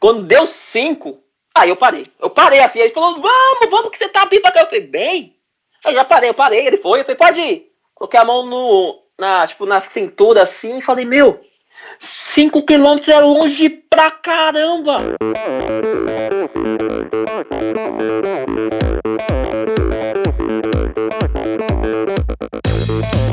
Quando deu cinco, aí eu parei. Eu parei assim, ele falou, vamos, vamos que você tá bem pra cá. Eu falei, bem? Eu já parei, eu parei, ele foi, eu falei, pode ir. Coloquei a mão no, na, tipo, na cintura assim e falei, meu, 5 quilômetros é longe pra caramba!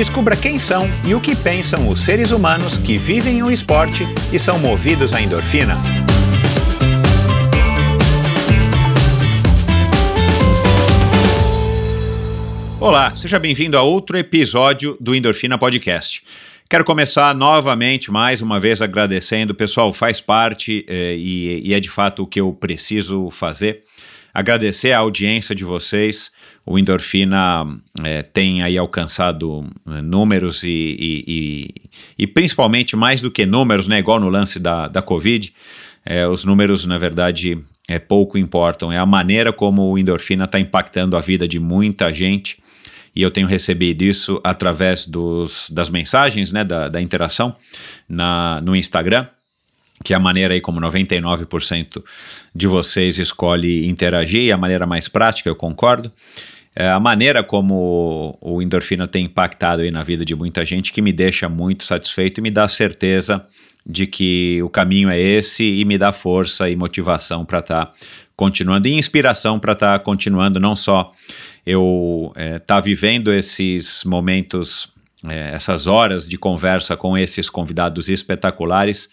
Descubra quem são e o que pensam os seres humanos que vivem o esporte e são movidos à endorfina. Olá, seja bem-vindo a outro episódio do Endorfina Podcast. Quero começar novamente, mais uma vez, agradecendo. Pessoal, faz parte eh, e, e, é de fato o que eu preciso fazer. Agradecer a audiência de vocês. O Endorfina eh, tem aí alcançado eh, números e, e, e, e, principalmente mais do que números, né, igual no lance da, da Covid, os números, na verdade, é, pouco importam. É a maneira como o Endorfina está impactando a vida de muita gente e eu tenho recebido isso através dos, das mensagens, né, da, da interação na, no Instagram, que é a maneira aí como 99% de vocês escolhe interagir, e a maneira mais prática, eu concordo. É a maneira como o endorfina tem impactado aí na vida de muita gente que me deixa muito satisfeito e me dá certeza de que o caminho é esse e me dá força e motivação para estar tá continuando e inspiração para estar tá continuando não só eu estar é, tá vivendo esses momentos, é, essas horas de conversa com esses convidados espetaculares,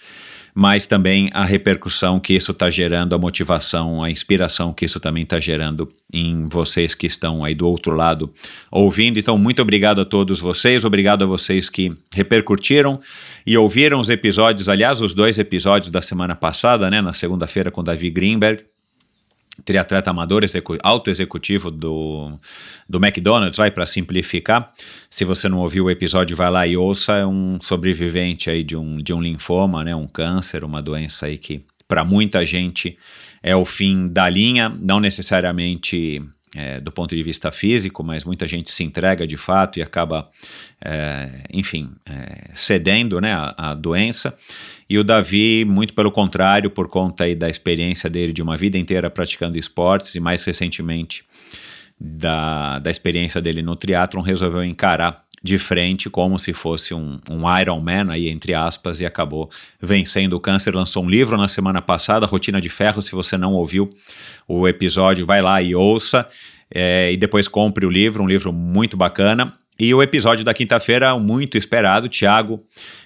mas também a repercussão que isso está gerando, a motivação, a inspiração que isso também está gerando em vocês que estão aí do outro lado ouvindo. Então, muito obrigado a todos vocês, obrigado a vocês que repercutiram e ouviram os episódios, aliás, os dois episódios da semana passada, né, na segunda-feira com Davi Greenberg triatleta amador alto executivo do, do McDonald's, vai para simplificar. Se você não ouviu o episódio, vai lá e ouça. É um sobrevivente aí de um, de um linfoma, né, um câncer, uma doença aí que para muita gente é o fim da linha, não necessariamente é, do ponto de vista físico, mas muita gente se entrega de fato e acaba, é, enfim, é, cedendo né, à, à doença. E o Davi, muito pelo contrário, por conta aí da experiência dele de uma vida inteira praticando esportes e mais recentemente da, da experiência dele no triatlon, resolveu encarar de frente como se fosse um, um Iron Man, aí, entre aspas, e acabou vencendo o câncer. Lançou um livro na semana passada, Rotina de Ferro. Se você não ouviu o episódio, vai lá e ouça. É, e depois compre o livro, um livro muito bacana. E o episódio da quinta-feira, muito esperado, Thiago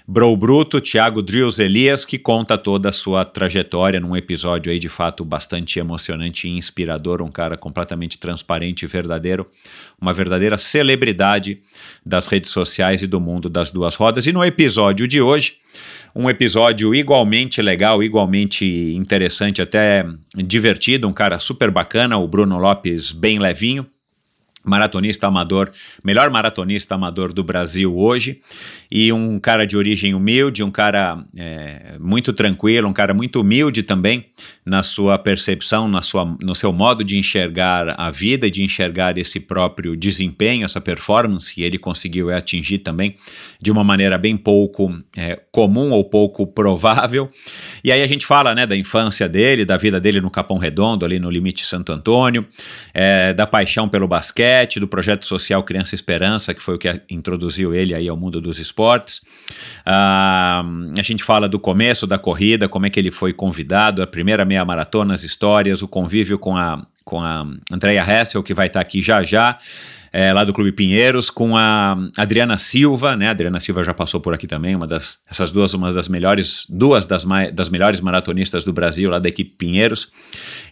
Bro Bruto, Thiago Drills Elias, que conta toda a sua trajetória num episódio aí de fato bastante emocionante e inspirador, um cara completamente transparente e verdadeiro, uma verdadeira celebridade das redes sociais e do mundo das duas rodas. E no episódio de hoje, um episódio igualmente legal, igualmente interessante, até divertido, um cara super bacana, o Bruno Lopes bem levinho, maratonista amador, melhor maratonista amador do Brasil hoje, e um cara de origem humilde, um cara é, muito tranquilo, um cara muito humilde também na sua percepção, na sua, no seu modo de enxergar a vida e de enxergar esse próprio desempenho, essa performance que ele conseguiu atingir também de uma maneira bem pouco é, comum ou pouco provável. E aí a gente fala né, da infância dele, da vida dele no Capão Redondo, ali no limite Santo Antônio, é, da paixão pelo basquete, do projeto social Criança Esperança, que foi o que introduziu ele aí ao mundo dos esportes. Uh, a gente fala do começo da corrida, como é que ele foi convidado, a primeira meia maratona, as histórias, o convívio com a, com a Andrea Hessel, que vai estar aqui já já é, lá do Clube Pinheiros, com a Adriana Silva, né? A Adriana Silva já passou por aqui também, uma das, essas duas, uma das melhores, duas das, mais, das melhores maratonistas do Brasil, lá da equipe Pinheiros.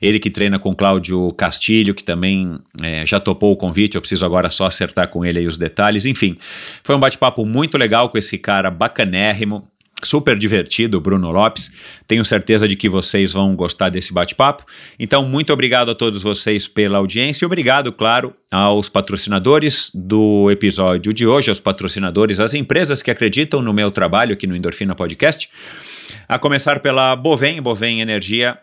Ele que treina com Cláudio Castilho, que também é, já topou o convite, eu preciso agora só acertar com ele aí os detalhes. Enfim, foi um bate-papo muito legal com esse cara bacanérrimo. Super divertido, Bruno Lopes. Tenho certeza de que vocês vão gostar desse bate-papo. Então, muito obrigado a todos vocês pela audiência e obrigado, claro, aos patrocinadores do episódio de hoje, aos patrocinadores, às empresas que acreditam no meu trabalho aqui no Endorfina Podcast. A começar pela Bovem, Bovem Energia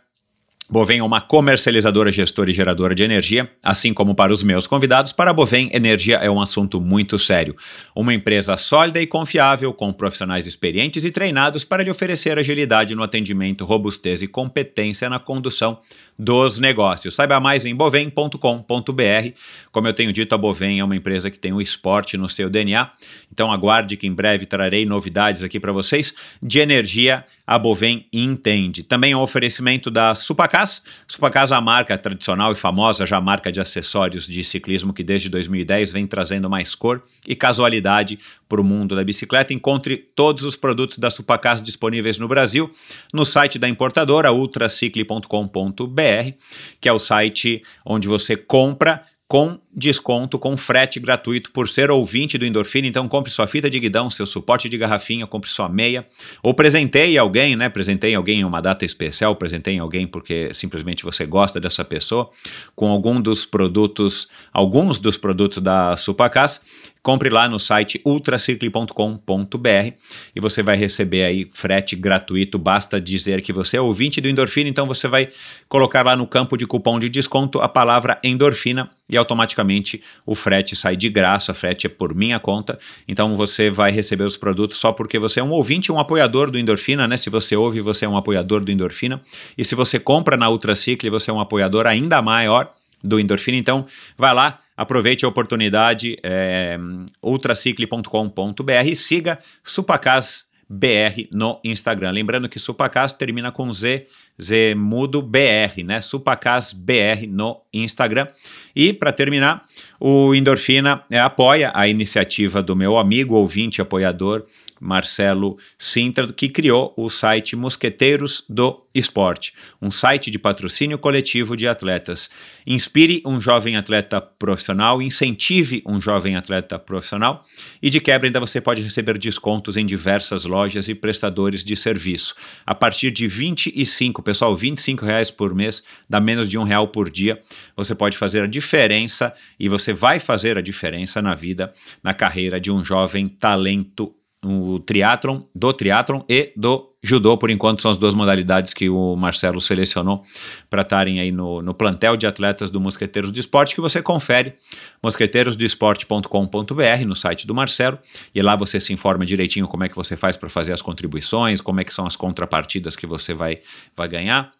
Bovem é uma comercializadora, gestora e geradora de energia, assim como para os meus convidados. Para a Bovem, energia é um assunto muito sério. Uma empresa sólida e confiável, com profissionais experientes e treinados para lhe oferecer agilidade no atendimento, robustez e competência na condução dos negócios. Saiba mais em bovem.com.br. Como eu tenho dito, a Bovem é uma empresa que tem o esporte no seu DNA. Então aguarde que em breve trarei novidades aqui para vocês. De energia, a Bovem entende. Também o um oferecimento da Supacas. Supacas é a marca tradicional e famosa, já marca de acessórios de ciclismo que desde 2010 vem trazendo mais cor e casualidade para o mundo da bicicleta. Encontre todos os produtos da Supacas disponíveis no Brasil no site da importadora ultracicle.com.br que é o site onde você compra com desconto, com frete gratuito por ser ouvinte do Endorfina. Então compre sua fita de guidão, seu suporte de garrafinha, compre sua meia. Ou presenteie alguém, né? Presenteie alguém em uma data especial, presenteie alguém porque simplesmente você gosta dessa pessoa com algum dos produtos, alguns dos produtos da Supacas. Compre lá no site ultracicle.com.br e você vai receber aí frete gratuito. Basta dizer que você é ouvinte do Endorfina, então você vai colocar lá no campo de cupom de desconto a palavra endorfina e automaticamente o frete sai de graça, o frete é por minha conta. Então você vai receber os produtos só porque você é um ouvinte, um apoiador do Endorfina, né? Se você ouve, você é um apoiador do Endorfina. E se você compra na Ultracicle, você é um apoiador ainda maior do Endorfina. Então, vai lá, aproveite a oportunidade, é, ultracicle.com.br siga Supacas BR no Instagram. Lembrando que Supacas termina com Z, Z mudo BR, né? Supacas BR no Instagram. E para terminar, o Endorfina é, apoia a iniciativa do meu amigo ouvinte apoiador Marcelo Sintra, que criou o site Mosqueteiros do Esporte, um site de patrocínio coletivo de atletas. Inspire um jovem atleta profissional, incentive um jovem atleta profissional e de quebra ainda você pode receber descontos em diversas lojas e prestadores de serviço. A partir de 25, pessoal, 25 reais por mês, dá menos de um real por dia. Você pode fazer a diferença e você vai fazer a diferença na vida, na carreira de um jovem talento o triatlon, do triatlon e do judô, por enquanto são as duas modalidades que o Marcelo selecionou para estarem aí no, no plantel de atletas do Mosqueteiros do Esporte, que você confere mosqueteirosdoesporte.com.br no site do Marcelo, e lá você se informa direitinho como é que você faz para fazer as contribuições, como é que são as contrapartidas que você vai, vai ganhar.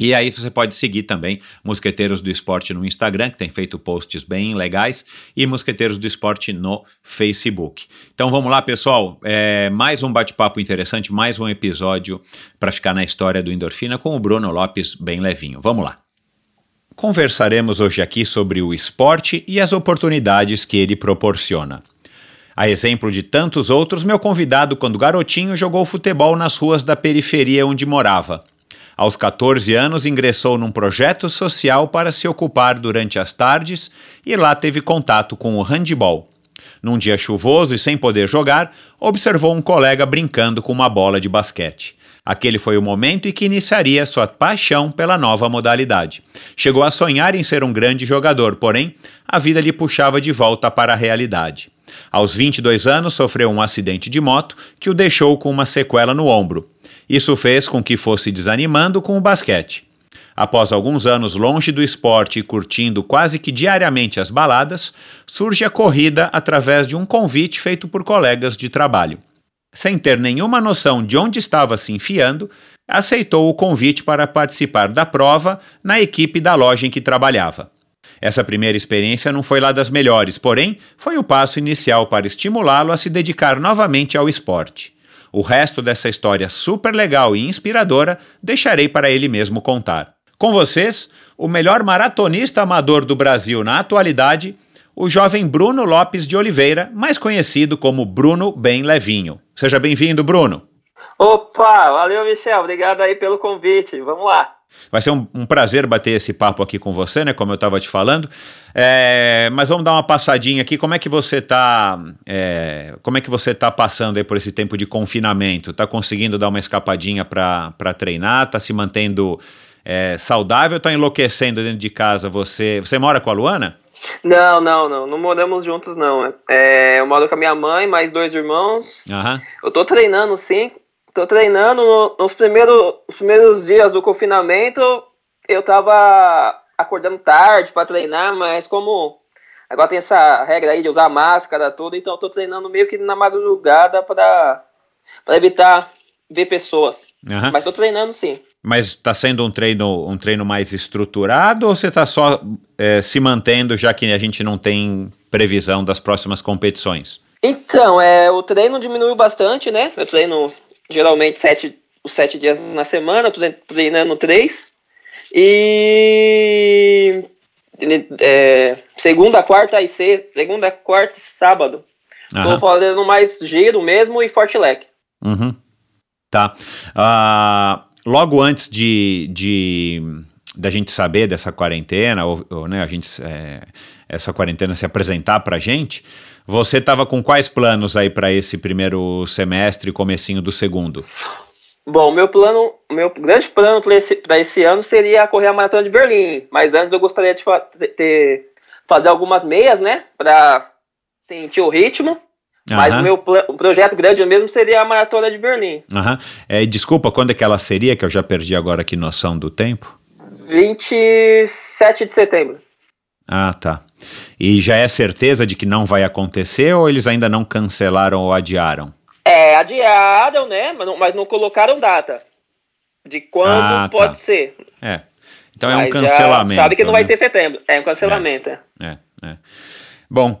E aí você pode seguir também Mosqueteiros do Esporte no Instagram, que tem feito posts bem legais, e Mosqueteiros do Esporte no Facebook. Então vamos lá, pessoal. É, mais um bate-papo interessante, mais um episódio para ficar na história do Endorfina com o Bruno Lopes bem levinho. Vamos lá. Conversaremos hoje aqui sobre o esporte e as oportunidades que ele proporciona. A exemplo de tantos outros, meu convidado, quando garotinho, jogou futebol nas ruas da periferia onde morava. Aos 14 anos, ingressou num projeto social para se ocupar durante as tardes e lá teve contato com o handball. Num dia chuvoso e sem poder jogar, observou um colega brincando com uma bola de basquete. Aquele foi o momento em que iniciaria sua paixão pela nova modalidade. Chegou a sonhar em ser um grande jogador, porém, a vida lhe puxava de volta para a realidade. Aos 22 anos, sofreu um acidente de moto que o deixou com uma sequela no ombro. Isso fez com que fosse desanimando com o basquete. Após alguns anos longe do esporte e curtindo quase que diariamente as baladas, surge a corrida através de um convite feito por colegas de trabalho. Sem ter nenhuma noção de onde estava se enfiando, aceitou o convite para participar da prova na equipe da loja em que trabalhava. Essa primeira experiência não foi lá das melhores, porém, foi o passo inicial para estimulá-lo a se dedicar novamente ao esporte. O resto dessa história super legal e inspiradora deixarei para ele mesmo contar. Com vocês, o melhor maratonista amador do Brasil na atualidade, o jovem Bruno Lopes de Oliveira, mais conhecido como Bruno Bem Levinho. Seja bem-vindo, Bruno. Opa, valeu, Michel. Obrigado aí pelo convite. Vamos lá. Vai ser um, um prazer bater esse papo aqui com você, né? Como eu estava te falando. É, mas vamos dar uma passadinha aqui. Como é que você está? É, como é que você tá passando aí por esse tempo de confinamento? Tá conseguindo dar uma escapadinha para treinar? Tá se mantendo é, saudável? Tá enlouquecendo dentro de casa? Você, você mora com a Luana? Não, não, não. Não moramos juntos, não. É, eu moro com a minha mãe, mais dois irmãos. Aham. Eu tô treinando, sim. Tô treinando no- nos primeiros, nos primeiros dias do confinamento. Eu tava acordando tarde pra treinar, mas como agora tem essa regra aí de usar máscara tudo, então eu tô treinando meio que na madrugada pra, pra evitar ver pessoas. Aham. Mas tô treinando sim. Mas está sendo um treino, um treino mais estruturado ou você está só é, se mantendo já que a gente não tem previsão das próximas competições? Então, é, o treino diminuiu bastante, né? Eu treino geralmente sete, os sete dias na semana, treinando três. E é, segunda, quarta e sexta, segunda, quarta e sábado. Tô fazendo mais giro mesmo e forte leque. Uhum. Tá. Ah, logo antes de, de da gente saber dessa quarentena, ou, ou, né, a gente, é, essa quarentena se apresentar pra gente, você estava com quais planos aí para esse primeiro semestre e comecinho do segundo? Bom, meu plano, meu grande plano para esse, esse ano seria correr a maratona de Berlim. Mas antes eu gostaria de fa ter, fazer algumas meias, né? Pra sentir o ritmo. Mas Aham. o meu o projeto grande mesmo seria a maratona de Berlim. Aham. É, desculpa, quando é que ela seria, que eu já perdi agora aqui noção do tempo? 27 de setembro. Ah, tá. E já é certeza de que não vai acontecer ou eles ainda não cancelaram ou adiaram? É, adiaram, né? Mas não, mas não colocaram data. De quando Ah, tá. pode ser. É. Então é um Mas já cancelamento. Sabe que não vai né? ser setembro. É um cancelamento. é. É, é. Bom,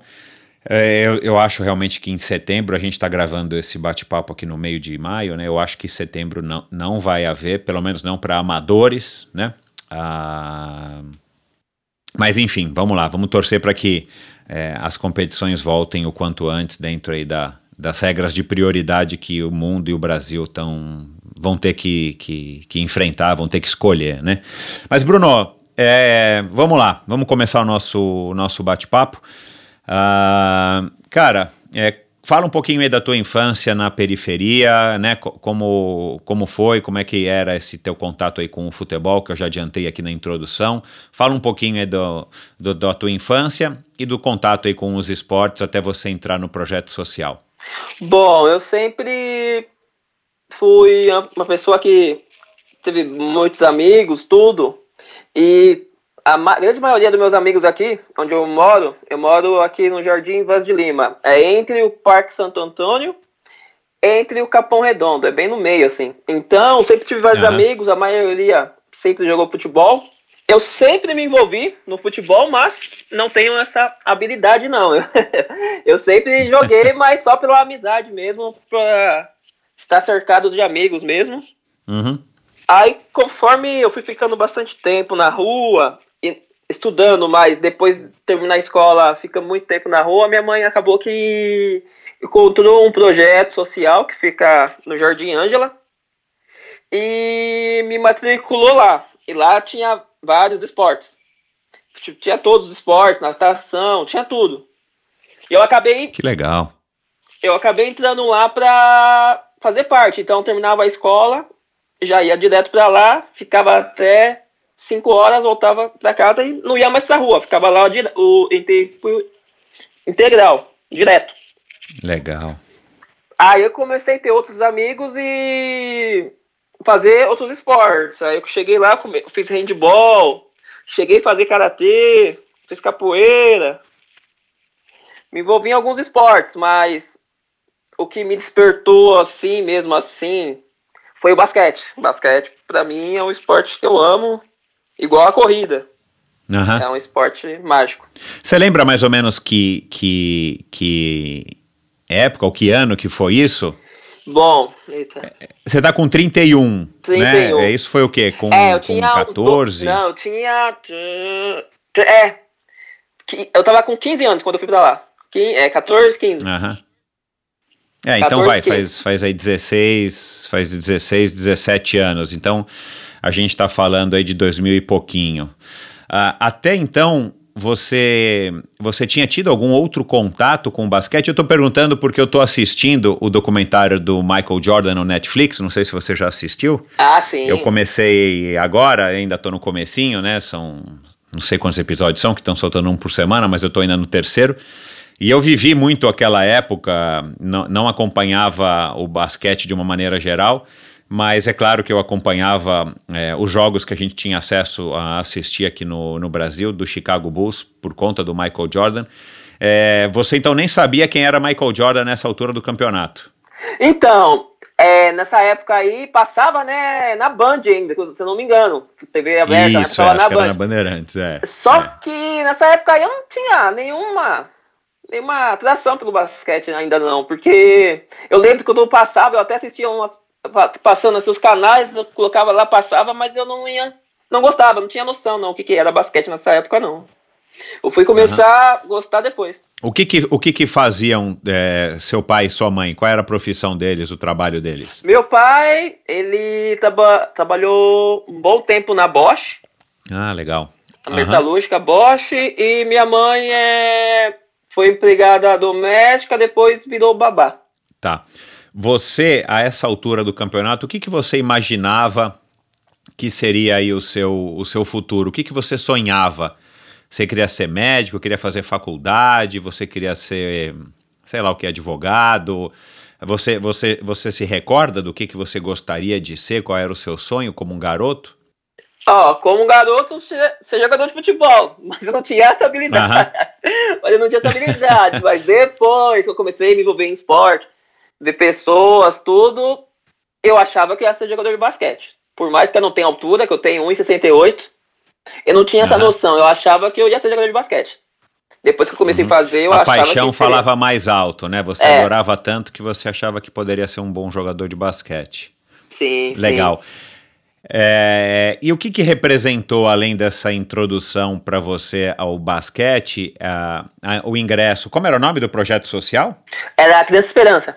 é, eu, eu acho realmente que em setembro, a gente está gravando esse bate-papo aqui no meio de maio, né? Eu acho que setembro não, não vai haver, pelo menos não para amadores, né? Ah, mas enfim, vamos lá, vamos torcer para que é, as competições voltem o quanto antes dentro aí da, das regras de prioridade que o mundo e o Brasil tão, vão ter que, que, que enfrentar, vão ter que escolher, né? Mas Bruno, é, vamos lá, vamos começar o nosso, nosso bate-papo. Ah, cara, é, fala um pouquinho aí da tua infância na periferia, né? Co- Como, como foi, como é que era esse teu contato aí com o futebol, que eu já adiantei aqui na introdução. Fala um pouquinho aí do, do- da tua infância e do contato aí com os esportes até você entrar no projeto social. Bom, eu sempre fui uma pessoa que teve muitos amigos, tudo. E a ma- grande maioria dos meus amigos aqui, onde eu moro, eu moro aqui no Jardim Vaz de Lima. É entre o Parque Santo Antônio, entre o Capão Redondo, é bem no meio, assim. Então, sempre tive vários Aham. amigos, a maioria sempre jogou futebol. Eu sempre me envolvi no futebol, mas não tenho essa habilidade, não. Eu sempre joguei, mas só pela amizade mesmo, pra estar cercado de amigos mesmo. Uhum. Aí, conforme eu fui ficando bastante tempo na rua, estudando, mas depois de terminar a escola, fica muito tempo na rua, minha mãe acabou que encontrou um projeto social que fica no Jardim Ângela e me matriculou lá. E lá tinha vários esportes. Tipo, Tinha todos os esportes, natação, tinha tudo. E eu acabei Que legal. eu acabei entrando lá pra fazer parte. Então eu terminava a escola, já ia direto pra lá, ficava até 5 horas, voltava pra casa e não ia mais pra rua. Ficava lá o, em tempo integral, direto. Legal. Aí eu comecei a ter outros amigos e fazer outros esportes. Aí eu cheguei lá, fiz handball, cheguei a fazer karatê, fiz capoeira. Me envolvi em alguns esportes, mas o que me despertou assim, mesmo assim, foi o basquete. Basquete, pra mim, é um esporte que eu amo, igual a corrida. Aham. É um esporte mágico. Você lembra mais ou menos que, que, que época ou que ano que foi isso? Bom, eita. Você tá com 31, 31. né? É, Isso foi o quê? Com, É, eu com tinha. uns 14? do- Não, eu tinha. É. Eu tava com 15 anos quando eu fui pra lá. É, 14, 15. Aham. É, então 14, vai, 15. faz, faz aí 16, faz 16, 17 anos. Então, a gente está falando aí de 2000 e pouquinho. Uh, até então, você você tinha tido algum outro contato com o basquete? Eu estou perguntando porque eu estou assistindo o documentário do Michael Jordan no Netflix, não sei se você já assistiu. Ah, sim. Eu comecei agora, ainda estou no comecinho, né? São não sei quantos episódios são, que estão soltando um por semana, mas eu estou ainda no terceiro. E eu vivi muito aquela época, não, não acompanhava o basquete de uma maneira geral, mas é claro que eu acompanhava é, os jogos que a gente tinha acesso a assistir aqui no, no Brasil, do Chicago Bulls, por conta do Michael Jordan. É, você então nem sabia quem era Michael Jordan nessa altura do campeonato? Então, é, nessa época aí passava né, na Band ainda, se eu não me engano. TV aberta, Isso, é, na, Band. na Bandeirantes, é. Só é. que nessa época aí eu não tinha nenhuma nenhuma atração pelo basquete ainda não, porque eu lembro que quando eu passava, eu até assistia umas passando seus canais, eu colocava lá, passava, mas eu não ia, não gostava, não tinha noção não o que, que era basquete nessa época não. Eu fui começar uhum. a gostar depois. O que que, o que, que faziam é, seu pai e sua mãe? Qual era a profissão deles, o trabalho deles? Meu pai, ele traba, trabalhou um bom tempo na Bosch. Ah, legal. A uhum. metalúrgica Bosch. E minha mãe é, foi empregada doméstica, depois virou babá. Tá. Você, a essa altura do campeonato, o que, que você imaginava que seria aí o seu, o seu futuro? O que, que você sonhava? Você queria ser médico, queria fazer faculdade, você queria ser, sei lá o que, advogado? Você, você, você se recorda do que, que você gostaria de ser? Qual era o seu sonho como um garoto? Ó, oh, como garoto, ser, ser, jogador de futebol, mas eu não tinha essa habilidade. Uhum. mas eu não tinha essa habilidade. mas depois que eu comecei a me envolver em esporte, ver pessoas, tudo, eu achava que ia ser jogador de basquete. Por mais que eu não tenha altura, que eu tenho 1,68, eu não tinha essa uhum. noção. Eu achava que eu ia ser jogador de basquete. Depois que eu comecei uhum. a fazer, eu a achava paixão que falava mais alto, né? Você é. adorava tanto que você achava que poderia ser um bom jogador de basquete. Sim. Legal. Sim. É, e o que, que representou, além dessa introdução para você ao basquete, a, a, o ingresso? Como era o nome do projeto social? Era a Criança Esperança.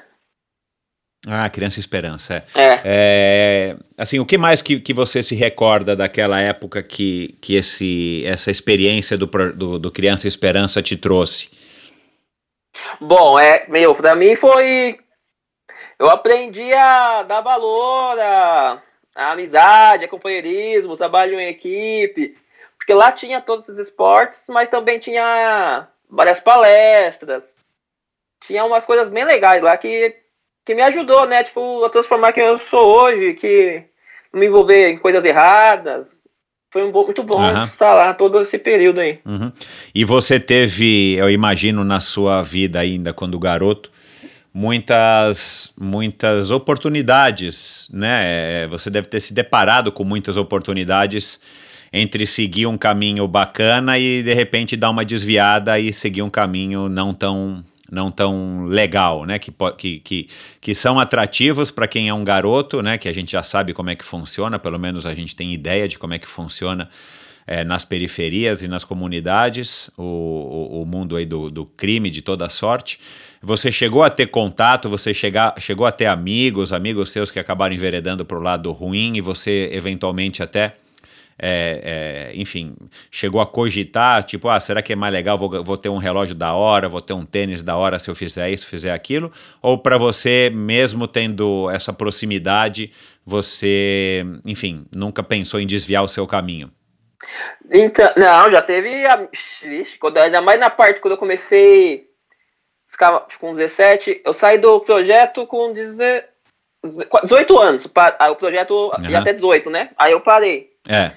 Ah, Criança Esperança. É. é. é. assim, o que mais que, que você se recorda daquela época que, que esse, essa experiência do, do, do Criança Esperança te trouxe? Bom, é, meu, pra mim foi. Eu aprendi a dar valor a, a amizade, a companheirismo, trabalho em equipe. Porque lá tinha todos esses esportes, mas também tinha várias palestras. Tinha umas coisas bem legais lá que que me ajudou, né? Tipo, a transformar quem eu sou hoje, que não me envolver em coisas erradas. Foi um muito bom uhum. estar lá todo esse período aí. Uhum. E você teve, eu imagino, na sua vida ainda, quando garoto, muitas muitas oportunidades, né? É, você deve ter se deparado com muitas oportunidades entre seguir um caminho bacana e de repente dar uma desviada e seguir um caminho não tão não tão legal, né? Que, que, que, que são atrativos para quem é um garoto, né? Que a gente já sabe como é que funciona, pelo menos a gente tem ideia de como é que funciona é, nas periferias e nas comunidades, o, o, o, mundo aí do, do crime de toda sorte. Você chegou a ter contato, você chegar, chegou a ter amigos, amigos seus que acabaram enveredando para o lado ruim e você eventualmente até é, é, enfim, chegou a cogitar, tipo, ah, será que é mais legal, vou, vou ter um relógio da hora, vou ter um tênis da hora se eu fizer isso, fizer aquilo? Ou para você, mesmo tendo essa proximidade, você, enfim, nunca pensou em desviar o seu caminho? Então, não, já teve, a, vixe, quando, ainda mais na parte quando eu comecei, ficava com 17, eu saí do projeto com 18 anos, o projeto uhum. ia até 18, né? Aí eu parei. É.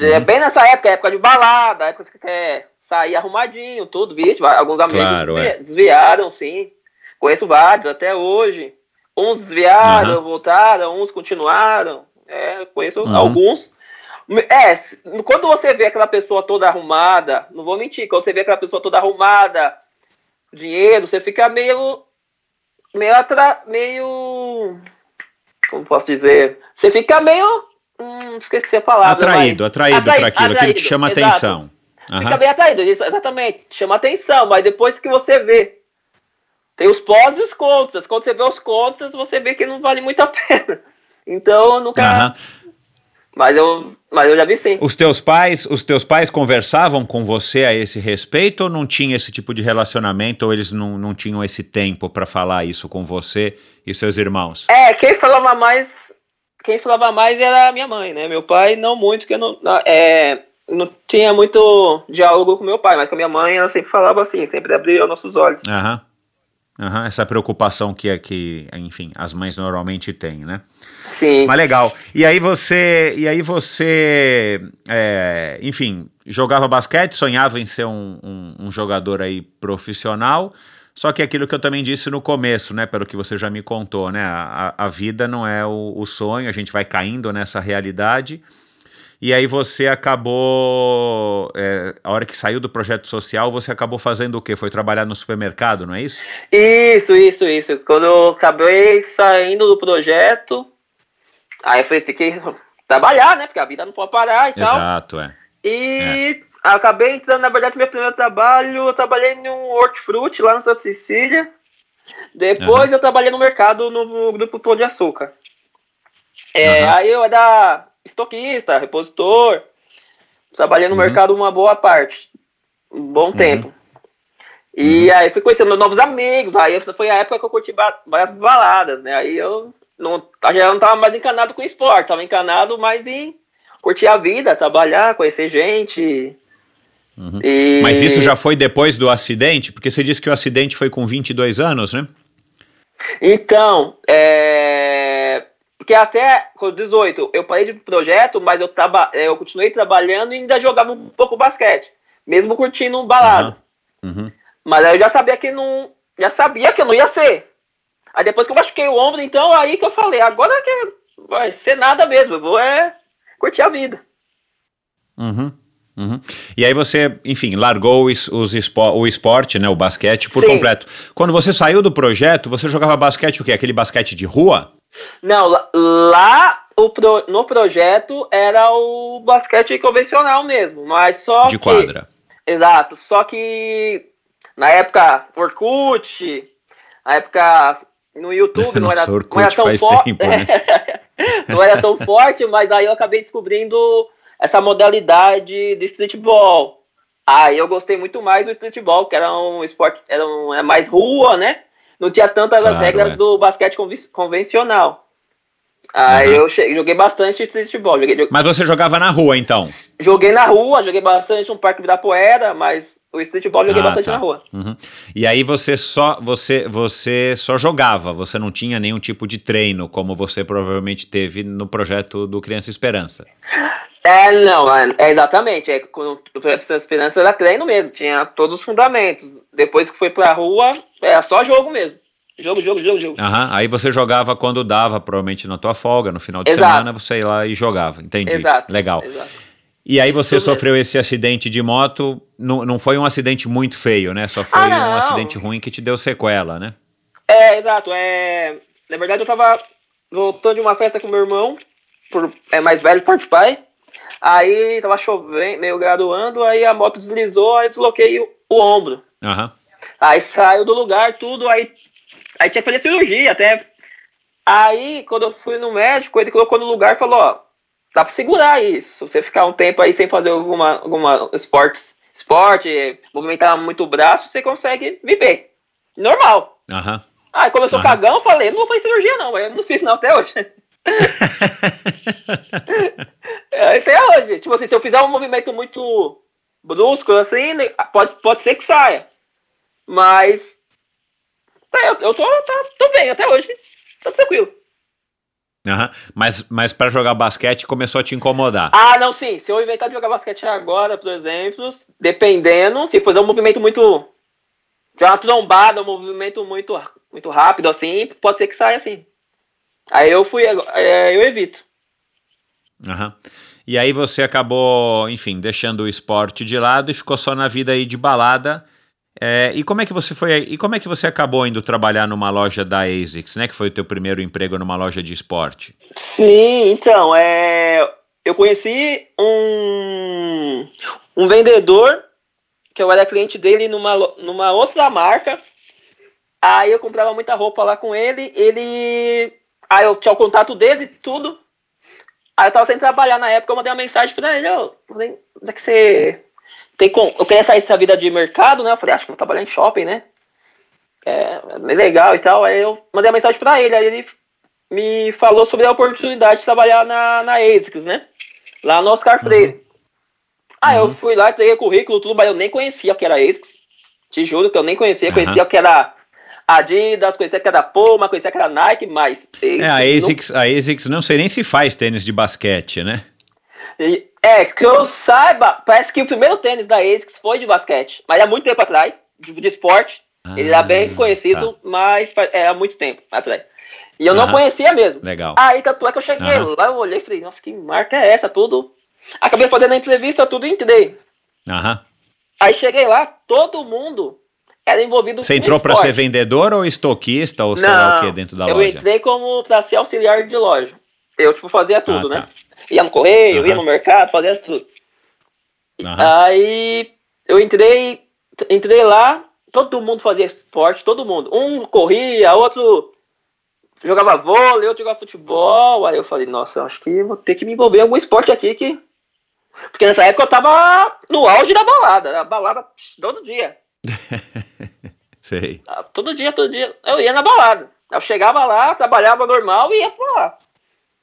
É bem nessa época, época de balada, época que você quer sair arrumadinho, tudo, vixe, alguns amigos claro, desvi é. desviaram, sim. Conheço vários até hoje. Uns desviaram, uhum. voltaram, uns continuaram. É, conheço uhum. alguns. É, quando você vê aquela pessoa toda arrumada, não vou mentir, quando você vê aquela pessoa toda arrumada, dinheiro, você fica meio. meio. Atra, meio. Como posso dizer? Você fica meio Hum, esqueci a palavra. Atraído, mas... atraído, para aquilo, aquilo que chama exato. atenção. Uhum. Fica bem atraído, exatamente, chama atenção, mas depois que você vê, tem os pós e os contras. Quando você vê os contras, você vê que não vale muito a pena. Então, eu nunca. Uhum. Mas eu, mas eu já vi sim. Os teus pais, os teus pais conversavam com você a esse respeito ou não tinha esse tipo de relacionamento ou eles não, não tinham esse tempo para falar isso com você e seus irmãos? É, quem falava mais, quem falava mais era a minha mãe, né? Meu pai não muito, que eu não, é, não tinha muito diálogo com meu pai, mas com a minha mãe ela sempre falava assim, sempre abria os nossos olhos. Aham. Aham, essa preocupação que, é que, enfim, as mães normalmente têm, né? Sim. Mas legal. E aí você, e aí você, é, enfim, jogava basquete, sonhava em ser um, um- um jogador aí profissional. Só que aquilo que eu também disse no começo, né, pelo que você já me contou, né, a, a- vida não é o, o sonho, a gente vai caindo nessa realidade. E aí você acabou, é, a hora que saiu do projeto social, você acabou fazendo o quê? Foi trabalhar no supermercado, não é isso? Isso, isso, isso. Quando eu acabei saindo do projeto, aí eu falei, tem que trabalhar, né? Porque a vida não pode parar e tal. Exato, é. E acabei entrando, na verdade, meu primeiro trabalho, eu trabalhei num hortifruti lá na Santa Cecília. Depois eu trabalhei no mercado no grupo Pão de Açúcar. É, Aham. Aí eu era estoquista, repositor. Trabalhei no Uhum. mercado uma boa parte. Um bom tempo. E aí fui conhecendo novos amigos. Aí essa foi a época que eu curti várias baladas, né? Aí eu não, já não tava mais encanado com esporte, tava encanado mais em curtir a vida, trabalhar, conhecer gente. E- Mas isso já foi depois do acidente? Porque você disse que o acidente foi com 22 anos, né? Então, é... Porque até com 18 eu parei de projeto, mas eu, traba... eu continuei trabalhando e ainda jogava um pouco basquete. Mesmo curtindo um balado. Aham. Uhum. Mas aí eu já sabia que não. Já sabia que eu não ia ser. Aí depois que eu machuquei o ombro, então aí que eu falei, agora que vai ser nada mesmo, eu vou é curtir a vida. Uhum. Uhum. E aí você, enfim, largou os, os espo- o esporte, né, o basquete, por Sim. completo. Quando você saiu do projeto, você jogava basquete o quê? Aquele basquete de rua? Não, lá, lá pro- no projeto era o basquete convencional mesmo, mas só De que- quadra. Exato, só que na época Orkut, na época no YouTube não era, Nossa, não era tão forte, tempo, né? não era tão forte, mas aí eu acabei descobrindo essa modalidade de streetball. Aí eu gostei muito mais do streetball, que era um esporte, era um, é mais rua, né? Não tinha tantas as Claro, regras é. do basquete conven- convencional. Aí Aham. eu joguei bastante streetball. Joguei, Mas você jogava na rua, então? joguei na rua, joguei bastante no Parque Ibirapuera, mas o streetball eu joguei Ah, bastante tá. na rua. Uhum. E aí você só você você só jogava, você não tinha nenhum tipo de treino, como você provavelmente teve no projeto do Criança Esperança. É, não, é, é exatamente. É, quando o Esperança era treino mesmo, tinha todos os fundamentos. Depois que foi pra rua, era só jogo mesmo. Jogo, jogo, jogo, jogo. Aham, Aí você jogava quando dava, provavelmente na tua folga, no final de Exato. semana você ia lá e jogava. Entendi. Exato. Legal. exato. E aí você Isso mesmo. sofreu esse acidente de moto, não, não foi um acidente muito feio, né? Só foi Ah, um acidente ruim que te deu sequela, né? É, exato. É, na verdade, eu tava voltando de uma festa com meu irmão, por, é mais velho, parte pai. Aí tava chovendo, meio graduando, aí a moto deslizou, aí desloquei o, o ombro. Aham. Aí saiu do lugar, tudo, aí, aí tinha que fazer cirurgia até. Aí, quando eu fui no médico, ele colocou no lugar e falou, ó, dá pra segurar isso. Se você ficar um tempo aí sem fazer alguma, alguma esportes, esporte, movimentar muito o braço, você consegue viver. Normal. Aham. Aí começou Aham. cagão, eu falei, não vou fazer cirurgia não, eu não fiz não até hoje. É, até hoje. Tipo assim, se eu fizer um movimento muito brusco, assim, né, pode, pode ser que saia. Mas. é, eu, eu tô, tá- tô bem até hoje. Tô tranquilo. Aham. Mas, mas para jogar basquete começou a te incomodar. Ah, não, sim. Se eu inventar de jogar basquete agora, por exemplo, dependendo, se fazer um movimento muito. De uma trombada, um movimento muito, muito rápido, assim, pode ser que saia assim. Aí eu fui, é, eu evito. Aham. E aí você acabou, enfim, deixando o esporte de lado e ficou só na vida aí de balada. É, e como é que você foi? E como é que você acabou indo trabalhar numa loja da ASICS, né? Que foi o teu primeiro emprego numa loja de esporte? Sim, então, é, eu conheci um, um vendedor que eu era cliente dele numa, numa outra marca. Aí eu comprava muita roupa lá com ele. Ele. Aí eu tinha o contato dele e tudo. Aí eu tava sem trabalhar na época, eu mandei uma mensagem pra ele, eu falei, onde é que você tem com... Eu queria sair dessa vida de mercado, né? Eu falei, acho que vou trabalhar em shopping, né? É, é legal e tal. Aí eu mandei uma mensagem pra ele, aí ele me falou sobre a oportunidade de trabalhar na, na ASICS, né? Lá no Oscar Freire. Uhum. Aí uhum. eu fui lá, entreguei currículo, tudo, mas eu nem conhecia o que era ASICS. Te juro que eu nem conhecia, conhecia o que era Adidas, conhecia que era Puma, conhecia que era Nike, mas... É, a ASICS, não... a ASICS não sei nem se faz tênis de basquete, né? É, que eu saiba, parece que o primeiro tênis da ASICS foi de basquete, mas há muito tempo atrás, de, de esporte. Ah, ele era bem conhecido, tá. mas é há muito tempo atrás. E eu não conhecia mesmo. Legal. Aí, tanto é que eu cheguei lá, eu olhei e falei, nossa, que marca é essa? Tudo. Acabei fazendo a entrevista, tudo e entrei. Aham. Aí cheguei lá, todo mundo era envolvido Você entrou para ser vendedor ou estoquista ou sei lá o que dentro da eu loja? Eu entrei como para ser auxiliar de loja. Eu, tipo, fazia tudo, ah, né? Ia no correio, uhum. ia no mercado, fazia tudo. Uhum. Aí eu entrei, entrei lá, todo mundo fazia esporte, todo mundo. Um corria, outro jogava vôlei, outro jogava futebol. Aí eu falei, nossa, eu acho que vou ter que me envolver em algum esporte aqui que. Porque nessa época eu tava no auge da balada, a balada todo dia. Sei. Ah, todo dia, todo dia. Eu ia na balada. Eu chegava lá, trabalhava normal e ia pra lá.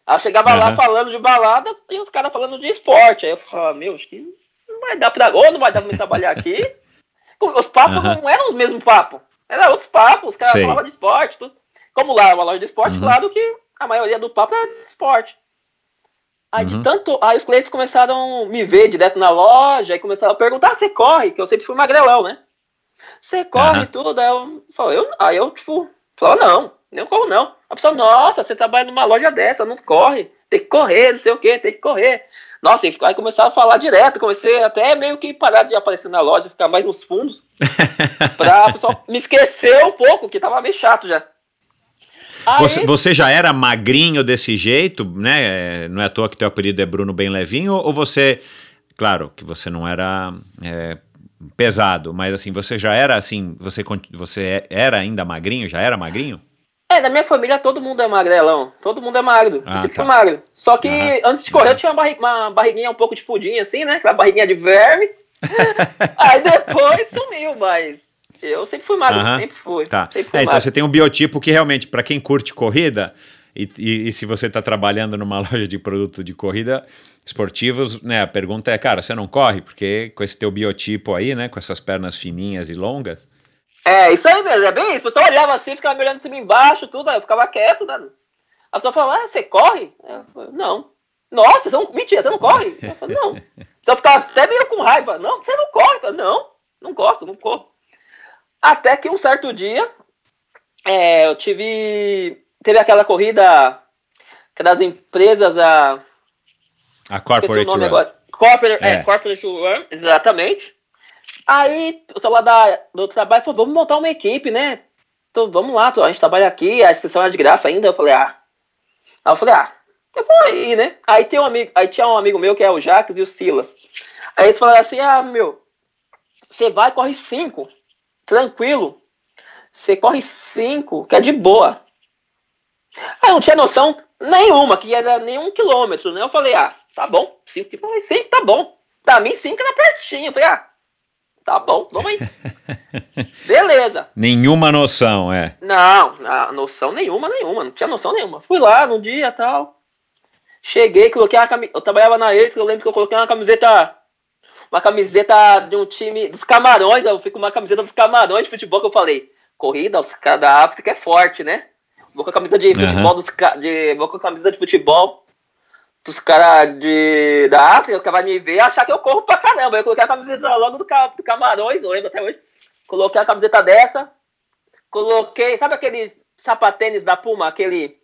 Aí eu chegava uhum. lá falando de balada e os caras falando de esporte. Aí eu falava, meu, acho que não vai dar pra. Ou não vai dar pra me trabalhar aqui. Os papos uhum. não eram os mesmos papos. Eram outros papos, os caras falavam de esporte, tudo. Como lá é uma loja de esporte, uhum. claro que a maioria do papo é de esporte. Aí de tanto. Aí os clientes começaram a me ver direto na loja e começaram a perguntar: ah, você corre? Que eu sempre fui magrelão, né? Você corre uhum. tudo. Aí eu, falei, eu, aí eu, tipo, falei, não, não corro não. A pessoa, nossa, você trabalha numa loja dessa, não corre, tem que correr, não sei o que, tem que correr. Nossa, e aí começaram a falar direto, comecei até meio que parar de aparecer na loja, ficar mais nos fundos, pra pessoa me esquecer um pouco, que tava meio chato já. Você, você, já era magrinho desse jeito, né? Não é à toa que teu apelido é Bruno Bem Levinho, ou você, claro, que você não era é, pesado, mas assim, você já era assim, você, você era ainda magrinho, já era magrinho? É, na minha família todo mundo é magrelão, todo mundo é magro, ah, tipo tá. magro. Só que antes de correr eu tinha uma, barri uma, barriguinha um pouco de pudim assim, né? Aquela barriguinha de verme. Aí depois sumiu, mas eu sempre fui magro, sempre fui. Tá. Sempre fui é, então você tem um biotipo que realmente, para quem curte corrida, e, e, e se você está trabalhando numa loja de produto de corrida, esportivos, né? A pergunta é, cara, você não corre? Porque com esse teu biotipo aí, né? Com essas pernas fininhas e longas. É, isso aí mesmo, é bem isso. O pessoal olhava assim, ficava me olhando de cima embaixo, tudo, eu ficava quieto, né? A pessoa falava, ah, você corre? Eu não. Nossa, você não... mentira, você não corre? Eu não. Eu ficava até meio com raiva. Não, você não corre? Não, não gosto, não corro. Até que um certo dia, é, eu tive. Teve aquela corrida das empresas, a a Corporate Run. Corporate, é. é, Corporate Run, exatamente. Aí o celular da, do trabalho falou, vamos montar uma equipe, né? Então vamos lá, a gente trabalha aqui, a inscrição é de graça ainda. Eu falei, ah. Aí eu falei, ah, eu vou aí, né? Aí tem um amigo, aí tinha um amigo meu que é o Jacques e o Silas. Aí eles falaram assim, ah, meu, você vai, corre cinco, tranquilo. Você corre cinco, que é de boa. Aí eu não tinha noção nenhuma, que era nenhum quilômetro, né? Eu falei, ah, Tá bom, 5 que falei, 5 tá bom. Pra mim, 5 era pertinho. Eu falei, ah, tá bom, vamos aí. Beleza. Nenhuma noção, é. Não, noção nenhuma, nenhuma. Não tinha noção nenhuma. Fui lá num dia tal. Cheguei, coloquei uma camiseta. Eu trabalhava na Eles, eu lembro que eu coloquei uma camiseta. Uma camiseta de um time dos camarões. Eu fui com uma camiseta dos camarões de futebol que eu falei. Corrida, os caras da África é forte, né? Vou com a camisa de futebol uhum. dos de, Vou com a camisa de futebol dos caras de da África, os caras vão me ver e achar que eu corro pra caramba. Eu coloquei a camiseta logo do, do Camarões, eu lembro até hoje. Coloquei a camiseta dessa. Coloquei, sabe aquele sapatênis da Puma, aquele.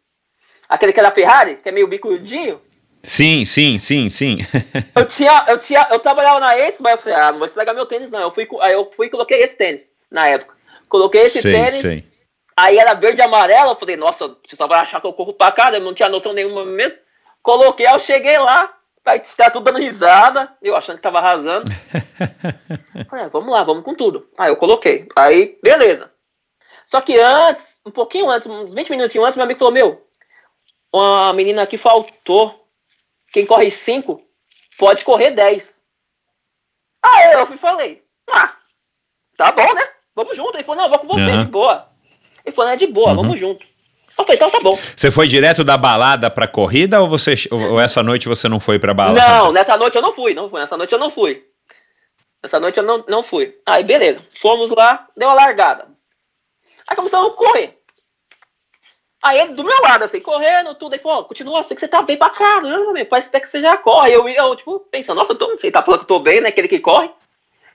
Aquele que é da Ferrari, que é meio bicudinho? Sim, sim, sim, sim. eu tinha, eu tinha, eu trabalhava na Ace, mas eu falei, ah, não vou estragar meu tênis, não. Eu fui, aí eu fui e coloquei esse tênis na época. Coloquei esse sim, tênis. Sim. Aí era verde e amarelo, eu falei, nossa, você só vai achar que eu corro pra eu não tinha noção nenhuma mesmo. Coloquei, eu cheguei lá, tá, tá tudo dando risada, eu achando que tava arrasando. Falei, ah, vamos lá, vamos com tudo. Aí eu coloquei. Aí, beleza. Só que antes, um pouquinho antes, uns 20 minutinhos antes, meu amigo falou, meu, uma menina aqui faltou. quem corre 5 pode correr 10. Aí eu fui falei, ah, tá bom, né? Vamos junto. Ele falou, não, vou com você, Uhum. de boa. Ele falou, é de boa, vamos junto. Eu falei, então tá bom. Você foi direto da balada pra corrida ou, você, ou essa noite você não foi pra balada? Não, nessa noite eu não fui, não fui. Nessa noite eu não fui. Nessa noite eu não, não fui. Aí, beleza. Fomos lá, deu a largada. Aí começamos a correr. Aí ele do meu lado, assim, correndo, tudo. Aí falou, continua assim, que você tá bem pra caramba, meu. Parece até que você já corre. Eu, eu tipo, pensando, nossa, eu tô, você tá falando que eu tô bem, né? Aquele que corre.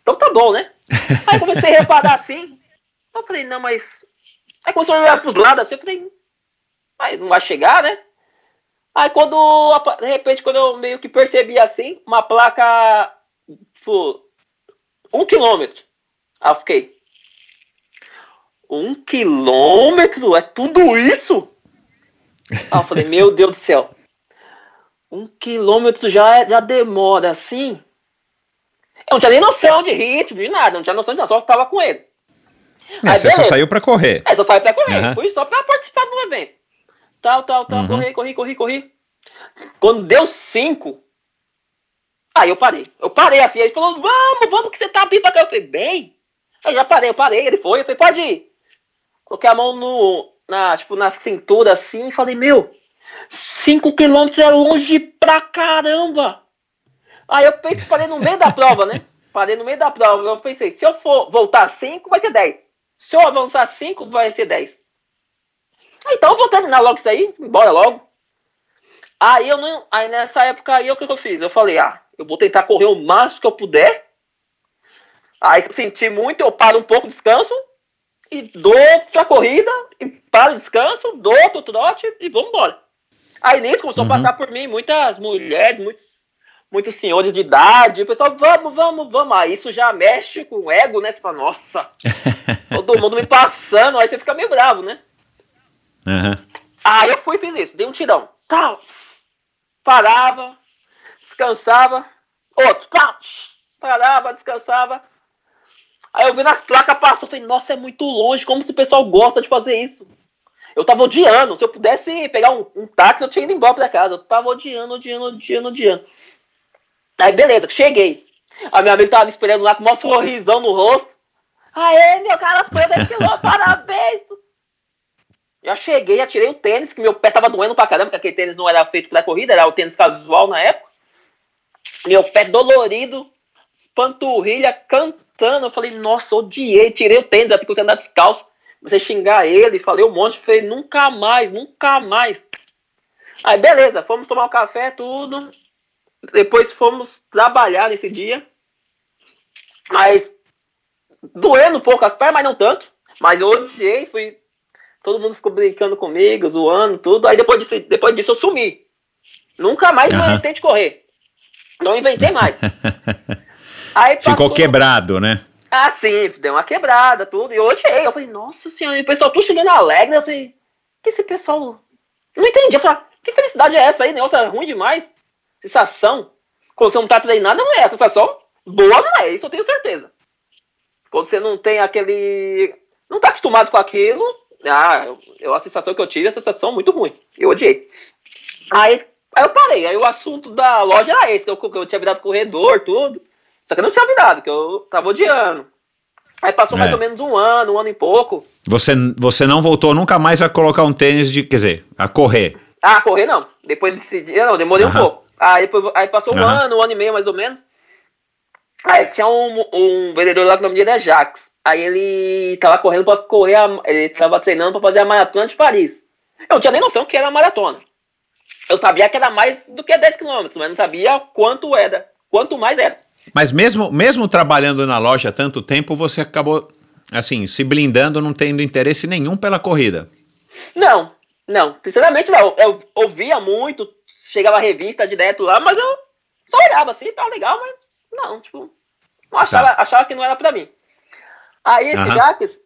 Então tá bom, né? Aí comecei a reparar assim. Eu falei, não, mas. Aí começou a olhar pros lados assim, eu falei, mas não vai chegar, né? Aí quando, de repente, quando eu meio que percebi assim, uma placa, tipo, um quilômetro. Aí eu fiquei, um quilômetro? É tudo isso? Aí eu falei, meu Deus do céu. Um quilômetro já, é- já demora assim? Eu não tinha nem noção de ritmo, de nada, não tinha noção de nada, só que tava com ele. É, Aí, você só beleza. saiu pra correr. É, só saí pra correr. Aham. Fui só pra participar do evento. Tal, tal, tal. Uhum. Corri, corri, corri, corri. Quando deu cinco, aí eu parei. Eu parei assim. Ele falou, vamos, vamos, que você tá bem pra cá. Eu falei, bem? Eu já parei, eu parei. Ele foi. Eu falei, pode ir. Coloquei a mão no, na, tipo, na cintura assim e falei, meu, cinco quilômetros é longe pra caramba. Aí eu parei no meio da prova, né? Parei no meio da prova. Eu pensei, se eu for voltar cinco, vai ser 10. Se eu avançar 5, vai ser 10. Ah, Então eu vou terminar logo isso aí, embora logo. Aí eu não. Aí nessa época aí o que que eu fiz? Eu falei, ah, eu vou tentar correr o máximo que eu puder. Aí se eu sentir muito, eu paro um pouco, descanso. E dou outra corrida, e paro, descanso, dou outro trote e vamos embora. Aí nisso começou a passar por mim muitas mulheres, muitos, muitos senhores de idade. O pessoal, vamos, vamos, vamos. Aí isso já mexe com o ego, né? Você fala, nossa, todo mundo me passando. Aí você fica meio bravo, né? Aham. Aí eu fui e fiz isso, dei um tirão. Tal. Parava, descansava. Outro, pá, parava, descansava. Aí eu vi nas placas passando, falei, nossa, é muito longe, como se o pessoal gosta de fazer isso. Eu tava odiando, se eu pudesse pegar um, um táxi, eu tinha ido embora pra casa. Eu tava odiando, odiando, odiando, odiando. Aí beleza, cheguei. A minha amiga tava me esperando lá com um sorrisão no rosto. Aê, meu cara foi 10 quilômetros, parabéns! Já cheguei, já tirei o tênis, que meu pé tava doendo pra caramba, porque aquele tênis não era feito pra corrida, era o tênis casual na época. Meu pé dolorido, panturrilha cantando. Eu falei, nossa, odiei, tirei o tênis, assim você andar descalço. A xingar ele, falei um monte, falei, nunca mais, nunca mais. Aí beleza, fomos tomar um café, tudo. Depois fomos trabalhar nesse dia. Mas doendo um pouco as pernas, mas não tanto. Mas eu odiei, fui. Todo mundo ficou brincando comigo, zoando, tudo. Aí depois disso, depois disso eu sumi. Nunca mais Aham. inventei de correr. Não inventei mais. Aí Ficou passou- quebrado, né? Ah, sim, deu uma quebrada, tudo. E eu odiei. Eu falei, nossa senhora, e o pessoal tudo chegando alegre. Eu falei, que esse pessoal. Eu não entendi. Eu falei, que felicidade é essa aí? Negócio é ruim demais. Sensação. Quando você não tá treinando, não é. A sensação boa não é, isso eu tenho certeza. Quando você não tem aquele. Não tá acostumado com aquilo. Ah, eu, a sensação que eu tive é uma sensação muito ruim. Eu odiei. Aí, aí eu parei. Aí o assunto da loja era esse. Eu, eu tinha virado corredor, tudo. Só que eu não tinha virado, que eu tava odiando. Aí passou mais É. ou menos um ano, um ano e pouco. Você, você não voltou nunca mais a colocar um tênis de, quer dizer, a correr. Ah, correr não. Depois desse dia, não, demorei Aham. um pouco. Aí, depois, aí passou um Aham. ano, um ano e meio mais ou menos. Aí tinha um, um vendedor lá que o nome dele é Jax. Aí ele tava correndo pra correr, a, ele tava treinando pra fazer a maratona de Paris. Eu não tinha nem noção que era a maratona. Eu sabia que era mais do que 10 km, mas não sabia quanto era, quanto mais era. Mas mesmo, mesmo trabalhando na loja tanto tempo, você acabou, assim, se blindando, não tendo interesse nenhum pela corrida. Não, não, sinceramente não. Eu ouvia muito, chegava a revista direto lá, mas eu só olhava assim, tá legal, mas não, tipo, não achava, achava que não era pra mim. Aí esse Aham. Jacques,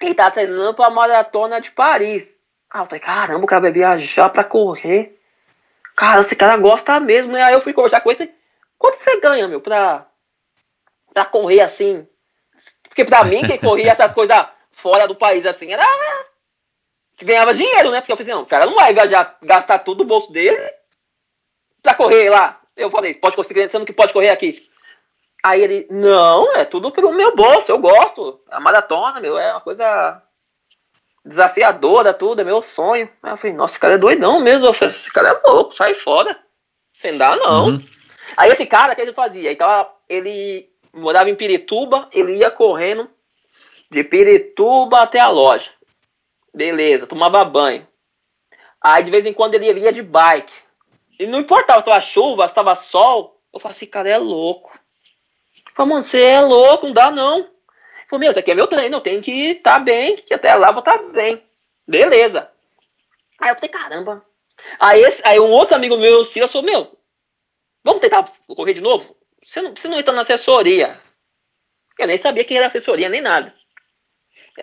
ele tá treinando pra maratona de Paris. Ah, eu falei, caramba, o cara vai viajar pra correr. Cara, esse cara gosta mesmo, né? Aí eu fui conversar com ele, quanto você ganha, meu, pra, pra correr assim? Porque pra mim, quem corria essas coisas fora do país assim, era que ganhava dinheiro, né? Porque eu falei assim, não, o cara não vai viajar, gastar tudo do bolso dele pra correr lá. Eu falei, pode conseguir, sendo que pode correr aqui. Aí ele, não, é tudo pelo meu bolso, eu gosto. A maratona, meu, é uma coisa desafiadora, tudo, é meu sonho. Aí eu falei, nossa, esse cara é doidão mesmo. Eu falei, esse cara é louco, sai fora. Sem dar, não. Uhum. Aí esse cara, o que ele fazia? Então, ele morava em Pirituba, ele ia correndo de Pirituba até a loja. Beleza, tomava banho. Aí de vez em quando ele ia de bike. E não importava se tava chuva, se tava sol. Eu falei assim, cara, é louco. Falei, mano, você é louco, não dá não. Ele falou, meu, isso aqui é meu treino, eu tenho que estar tá bem, que até lá vou estar tá bem. Beleza. Aí eu falei, caramba. Aí, esse, aí um outro amigo meu, o Silas, falou, meu, vamos tentar correr de novo? Você não, você não entra na assessoria. Eu nem sabia quem era assessoria, nem nada.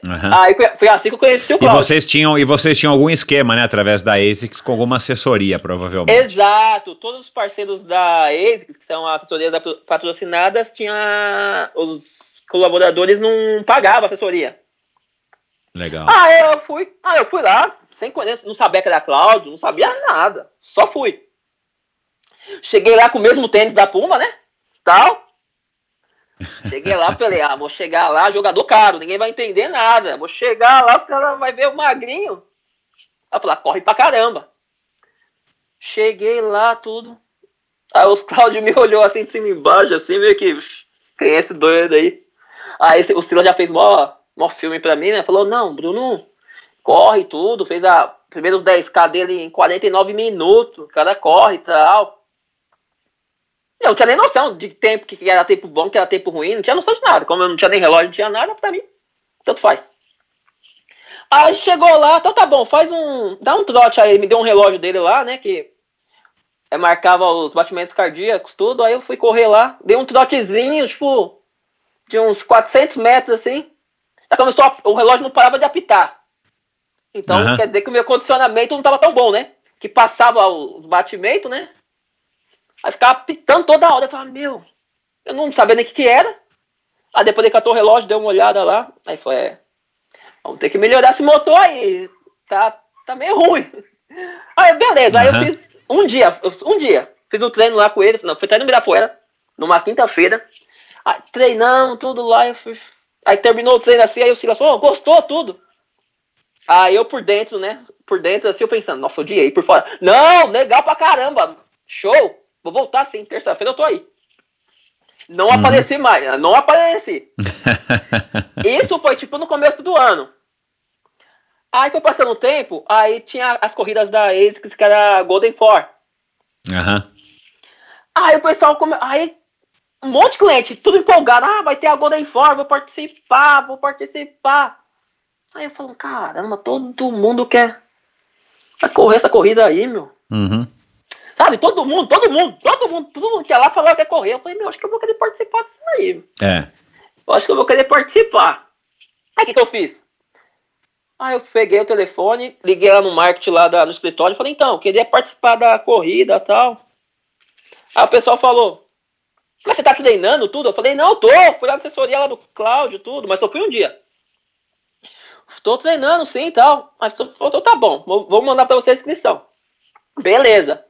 Uhum. Aí foi, foi, assim que eu conheci o E Cláudio. vocês tinham, e vocês tinham algum esquema, né, através da ASICS, com alguma assessoria, provavelmente. Exato. Todos os parceiros da ASICS, que são assessorias patrocinadas, tinha os colaboradores não pagavam assessoria. Legal. Ah, eu fui, ah, eu fui lá, sem conhecer, não sabia que era Cláudio, não sabia nada. Só fui. Cheguei lá com o mesmo tênis da Puma, né? Tal. Cheguei lá, falei, ah, vou chegar lá, jogador caro, ninguém vai entender nada. Vou chegar lá, os caras vão ver o magrinho. Aí falei, ah, corre pra caramba. Cheguei lá, tudo. Aí o Claudio me olhou assim de cima embaixo, assim, meio que. Quem é esse doido aí? Aí o Silas já fez mó, mó filme pra mim, né? Falou, não, Bruno, corre tudo. Fez a primeiros 10k dele em 49 minutos. O cara corre e tal. Eu não tinha nem noção de tempo, que era tempo bom, que era tempo ruim, não tinha noção de nada. Como eu não tinha nem relógio, não tinha nada, pra mim, tanto faz. Aí chegou lá, então tá bom, faz um. Dá um trote aí, me deu um relógio dele lá, né? Que é, marcava os batimentos cardíacos, tudo. Aí eu fui correr lá, dei um trotezinho, tipo, de uns 400 metros assim. Aí começou a- o relógio não parava de apitar. Então Aham. quer dizer que o meu condicionamento não tava tão bom, né? Que passava os batimentos, né? Aí ficava apitando toda hora. Eu falava, meu, eu não sabia nem o que, que era. Aí depois ele catou o relógio, deu uma olhada lá. Aí foi, é, vamos ter que melhorar esse motor aí. Tá, tá meio ruim. Aí, beleza. Aí Aham. eu fiz um dia, um dia. Fiz um treino lá com ele. Não, foi treino no Ibirapuera, numa quinta-feira. Aí, treinamos, tudo lá. Eu fui, aí terminou o treino assim, aí o Silas falou, "Ô, gostou tudo. Aí eu por dentro, né? Por dentro, assim, eu pensando, nossa, odiei. Por fora, não, legal pra caramba. Show. Vou voltar sim, terça-feira eu tô aí. Não apareci mais, não apareci. Isso foi tipo no começo do ano. Aí foi passando o tempo, aí tinha as corridas da ASICS que era Golden Four. Aham. Aí o pessoal come... aí um monte de cliente, tudo empolgado, ah, vai ter a Golden Four, vou participar, vou participar. Aí eu falo, caramba, todo mundo quer vai correr essa corrida aí, meu. Uhum. Sabe, todo mundo, todo mundo, todo mundo, todo mundo que ia lá falar que quer correr. Eu falei, meu, acho que eu vou querer participar disso aí. É. Eu acho que eu vou querer participar. Aí o que, que eu fiz? Aí eu peguei o telefone, liguei lá no marketing lá da- no escritório e falei, então, queria participar da corrida e tal. Aí o pessoal falou, mas você tá treinando tudo? Eu falei, não, eu tô, fui lá na assessoria lá do Cláudio, tudo, mas só fui um dia. Tô treinando sim e tal. Mas só- então tá bom, vou, vou mandar pra você a inscrição. Beleza.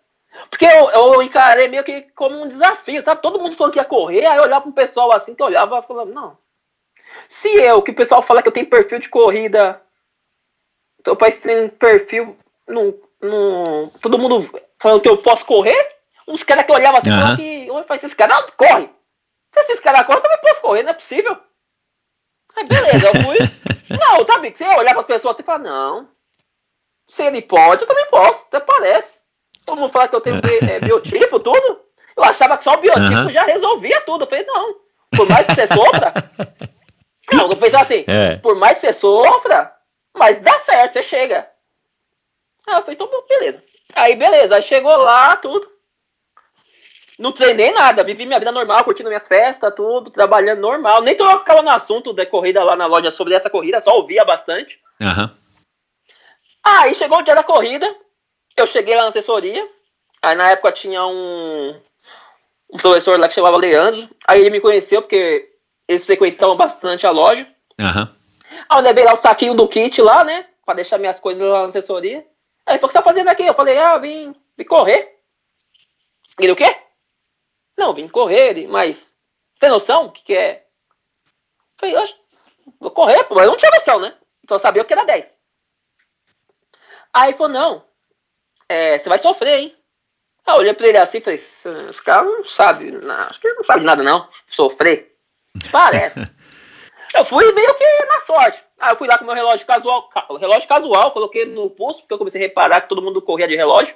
Porque eu, eu encarei meio que como um desafio, sabe? Todo mundo falando que ia correr, aí eu olhava pro pessoal assim, que olhava falava, não. Se eu, que o pessoal fala que eu tenho perfil de corrida, então pra tem perfil, não, não, todo mundo falando que eu posso correr, uns caras que eu olhava assim, falavam que, eu falei, esses caras não correm. Se esses caras correm, eu também posso correr, não é possível. Aí beleza, eu fui. não, sabe, você olhar pras pessoas assim e fala, não. Se ele pode, eu também posso, até parece. Todo mundo fala que eu tenho é, biotipo, tudo. Eu achava que só o biotipo Aham. já resolvia tudo. Eu falei, não. Por mais que você sofra. não, eu pensava assim, É. por mais que você sofra, mas dá certo, você chega. Aí eu falei, então beleza. Aí beleza, aí chegou lá, tudo. Não treinei nada, vivi minha vida normal, curtindo minhas festas, tudo, trabalhando normal. Nem trocava no assunto da corrida lá na loja sobre essa corrida, só ouvia bastante. Aham. Aí chegou o dia da corrida, eu cheguei lá na assessoria, aí na época tinha um, um professor lá que chamava Leandro, aí ele me conheceu porque eles frequentavam bastante a loja. Aham. Aí eu levei lá o saquinho do kit lá, né, pra deixar minhas coisas lá na assessoria. Aí ele falou, o que você tá fazendo aqui? Eu falei, ah, vim, vim correr. Ele o quê? Não, vim correr, ele, mas tem noção o que, que é? Falei, eu vou correr, pô, eu não tinha noção, né? Só sabia o que era 10. Aí ele falou, não, é, você vai sofrer, hein? Aí eu olhei pra ele assim e falei, esse cara não sabe, não, acho que ele não sabe de nada não, sofrer. Parece. eu fui meio que na sorte. Aí eu fui lá com meu relógio casual, relógio casual, coloquei no pulso, porque eu comecei a reparar que todo mundo corria de relógio.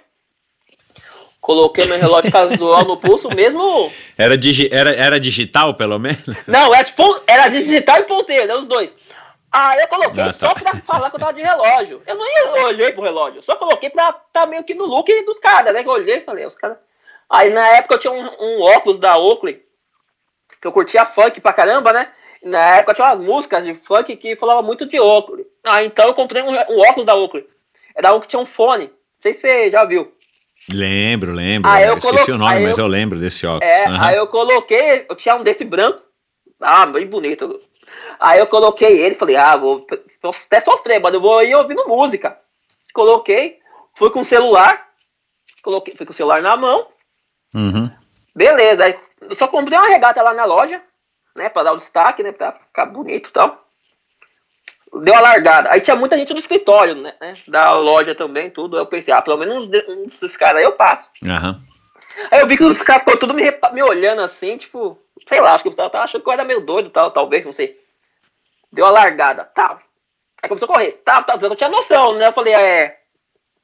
Coloquei meu relógio casual no pulso, mesmo. Era, digi era, era digital, pelo menos? Não, era, tipo, era digital e ponteiro, né, os dois. Aí eu coloquei ah, tá. só pra falar que eu tava de relógio. Eu não ia, eu olhei pro relógio, só coloquei pra estar tá meio que no look dos caras, né? Que eu olhei e falei, os caras. Aí na época eu tinha um, um, óculos da Oakley, que eu curtia funk pra caramba, né? Na época tinha umas músicas de funk que falavam muito de Oakley. Ah, então eu comprei um, um óculos da Oakley. Era um que tinha um fone. Não sei se você já viu. Lembro, lembro. Aí eu esqueci colo... o nome, mas eu... eu... lembro desse óculos. É, uhum. aí eu coloquei, eu tinha um desse branco. Ah, bem bonito. Aí eu coloquei ele, falei, ah, vou até sofrer, mas eu vou ir ouvindo música. Coloquei, fui com o celular, coloquei, fui com o celular na mão. Uhum. Beleza, aí eu só comprei uma regata lá na loja, né, pra dar o destaque, né, pra ficar bonito e tal deu a largada. Aí tinha muita gente no escritório, né? Da loja também, tudo. Aí eu pensei, ah, pelo menos um desses caras aí eu passo. Uhum. Aí eu vi que os caras ficou tudo me, me olhando assim, tipo, sei lá, acho que o pessoal tava achando que eu era meio doido tal, talvez, não sei. Deu a largada, tá. Aí começou a correr, tá, tá, eu não tinha noção, né? Eu falei, é,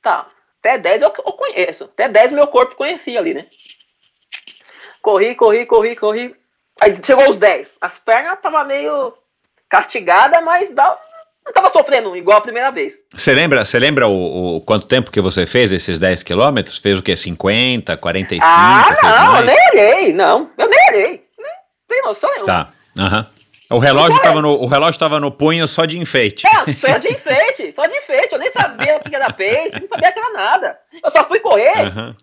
tá, até 10 eu, eu conheço, até 10 meu corpo conhecia ali, né? Corri, corri, corri, corri. Aí chegou os 10. As pernas tava meio castigada, mas dá, não tava sofrendo igual a primeira vez. Você lembra, você lembra o, o, quanto tempo que você fez esses 10 quilômetros? Fez o quê? 50, 45? Ah, não, eu nem olhei, não. Eu nem olhei. Nem, nem noção nenhuma. Tá, aham. Uhum. O relógio, tava no, o relógio tava no punho só de enfeite. É, só de enfeite, só de enfeite. Eu nem sabia o que era pace, não sabia que era nada. Eu só fui correr. Uhum.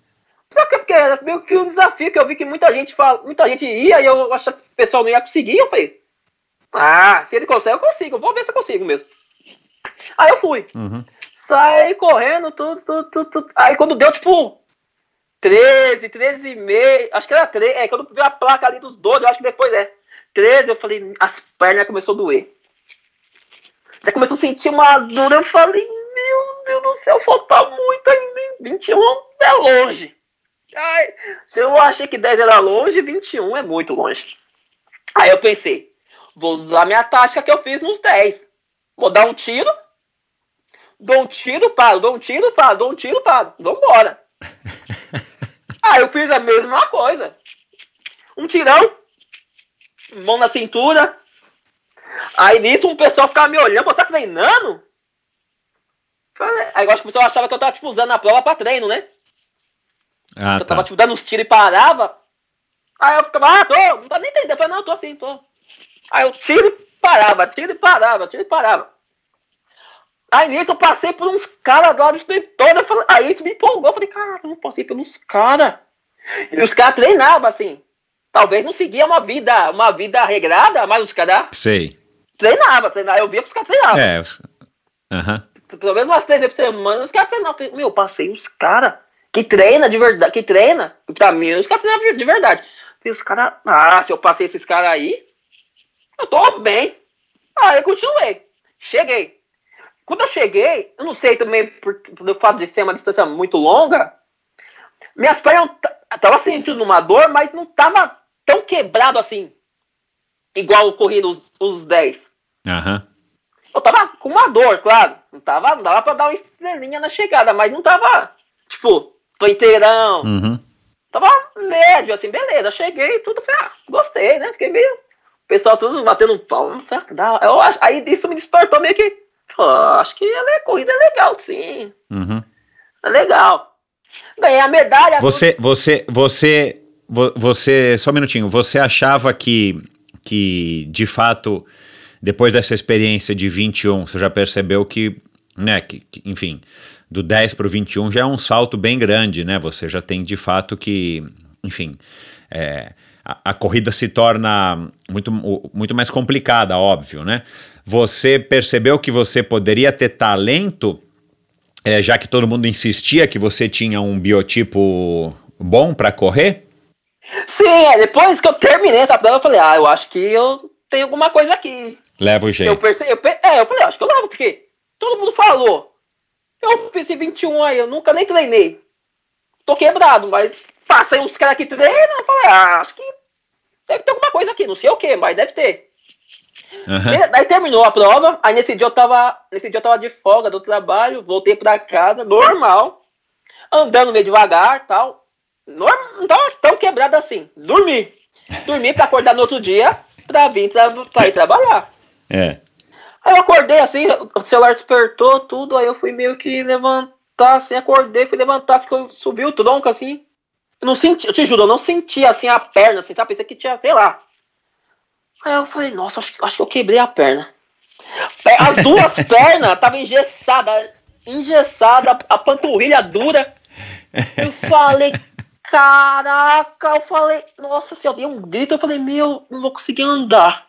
Só que porque era meio que um desafio que eu vi que muita gente fala, muita gente ia e eu achava que o pessoal não ia conseguir. Eu falei, ah, se ele consegue, eu consigo. Vou ver se eu consigo mesmo. Aí eu fui. Uhum. Saí correndo, tudo, tudo, tudo, tudo. Aí quando deu, tipo, 13, 13 e meio, acho que era 13. É, quando viu a placa ali dos 12, eu acho que depois é. 13, eu falei, as pernas começou a doer. Já começou a sentir uma dor, eu falei, meu Deus do céu, falta muito ainda. 21 é longe. Ai, se eu achei que 10 era longe, 21 é muito longe. Aí eu pensei, Vou usar minha tática que eu fiz nos 10. Vou dar um tiro. Dou um tiro, paro. Dou um tiro, paro. Dou um tiro, paro. Vambora. Aí eu fiz a mesma coisa. Um tirão. Mão na cintura. Aí nisso um pessoal ficava me olhando. Pô, tá treinando? Aí acho que o pessoal achava que eu tava tipo, usando a prova pra treino, né? Ah, eu tá. tava tipo, dando uns tiros e parava. Aí eu ficava, ah, tô, não tá nem entendendo. Eu falei, não, tô assim, tô. Aí eu tiro e parava, tiro e parava, tiro e parava. Aí nisso eu passei por uns caras lá do escritório, falei, aí isso me empolgou, eu falei, cara, eu passei pelos caras. E os caras treinavam assim. Talvez não seguia uma vida, uma vida regrada, mas os caras. Sei. Treinava, treinava. Eu via que os caras treinavam. É. Aham. Pelo menos umas três vezes por semana, os caras treinavam. Meu, eu passei os caras que treina de verdade, que treina. Pra mim, os caras treinavam de verdade. E os caras, ah, se eu passei esses caras aí, eu tô bem. Aí eu continuei. Cheguei. Quando eu cheguei, eu não sei também por, pelo fato de ser uma distância muito longa, minhas pernas tava sentindo uma dor, mas não tava tão quebrado assim. Igual eu corri nos, os 10. Uhum. Eu tava com uma dor, claro. Não, tava, não dava pra dar uma estrelinha na chegada, mas não tava, tipo, tô inteirão. Uhum. Tava médio, assim, beleza. Cheguei tudo, falei, ah, gostei, né? Fiquei meio pessoal tudo batendo um pau. Eu acho, aí isso me despertou meio que. Pô, acho que é corrida é legal, sim. Uhum. É legal. Ganhei a medalha. Você, tudo. você, você, você, só um minutinho. Você achava que, que de fato, depois dessa experiência de 21, você já percebeu que, né, que, que enfim, do 10 para o 21 já é um salto bem grande, né? Você já tem de fato que, enfim, é, a, corrida se torna muito, muito mais complicada, óbvio, né? Você percebeu que você poderia ter talento, é, já que todo mundo insistia que você tinha um biotipo bom para correr? Sim, é, depois que eu terminei essa prova, eu falei, ah, eu acho que eu tenho alguma coisa aqui. Leva o jeito. Eu pensei, eu, pe- é, eu falei, acho que eu levo, porque todo mundo falou. Eu fiz esse 21 aí, eu nunca nem treinei. Tô quebrado, mas passei uns caras que treinam, eu falei, ah, acho que deve ter alguma coisa aqui, não sei o que, mas deve ter. Daí terminou a prova, aí nesse dia eu tava. Nesse dia eu tava de folga do trabalho, voltei pra casa, normal, andando meio devagar tal. Não tava tão quebrado assim. Dormi. Dormi pra acordar no outro dia pra vir tra pra ir trabalhar. É. Aí eu acordei assim, o celular despertou, tudo, aí eu fui meio que levantar, assim, acordei, fui levantar, ficou, subiu o tronco assim. Eu não senti, eu te juro, eu não senti assim a perna, assim, sabe? Pensei que tinha, sei lá. Aí eu falei, nossa, acho, que- acho que eu quebrei a perna. Pe- As duas pernas estavam engessadas, engessada, a panturrilha dura. Eu falei, caraca, eu falei, nossa senhora, eu dei um grito, eu falei, meu, não vou conseguir andar.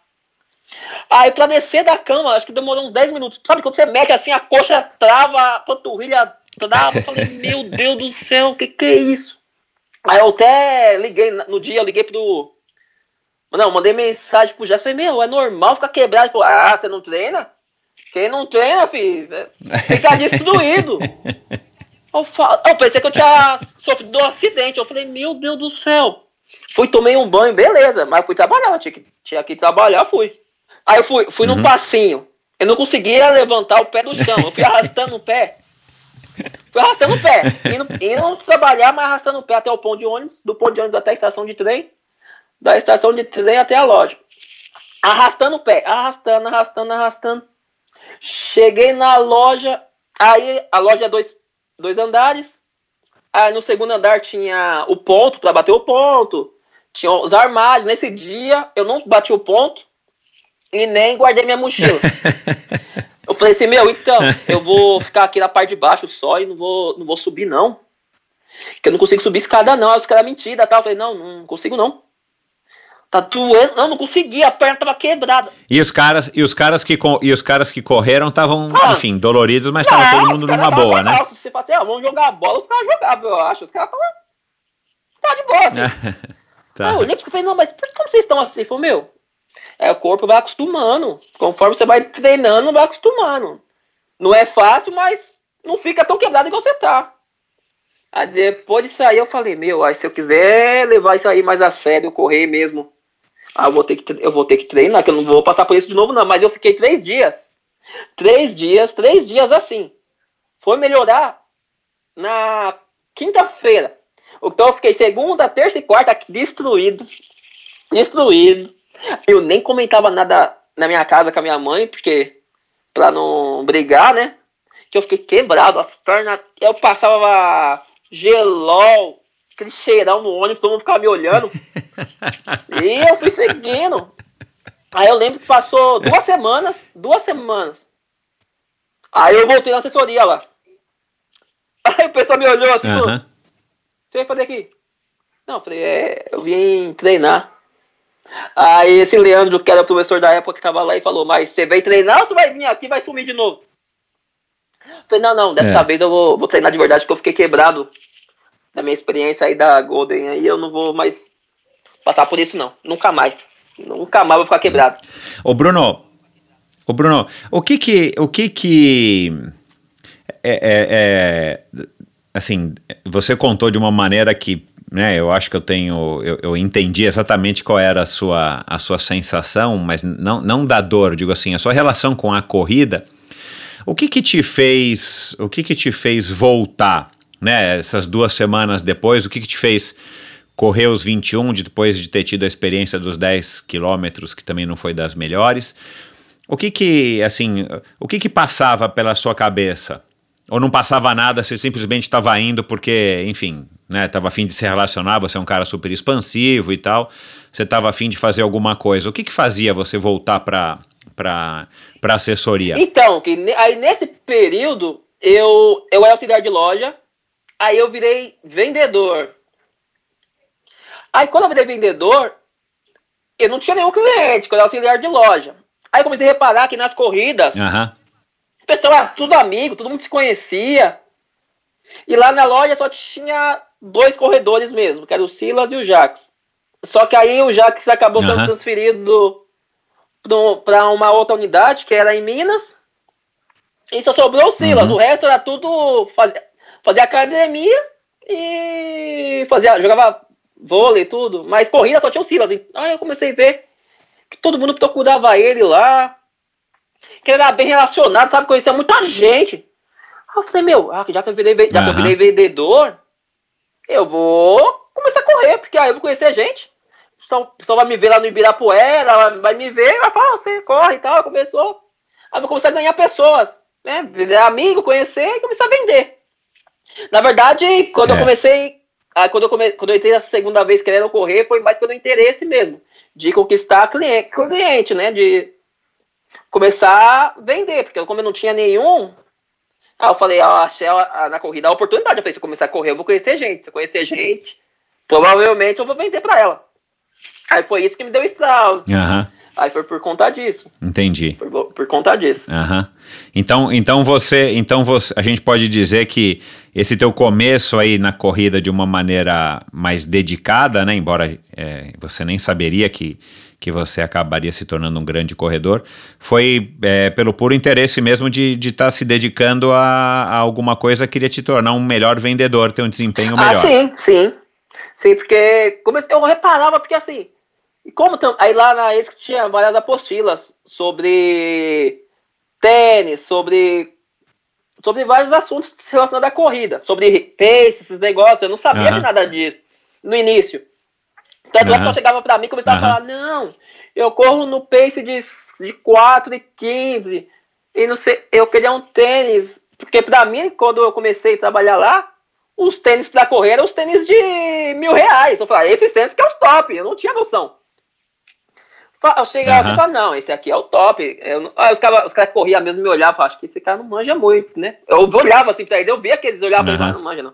Aí pra descer da cama, acho que demorou uns 10 minutos. Sabe quando você mete assim, a coxa trava, a panturrilha trava. Eu falei, meu Deus do céu, o que que é isso? Aí eu até liguei, no dia eu liguei pro... Não, mandei mensagem pro Jéssica, falei, meu, é normal ficar quebrado. Falou, ah, você não treina? Quem não treina, filho, fica destruído. Eu, fa- eu pensei que eu tinha sofrido um acidente. Eu falei, meu Deus do céu. Fui, tomei um banho, beleza, mas fui trabalhar, tinha que, tinha que trabalhar, fui. Aí eu fui, fui num passinho. Eu não conseguia levantar o pé do chão. Eu fui arrastando o pé. Fui arrastando o pé. Indo, indo trabalhar, mas arrastando o pé até o ponto de ônibus. Do ponto de ônibus até a estação de trem. Da estação de trem até a loja. Arrastando o pé. Arrastando, arrastando, arrastando. Cheguei na loja. Aí a loja é dois, dois andares. Aí no segundo andar tinha o ponto para bater o ponto. Tinha os armários. Nesse dia eu não bati o ponto e nem guardei minha mochila. eu falei assim, meu, então, eu vou ficar aqui na parte de baixo só e não vou, não vou subir, não. Que eu não consigo subir escada, não. Aí os caras mentira, tá? Eu falei, não, não consigo, não. Tá doendo. Não, não consegui, a perna tava quebrada. E os caras, e os caras que e os caras que correram estavam, Ah. enfim, doloridos, mas estava todo Não, mundo numa boa, né? legal. Se você fala assim, ah, vamos jogar bola, os caras jogavam, eu acho. Os caras estavam. Tá de boa, assim. tá. Aí eu olhei falei, não, mas por que vocês estão assim? Ele falou, meu, é, o corpo vai acostumando. Conforme você vai treinando, vai acostumando. Não é fácil, mas não fica tão quebrado igual você tá. Aí depois disso aí eu falei, meu, aí se eu quiser levar isso aí mais a sério, correr mesmo, ah, eu vou ter que, eu vou ter que treinar, que eu não vou passar por isso de novo, não. Mas eu fiquei três dias. Três dias, três dias assim. Foi melhorar na quinta-feira. Então eu fiquei segunda, terça e quarta destruído. Destruído. Eu nem comentava nada na minha casa com a minha mãe, porque pra não brigar, né? Que eu fiquei quebrado, as pernas. Eu passava gelol, aquele cheirão no ônibus, todo mundo ficava me olhando. e eu fui seguindo. Aí eu lembro que passou duas semanas, duas semanas. Aí eu voltei na assessoria lá. Aí o pessoal me olhou assim, Aham. você vai fazer aqui? Não, eu falei, é, eu vim treinar. Aí esse Leandro, que era o professor da época que tava lá, e falou, mas você veio treinar ou você vai vir aqui e vai sumir de novo? Eu falei, não, não, dessa É. vez eu vou, vou treinar de verdade, porque eu fiquei quebrado da minha experiência aí da Golden, aí eu não vou mais passar por isso não, nunca mais. Nunca mais vou ficar quebrado. Ô Bruno, ô Bruno, o que que, o que que é, é- é- assim, você contou de uma maneira que, né, eu acho que eu tenho, eu, eu entendi exatamente qual era a sua, a sua sensação, mas não, não da dor, digo assim, a sua relação com a corrida. O que que te fez, o que que te fez voltar, né, essas duas semanas depois, o que que te fez correr os 21, de, depois de ter tido a experiência dos 10 quilômetros, que também não foi das melhores, o que que, assim, o que que passava pela sua cabeça? Ou não passava nada, você simplesmente estava indo porque, enfim, né, estava afim de se relacionar, você é um cara super expansivo e tal, você estava afim de fazer alguma coisa. O que que fazia você voltar para para assessoria? Então, que aí nesse período eu, eu era auxiliar de loja, aí eu virei vendedor. Aí quando eu virei vendedor, eu não tinha nenhum cliente, quando eu era auxiliar de loja. Aí eu comecei a reparar que nas corridas, Aham. o pessoal era tudo amigo, todo mundo se conhecia. E lá na loja só tinha dois corredores mesmo, que era o Silas e o Jax. Só que aí o Jax acabou sendo Aham. transferido para uma outra unidade, que era em Minas. E só sobrou o Silas. Uhum. O resto era tudo fazer, fazer academia e fazia, jogava vôlei e tudo. Mas corrida só tinha o Silas. Aí eu comecei a ver que todo mundo procurava ele lá. Que ele era bem relacionado, sabe? Conhecia muita gente. Aí eu falei, meu, ah, já que eu virei, já que eu virei vendedor, eu vou começar a correr, porque aí eu vou conhecer gente. O pessoal vai me ver lá no Ibirapuera, vai me ver, vai falar, ah, você corre e tal, começou. Aí eu vou começar a ganhar pessoas, né? Virar amigo, conhecer e começar a vender. Na verdade, quando É. eu comecei, quando, eu come, quando eu entrei a segunda vez querendo correr, foi mais pelo interesse mesmo, de conquistar cliente, cliente né? De começar a vender, porque como eu não tinha nenhum, ah, eu falei, ah, achei na corrida a oportunidade. Eu falei, se eu começar a correr, eu vou conhecer gente. Se eu conhecer gente, provavelmente eu vou vender pra ela. Aí foi isso que me deu estralo. Aham, Aí foi por conta disso. entendi. Por, por conta disso. Aham. Então, então você, então você, a gente pode dizer que esse teu começo aí na corrida de uma maneira mais dedicada, né? Embora é, você nem saberia que que você acabaria se tornando um grande corredor, foi é, pelo puro interesse mesmo de estar se dedicando a, a alguma coisa que iria te tornar um melhor vendedor, ter um desempenho Ah, melhor. sim, sim. Sim, porque comecei, eu reparava, porque assim, e como aí lá na ex tinha várias apostilas sobre tênis, sobre sobre vários assuntos relacionados à corrida, sobre pace, esses negócios, eu não sabia Aham. de nada disso no início. Tanto é que quando chegava pra mim, começava Aham. a falar, não, eu corro no pace de, de 4 e 15, e não sei, eu queria um tênis, porque pra mim, quando eu comecei a trabalhar lá, os tênis pra correr eram os tênis de mil reais. Eu falei, esses tênis que é os top, eu não tinha noção. Eu chegava Aham. e falava, não, esse aqui é o top. Eu Aí os caras os caras corriam mesmo e me olhavam, acho que esse cara não manja muito, né? Eu olhava assim pra ele, eu via que eles olhavam falavam, não manja não.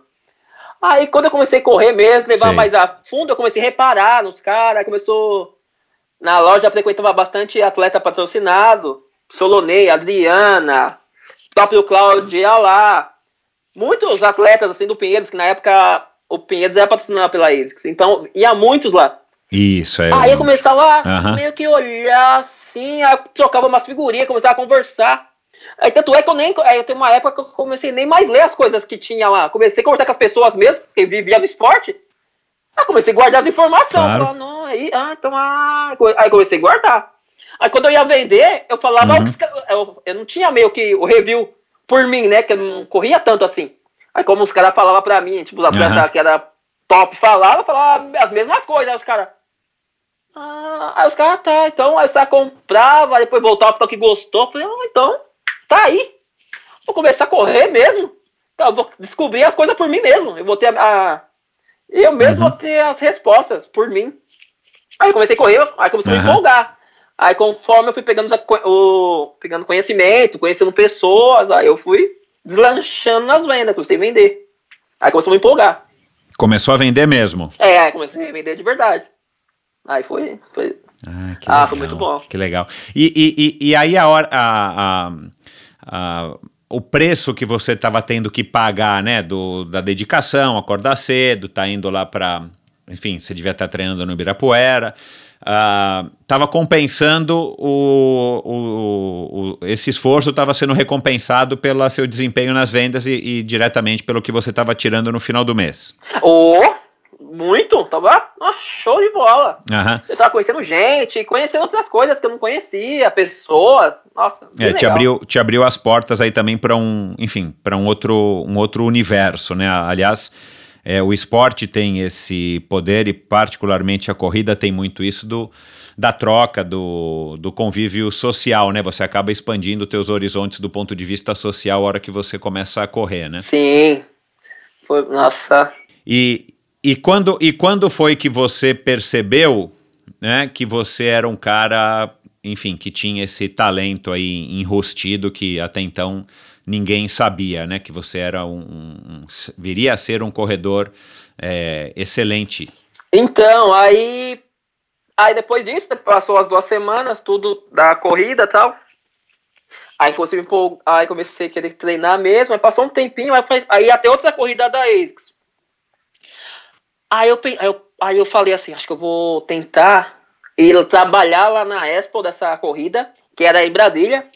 Aí quando eu comecei a correr mesmo, levar mais a fundo, eu comecei a reparar nos caras, começou... Na loja frequentava bastante atleta patrocinado, Solonei, Adriana, próprio Claudio ia lá. Muitos atletas assim do Pinheiros, que na época o Pinheiros era patrocinado pela ASICS, então ia muitos lá. Isso é. Aí eu começava lá, Aham. meio que olhar assim, aí trocava umas figurinhas, começava a conversar. Aí tanto é que eu nem. Aí eu tenho uma época que eu comecei nem mais ler as coisas que tinha lá. Comecei a conversar com as pessoas mesmo, porque vivia do esporte. Aí comecei a guardar as informações. Claro. Falava, não, aí, ah, então, ah. Aí comecei a guardar. Aí quando eu ia vender, eu falava, Uhum. eu, eu não tinha meio que o review por mim, né? Que eu não corria tanto assim. Aí como os caras falavam pra mim, tipo, os atletas Aham. que era top falavam, eu falava as mesmas coisas. Aí os caras. Ah, aí os caras, tá, então, aí os caras compravam, depois voltava pro que gostou. Eu Falei, ah, então, tá aí. Vou começar a correr mesmo. Então, eu vou descobrir as coisas por mim mesmo. Eu vou ter a. a- eu mesmo Uhum. vou ter as respostas por mim. Aí eu comecei a correr, aí comecei a me Aham. empolgar. Aí conforme eu fui pegando, o, pegando conhecimento, conhecendo pessoas, aí eu fui deslanchando nas vendas, comecei a vender. Aí começou a me empolgar. Começou a vender mesmo. É, aí comecei a vender de verdade. Aí foi, foi Ah, que Ah, legal. foi muito bom. Que legal. E, e, e, aí a hora. A, a- a- o preço que você estava tendo que pagar, né? Do, da dedicação, acordar cedo, tá indo lá para. Enfim, você devia estar treinando no Ibirapuera. Estava compensando o, o, o- esse esforço estava sendo recompensado pelo seu desempenho nas vendas e, e diretamente pelo que você estava tirando no final do mês. Ô, muito, tava ah, show de bola. Aham. Eu tava conhecendo gente, conhecendo outras coisas que eu não conhecia, pessoas. Nossa, É, te abriu, te abriu as portas aí também para um, enfim, para um outro, um outro universo, né? Aliás, é, o esporte tem esse poder e particularmente a corrida tem muito isso do, da troca, do, do convívio social, né? Você acaba expandindo teus horizontes do ponto de vista social a hora que você começa a correr, né? Sim. Foi, nossa. E, e, quando, e quando foi que você percebeu né, que você era um cara, enfim, que tinha esse talento aí enrostido que até então ninguém sabia, né? Que você era um, um- viria a ser um corredor é, excelente. Então, aí. Aí depois disso, passou as duas semanas, tudo da corrida tal. Aí me empol- aí comecei a querer treinar mesmo, aí passou um tempinho, aí, foi- aí ter outra corrida da ASICS. Aí eu, aí eu, aí eu falei assim, acho que eu vou tentar ir trabalhar lá na Expo dessa corrida, que era em Brasília.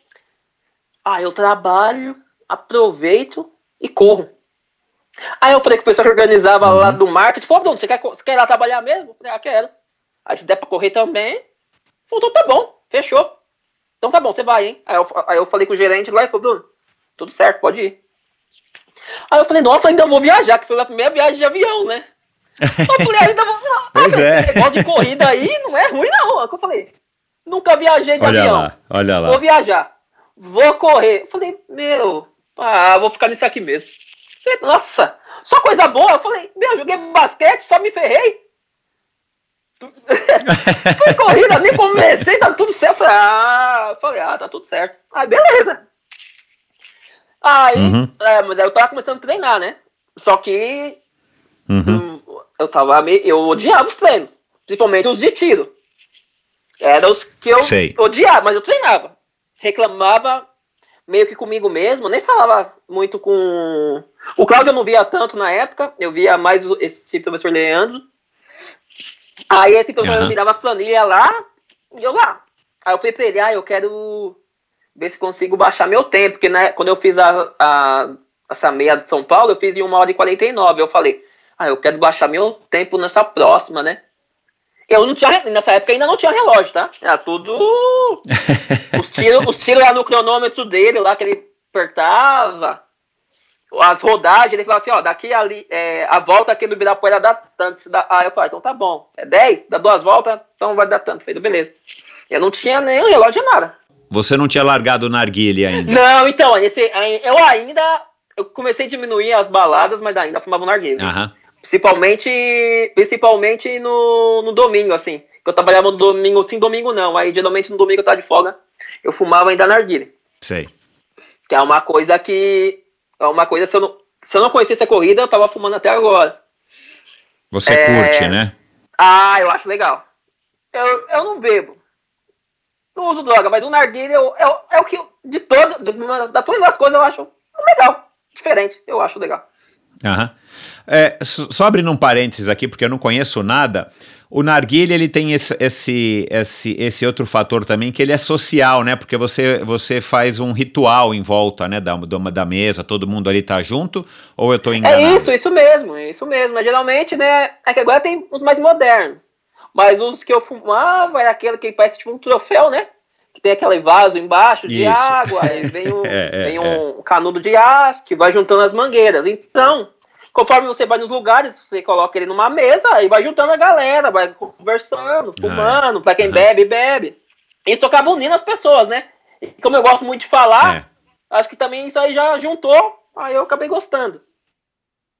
Aí eu trabalho, aproveito e corro. Aí eu falei com o pessoal que organizava lá do marketing, falou, Bruno, você quer, você quer ir lá trabalhar mesmo? Eu falei, ah, quero. Aí se der pra correr também, falou, então tá bom, fechou. Então tá bom, você vai, hein? Aí eu, aí eu falei com o gerente lá e falou, Bruno, tudo certo, pode ir. Aí eu falei, nossa, ainda vou viajar, que foi a primeira viagem de avião, né? Eu falei, ainda vou. Pois é. Esse negócio de corrida aí não é ruim, não. É que eu falei. Nunca viajei de Olha avião. lá, olha Vou lá. viajar. Vou correr. Eu falei, meu, ah, vou ficar nisso aqui mesmo. Falei, Nossa, só coisa boa. Eu falei, meu, joguei basquete, só me ferrei. Foi corrida, nem comecei, tá tudo certo. Falei, ah, falei, ah, tá tudo certo. Aí, beleza. Aí, Uhum. é, mas aí eu tava começando a treinar, né? Só que Uhum. Eu tava meio, eu odiava os treinos, principalmente os de tiro. Eram os que eu Sei. odiava, mas eu treinava. Reclamava meio que comigo mesmo, nem falava muito com. O Cláudio eu não via tanto na época, eu via mais esse professor Leandro. Aí esse professor Aham. me dava as planilhas lá, e eu lá. Aí eu falei pra ele, ah, eu quero ver se consigo baixar meu tempo, porque né, quando eu fiz a, a- essa meia de São Paulo, eu fiz em 1 hora e 49. Eu falei, ah, eu quero baixar meu tempo nessa próxima, né? Eu não tinha, nessa época ainda não tinha relógio, tá? Era tudo. Os tiros os tiros lá no cronômetro dele, lá que ele apertava. As rodagens, ele falava assim, ó, daqui ali, é, a volta aqui do Ibirapuera dá tanto. dá- Ah, eu falei, então tá bom. É 10? Dá duas voltas? Então vai dar tanto. Falei, beleza. Eu não tinha nem o relógio, nada. Você não tinha largado o narguile ainda. Não, então, esse, eu ainda. Eu comecei a diminuir as baladas, mas ainda fumava um narguilé. Aham. Principalmente, principalmente no, no domingo, assim. Que eu trabalhava no domingo, sim, domingo não. Aí geralmente no domingo eu tava de folga, eu fumava ainda narguilé. Sei. Que é uma coisa que. É uma coisa, se eu não, se eu não conhecesse a corrida, eu tava fumando até agora. Você É. curte, né? Ah, eu acho legal. Eu, eu não bebo. Não uso droga, mas o narguilé eu- é, o- é o que. De todo, de, de todas as coisas eu acho legal. Diferente, eu acho legal. Aham. É, só abrindo um parênteses aqui, porque eu não conheço nada. O narguilé, ele tem esse, esse, esse, esse outro fator também, que ele é social, né? Porque você, você faz um ritual em volta, né, da, da, da mesa, todo mundo ali tá junto, ou eu tô enganado? É isso, isso mesmo, é isso mesmo. Mas geralmente, né? É que agora tem os mais modernos. Mas os que eu fumava era aquele que parece tipo um troféu, né? Que tem aquele vaso embaixo de Isso. água, aí vem um, É, é, vem um canudo de aço que vai juntando as mangueiras. Então, conforme você vai nos lugares, você coloca ele numa mesa e vai juntando a galera, vai conversando, fumando, pra quem bebe, bebe. Isso acaba unindo as pessoas, né? E como eu gosto muito de falar, É. acho que também isso aí já juntou, aí eu acabei gostando.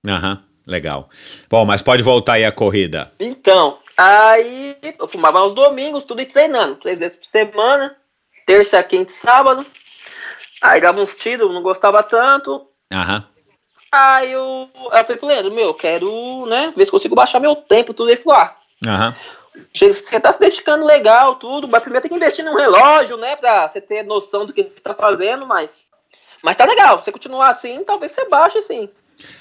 Aham, legal. Bom, mas pode voltar aí a corrida. Então, aí eu fumava aos domingos, tudo e treinando. Três vezes por semana, terça, quinta e sábado. Aí dava uns tiros, não gostava tanto. Aham. Aí eu, aí eu falei pro Leandro, meu, eu quero, né, ver se consigo baixar meu tempo, tudo. Ele falou, ah, Aham. você tá se dedicando legal, tudo, mas primeiro tem que investir num relógio, né, pra você ter noção do que você tá fazendo, mas... Mas tá legal, se você continuar assim, talvez você baixe sim.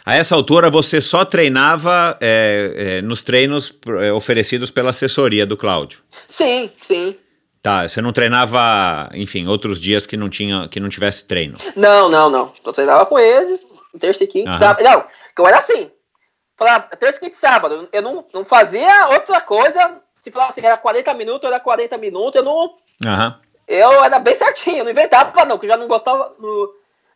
A essa altura você só treinava é, é, nos treinos é, oferecidos pela assessoria do Cláudio. Sim, sim. Tá, você não treinava, enfim, outros dias que não tinha, que não tivesse treino. Não, não, não. Eu treinava com eles, terça e quinta, sábado. Não, eu era assim. Falava, terça, quinta e sábado. Eu não, não fazia outra coisa. Se falava assim, era 40 minutos, era 40 minutos. Eu não. Eu era bem certinho, eu não inventava, não, que eu já não gostava.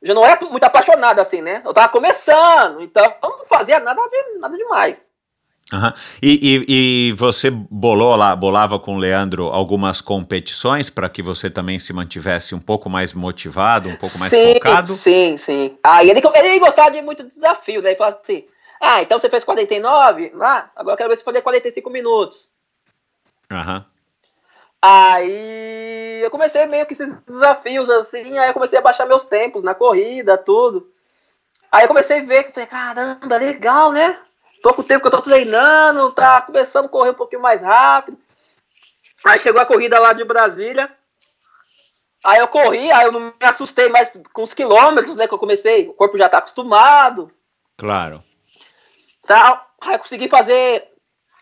já não era muito apaixonado assim, né? Eu tava começando, então eu não fazia nada, nada demais. Aham. E, e, e você bolou lá, bolava com o Leandro algumas competições para que você também se mantivesse um pouco mais motivado, um pouco mais sim, focado? sim, sim. Aí ele, ele gostava de muito desafio, né? Ele falava assim: ah, então você fez 49? Ah, agora eu quero ver você fazer 45 minutos. Aham. Aí eu comecei meio que esses desafios assim, aí eu comecei a baixar meus tempos na corrida, tudo. Aí eu comecei a ver que falei, caramba, legal, né? Pouco tempo que eu tô treinando, tá começando a correr um pouquinho mais rápido. Aí chegou a corrida lá de Brasília. Aí eu corri, aí eu não me assustei mais com os quilômetros, né? Que eu comecei, o corpo já tá acostumado. Claro. Tal. Aí eu consegui fazer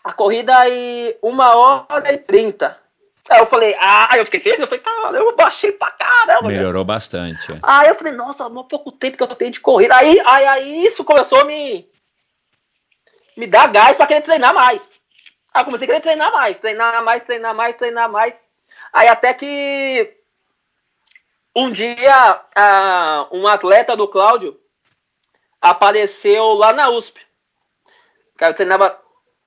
a corrida em uma hora e trinta. Aí eu falei, ah, aí eu fiquei feliz, eu falei, cara, eu baixei pra caramba. né? Melhorou bastante. é. Aí eu falei, nossa, há pouco tempo que eu tenho de corrida. Aí, aí, aí isso começou a me, me dar gás pra querer treinar mais. Aí eu comecei a querer treinar mais, treinar mais, treinar mais, treinar mais. Aí até que um dia um atleta do Cláudio apareceu lá na USP. Cara, eu treinava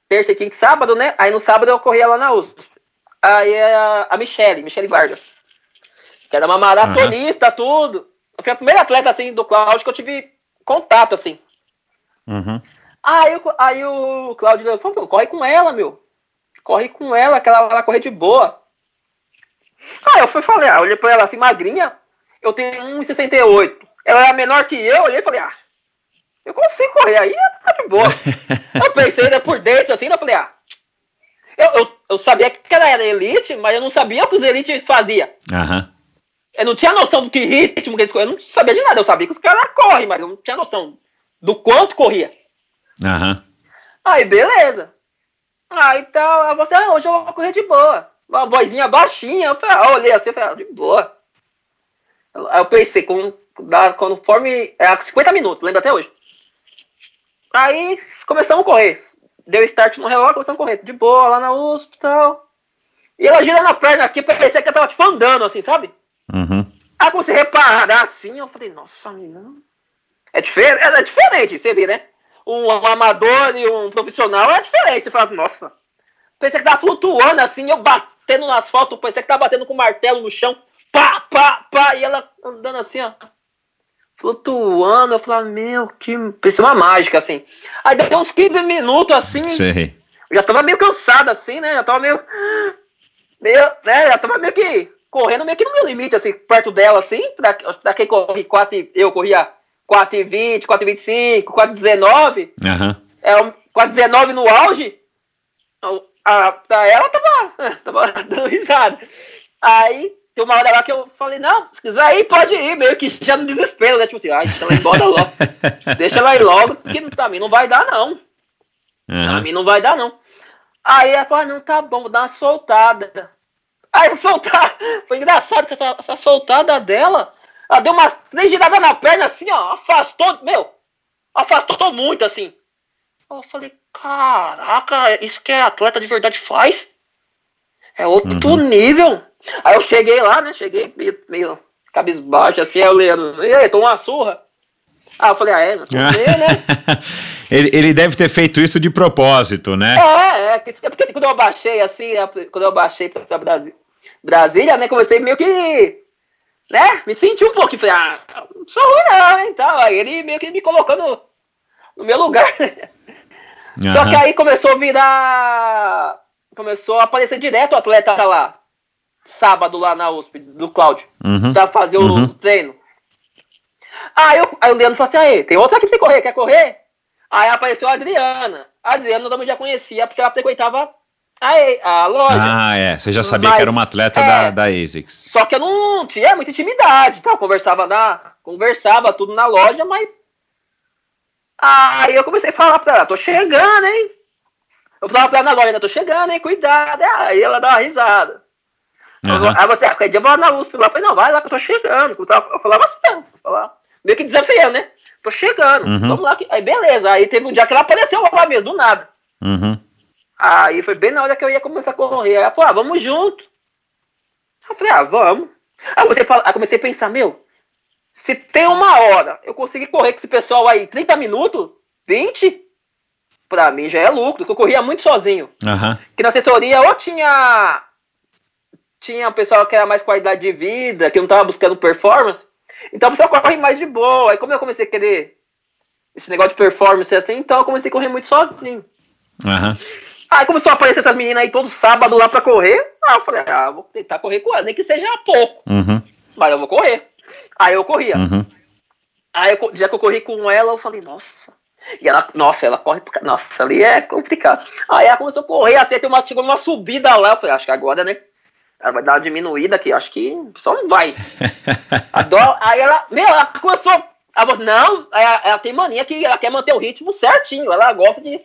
terça, quinta e sábado, né? Aí no sábado eu corria lá na USP. Aí a, a Michele, Michele Vargas. Que era uma maratonista, tudo. Foi a primeira atleta, assim, do Cláudio que eu tive contato, assim. Uhum. Aí, o- aí o Cláudio falou, "Pô, corre com ela, meu. Corre com ela, que ela vai correr de boa. Aí eu fui falei, ah, olhei pra ela assim, magrinha. Eu tenho 1,68. Ela é menor que eu, olhei e falei, ah, eu consigo correr aí, tá de boa. eu pensei né, por dentro assim, eu falei, ah. Eu, eu, eu sabia que ela era elite, mas eu não sabia o que os elites faziam. Aham. Eu não tinha noção do que ritmo que eles corriam, eu não sabia de nada. Eu sabia que os caras correm, mas eu não tinha noção do quanto corria. Aham. Aí, beleza. Aí então, você, ah, hoje eu vou correr de boa. Uma vozinha baixinha. Eu falei, ah, olhei assim, eu falei, ah, de boa. Aí eu pensei, com, da, conforme. É, 50 minutos, lembro até hoje. Aí começamos a correr. Deu start no relógio, começamos a correr. De boa, lá na USP e tal. E ela gira na perna aqui, parecia que ela tava tipo andando assim, sabe? Uhum. Aí comecei a reparar assim, eu falei, nossa, menina. É diferente, é diferente, você vê, né? Um, amador e um profissional é diferente. Você fala, nossa. Pensei que tava flutuando assim, eu batendo no asfalto, pensei que tava batendo com o martelo no chão. Pá, pá, pá, e ela andando assim, ó. Flutuando, eu falei, meu, que. Pensei uma mágica, assim. Aí deu uns 15 minutos assim, Sei. eu já tava meio cansado assim, né? Já tava meio. meio né? Já tava meio que correndo meio que no meu limite, assim, perto dela, assim. Da, da quem corri 4, e- eu corria 4,20, 4,25, 4,19. Aham. É, um 4,19 no auge. A, pra ela tava, tava dando risada. Aí, tem uma hora lá que eu falei, não, se quiser ir, pode ir, meio que já no desespero, né? Tipo assim, ai, deixa ela ir embora logo. deixa ela ir logo, porque pra mim não vai dar, não. Pra Aham. mim não vai dar, não. Aí ela falou, ah, não, tá bom, vou dar uma soltada. Aí soltar, foi engraçado que essa, essa soltada dela, ela deu umas três giradas na perna, assim, ó, afastou, meu, afastou muito, assim. Eu falei, caraca, isso que é atleta de verdade faz? É outro nível. Aí eu cheguei lá, né, cheguei meio, meio cabisbaixo, assim, aí o Leandro, e aí, tomou uma surra? Ah, eu falei, ah, é, não sei, né? ele, ele deve ter feito isso de propósito, né? É, é, que- é porque assim, quando eu baixei assim, a- quando eu baixei pra Brasi- Brasília, né, comecei meio que, né, me senti um pouco, falei, ah, não sou ruim não, hein, tal, aí ele meio que me colocou no, no meu lugar, só que aí começou a virar, começou a aparecer direto o atleta lá, sábado lá na USP, do Cláudio, Uhum. pra fazer o Uhum. treino. Aí, eu, aí o Leandro falou assim, aí, tem outra aqui pra você correr, quer correr? Aí apareceu a Adriana. A Adriana eu também já conhecia, porque ela frequentava a, a loja. Ah, é. Você já sabia Mas, que era uma atleta é. da, da ASICS. Só que eu não tinha muita intimidade, tá? Eu conversava na, conversava tudo na loja, mas aí eu comecei a falar pra ela, tô chegando, hein? Eu falava pra ela na loja, né? Tô chegando, hein? Cuidado. Aí ela dá uma risada. Aham. Aí você, ah, qualquer dia eu vou lá na USP lá. Eu falei, não, vai lá que eu tô chegando. Eu falava assim, falava, meio que desafiando, né? Tô chegando, Uhum. vamos lá. Aí beleza, aí teve um dia que ela apareceu lá mesmo, do nada. Uhum. Aí foi bem na hora que eu ia começar a correr. Aí ela falou, ah, vamos junto. Eu falei, ah, vamos. Aí eu comecei, a falar- aí comecei a pensar, meu, se tem uma hora eu conseguir correr com esse pessoal aí 30 minutos, 20, pra mim já é lucro, porque eu corria muito sozinho. Aham. Que na assessoria ou tinha tinha pessoal que era mais qualidade de vida, que não tava buscando performance, então o pessoal corre mais de boa. Aí como eu comecei a querer esse negócio de performance assim, então eu comecei a correr muito sozinho. Aham. Aí começou a aparecer essas meninas aí todo sábado lá pra correr. Ah, eu falei, ah, vou tentar correr com ela, nem que seja pouco, Uhum. mas eu vou correr. Aí eu corria. Uhum. Aí eu, já que eu corri com ela, eu falei, nossa. E ela, nossa, ela corre, nossa, ali é complicado. Aí ela começou a correr, assim, tem uma, chegou numa subida lá, eu falei, acho que agora, né? Ela vai dar uma diminuída aqui, acho que só não vai. A dó- aí ela, meu, ela começou Ela falou, não, ela, ela tem mania que ela quer manter o ritmo certinho. Ela gosta de.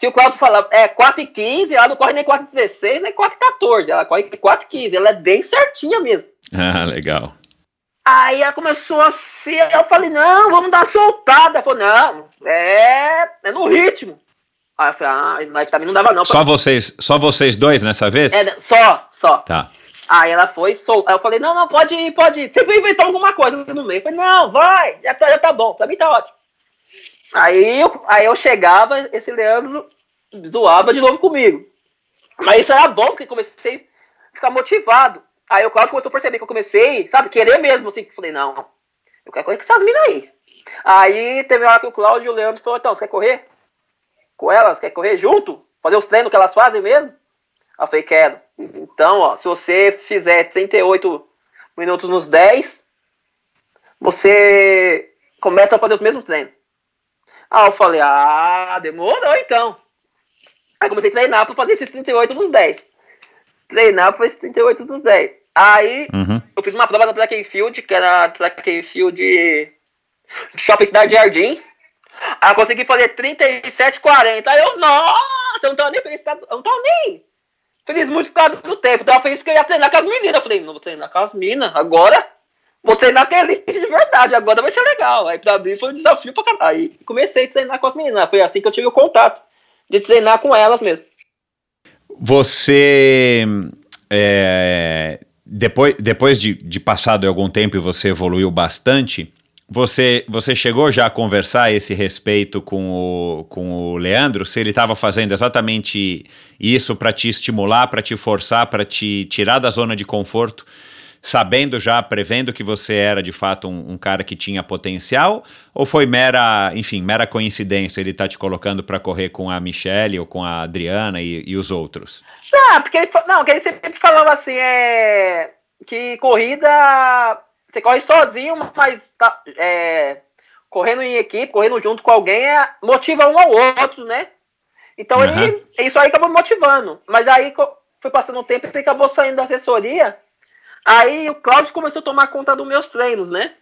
Se o Claudio falar é 4 e 15, ela não corre nem 4 e 16, nem 4 e 14. Ela corre 4 e 15. Ela é bem certinha mesmo. Ah, legal. Aí ela começou a se. Eu falei, não, vamos dar uma soltada. Ela falou, não, é, é no ritmo. Aí eu falei, ah, mas também não dava não. Só vocês, só vocês dois nessa vez? É, só, só. Tá. Aí ela foi, sol... aí eu falei, não, não, pode ir, pode ir. Você vai inventar alguma coisa no meio. Eu falei, não, vai, já tá, já tá bom, pra mim tá ótimo. Aí eu, aí eu chegava, esse Leandro zoava de novo comigo. Mas isso era bom, porque comecei a ficar motivado. Aí o Claudio começou a perceber que eu comecei, sabe, querer mesmo, assim, falei, não, eu quero correr com essas minas aí. Aí teve uma hora que o Claudio e o Leandro falaram, então, você quer correr? Com elas? Quer correr junto? Fazer os treinos que elas fazem mesmo? Aí eu falei, quero. Então, ó, se você fizer 38 minutos nos 10, você começa a fazer os mesmos treinos. Aí eu falei, ah, demorou então. Aí comecei a treinar para fazer esses 38 nos 10. Treinar para fazer esses 38 nos 10. Aí Uhum. eu fiz uma prova no track and field, que era track and field de, de Shopping Cidade Jardim. Aí eu consegui fazer 37,40. Aí eu, nossa, eu não tava nem feliz, eu não tava nem feliz muito por causa do tempo. Tava feliz porque eu ia treinar com as meninas. Eu falei, não vou treinar com as minas, agora vou treinar elite de verdade, agora vai ser legal. Aí pra mim foi um desafio pra caralho. Aí comecei a treinar com as meninas. Foi assim que eu tive o contato de treinar com elas mesmo. Você. é, depois depois de, de passado algum tempo e você evoluiu bastante, você, você chegou já a conversar a esse respeito com o, com o Leandro? Se ele estava fazendo exatamente isso para te estimular, para te forçar, para te tirar da zona de conforto, sabendo já, prevendo que você era de fato um, um cara que tinha potencial? Ou foi mera, enfim, mera coincidência ele tá te colocando para correr com a Michelle ou com a Adriana e, e os outros? Não, porque ele, não, que ele sempre falava assim, é. Que corrida. Você corre sozinho, mas tá, é, correndo em equipe, correndo junto com alguém, é, motiva um ao outro, né? Então Aham. ele. Isso aí acabou motivando. Mas aí foi passando o tempo e ele acabou saindo da assessoria. Aí o Cláudio começou a tomar conta dos meus treinos, né?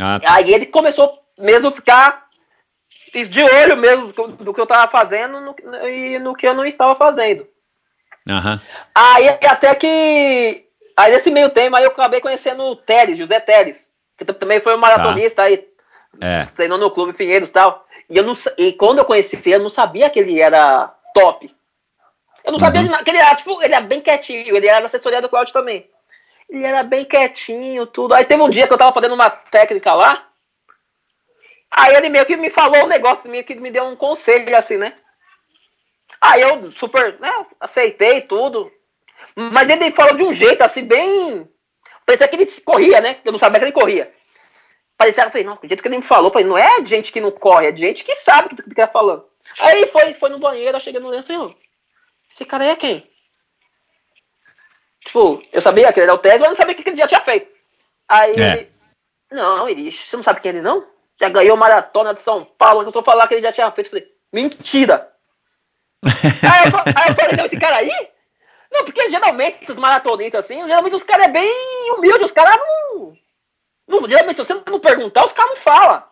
Ah, tá. Aí ele começou mesmo a ficar de olho mesmo do, que eu tava fazendo no- e no que eu não estava fazendo. Aham. Aí até que. Aí nesse meio tempo aí eu acabei conhecendo o Teles, José Teles, que também foi um maratonista aí, É. treinou no Clube Pinheiros e tal. E, eu não, e quando eu conheci ele, eu não sabia que ele era top. Eu não sabia Uhum. de nada, que ele era, tipo, ele era bem quietinho, ele era da assessoria do Claudio também. Ele era bem quietinho, tudo. Aí teve um dia que eu tava fazendo uma técnica lá. Aí ele meio que me falou um negócio, meio que me deu um conselho assim, né? Aí eu super, né, aceitei tudo. Mas ele falou de um jeito assim, bem. Parecia que ele corria, né? Eu não sabia que ele corria. Parecia, eu falei, não, do jeito que ele me falou, falei, não é de gente que não corre, é de gente que sabe o que tá falando. Aí foi, foi no banheiro, eu cheguei no Leandro e falei, esse cara aí é quem? Tipo, eu sabia que ele era o Tesla, mas não sabia o que ele já tinha feito. Aí É. ele, não, Iris, você não sabe quem é ele não? Já ganhou maratona de São Paulo, eu tô falando que ele já tinha feito. Eu falei, mentira! aí, aí eu falei, não, esse cara aí? Não, porque geralmente os maratonistas assim, geralmente os caras é bem humildes, os caras não, não. Geralmente, se você não perguntar, os caras não falam.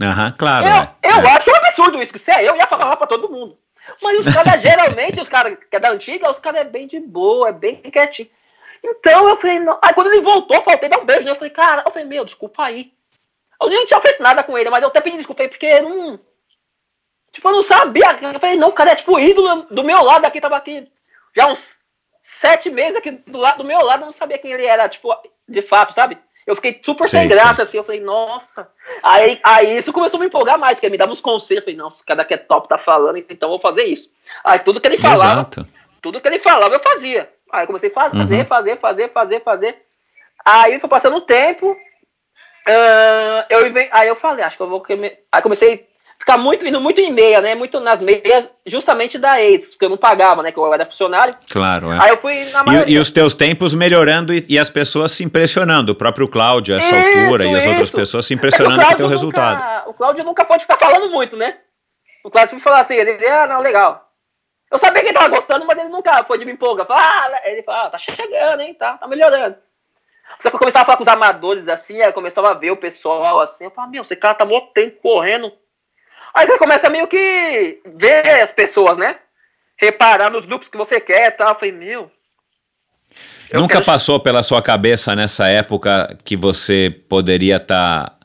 Aham, claro. Eu, é. eu É. acho um absurdo isso, que se é eu, ia falar pra todo mundo. Mas os caras, geralmente, os caras que é da antiga, os caras é bem de boa, é bem quietinho. Então eu falei, não. Aí quando ele voltou, faltei dar um beijo, né? Eu falei, cara, eu falei, meu, desculpa aí. Eu nem tinha feito nada com ele, mas eu até pedi desculpa aí, porque eu não. Tipo, eu não sabia. Eu falei, não, o cara é tipo ídolo do meu lado aqui, tava aqui já uns sete meses aqui do lado do meu lado, eu não sabia quem ele era, tipo, de fato, sabe? Eu fiquei super Sei, sem graça, assim, eu falei, nossa. Aí, aí isso começou a me empolgar mais, ele me dava uns conselhos, eu falei, não, esse cara que é top tá falando, então eu vou fazer isso. Aí tudo que ele falava, Exato. tudo que ele falava eu fazia. Aí eu comecei a fazer, Uhum. fazer, fazer, fazer, fazer. Aí foi passando o tempo. ah, eu, aí eu falei, acho que eu vou. Aí comecei ficar muito, indo muito em meia, né? Muito nas meias, justamente da AIDS, porque eu não pagava, né? Que eu era funcionário. Claro, é. Aí eu fui na E, maioria. e os teus tempos melhorando e, e as pessoas se impressionando. O próprio Cláudio, a essa Isso, altura, e as outras isso. pessoas se É impressionando com o teu Cláudio resultado. nunca- o Cláudio nunca pode ficar falando muito, né? O Cláudio sempre fala assim, ele, ah, não, legal. Eu sabia que ele tava gostando, mas ele nunca foi de me empolgar. Ah, ele fala, ah, tá chegando, hein, tá, tá melhorando. Só que eu começava a falar com os amadores assim, aí eu começava a ver o pessoal assim, eu falava, meu, esse cara tá mó tempo correndo. Aí você começa meio que ver as pessoas, né? Reparar nos grupos que você quer e tal. Eu falei, meu. eu Nunca quero- passou pela sua cabeça nessa época que você poderia estar.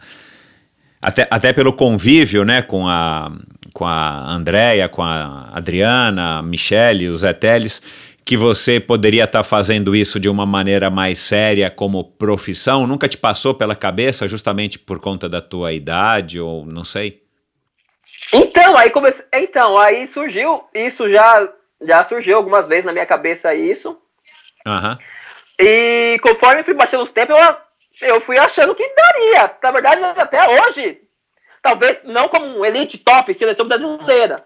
até, até pelo convívio, né, com a, com a Andrea, com a Adriana, a Michele, o Zé Teles, que você poderia estar fazendo isso de uma maneira mais séria como profissão? Nunca te passou pela cabeça justamente por conta da tua idade ou não sei? Então, aí comece... então, aí surgiu, isso já, já surgiu algumas vezes na minha cabeça isso. Aham. E conforme fui baixando os tempos, eu, eu fui achando que daria. Na verdade, até hoje, talvez não como um elite top, seleção brasileira.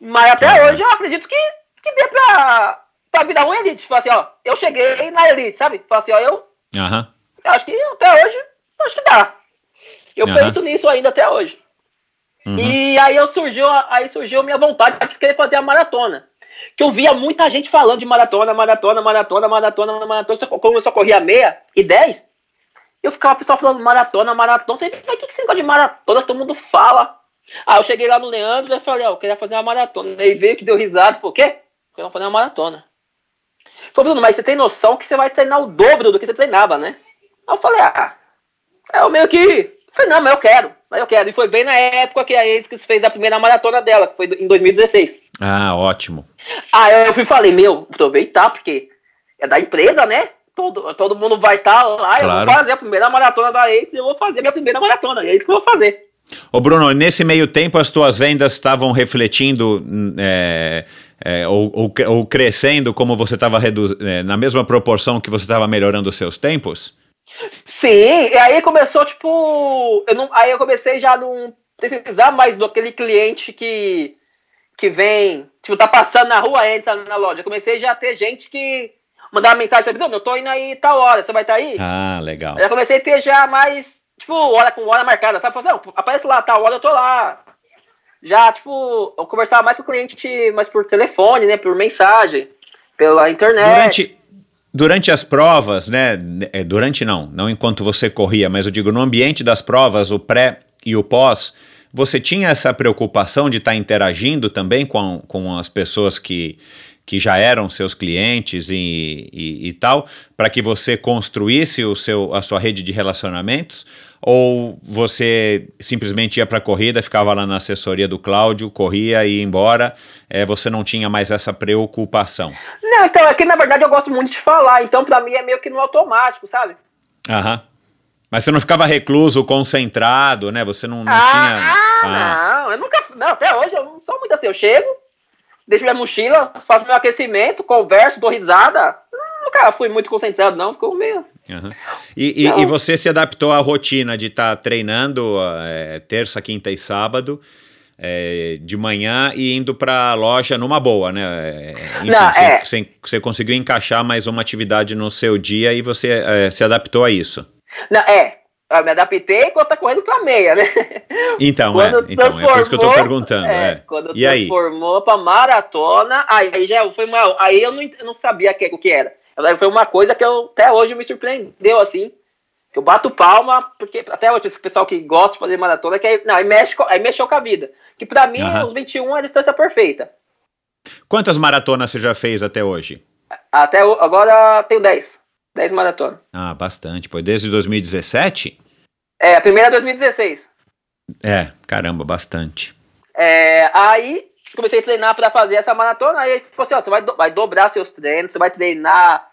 Mas até Aham. hoje eu acredito que, que dê pra, pra virar um elite. Tipo assim, ó, eu cheguei na elite, sabe? Tipo assim, ó, eu, eu acho que até hoje, acho que dá. Eu penso nisso ainda até hoje. Uhum. E aí eu surgiu, aí surgiu minha vontade de querer fazer a maratona. Que eu via muita gente falando de maratona, maratona, maratona, maratona, maratona. Como eu só corria meia e dez, eu ficava o pessoal falando maratona, maratona. Eu falei, o que, que esse negócio de maratona todo mundo fala? Aí eu cheguei lá no Leandro e falei, ó, eu queria fazer uma maratona. Aí veio que deu risada falou, o quê? Eu vou fazer uma maratona. Falei, Bruno, mas você tem noção que você vai treinar o dobro do que você treinava, né? Aí eu falei, ah, é eu meio que. Falei, não, mas eu quero, mas eu quero. E foi bem na época que a ASICS fez a primeira maratona dela, que foi em 2016. Ah, ótimo. Aí eu fui falei, meu, aproveitar, porque é da empresa, né? Todo, todo mundo vai estar lá, eu Claro. vou fazer a primeira maratona da ASICS, eu vou fazer a minha primeira maratona, e é isso que eu vou fazer. Ô Bruno, nesse meio tempo as tuas vendas estavam refletindo é, é, ou, ou, ou crescendo como você estava na mesma proporção que você estava melhorando os seus tempos? Sim, e aí começou, tipo. Eu não, aí eu comecei já a não precisar mais do aquele cliente que, que vem, tipo, tá passando na rua, entra na loja. Eu comecei já a ter gente que mandava mensagem pra mim, "Bruno, eu tô indo aí tal hora, você vai estar aí? Ah, legal. Aí eu comecei a ter já mais, tipo, hora com hora marcada, sabe? Falei, não, aparece lá, tal hora eu tô lá. Já, tipo, eu conversava mais com o cliente, mais por telefone, né? Por mensagem, pela internet. Durante, durante as provas, né? é, Durante não, não enquanto você corria, mas eu digo no ambiente das provas, o pré e o pós, você tinha essa preocupação de estar interagindo também com, com as pessoas que, que já eram seus clientes e, e, e tal, para que você construísse o seu, a sua rede de relacionamentos? Ou você simplesmente ia para a corrida, ficava lá na assessoria do Cláudio, corria e ia embora, é, você não tinha mais essa preocupação? Não, então, é que na verdade eu gosto muito de falar, então pra mim é meio que no automático, sabe? Aham. Mas você não ficava recluso, concentrado, né? Você não, não ah, tinha. ah, não, eu nunca. Não, até hoje eu não sou muito assim. Eu chego, deixo minha mochila, faço meu aquecimento, converso, dou risada. Nunca fui muito concentrado, não, ficou meio. Aham. E, e, e você se adaptou à rotina de estar treinando é, terça, quinta e sábado é, de manhã e indo para a loja numa boa, né? É, enfim, Não, você, é. você- você conseguiu encaixar mais uma atividade no seu dia e você é, se adaptou a isso. Não, é, eu me adaptei quando tá correndo pra meia, né? Então, é, então, é por isso que eu tô perguntando. É, Quando E aí? transformou pra maratona, aí, aí já foi uma. Aí eu não, não sabia que- o que era. Aí Foi uma coisa que eu, até hoje me surpreendeu, assim. Que eu bato palma, porque até hoje esse pessoal que gosta de fazer maratona, que aí, não, aí, mexe, aí mexeu com a vida. Que pra mim, Aham. os 21 é a distância perfeita. Quantas maratonas você já fez até hoje? Até agora tenho 10. 10 maratonas. Ah, bastante. Pô, desde 2017? É, a primeira é 2016. É, caramba, bastante. É, aí comecei a treinar pra fazer essa maratona. Aí, tipo assim, ó, você vai, do- vai dobrar seus treinos, você vai treinar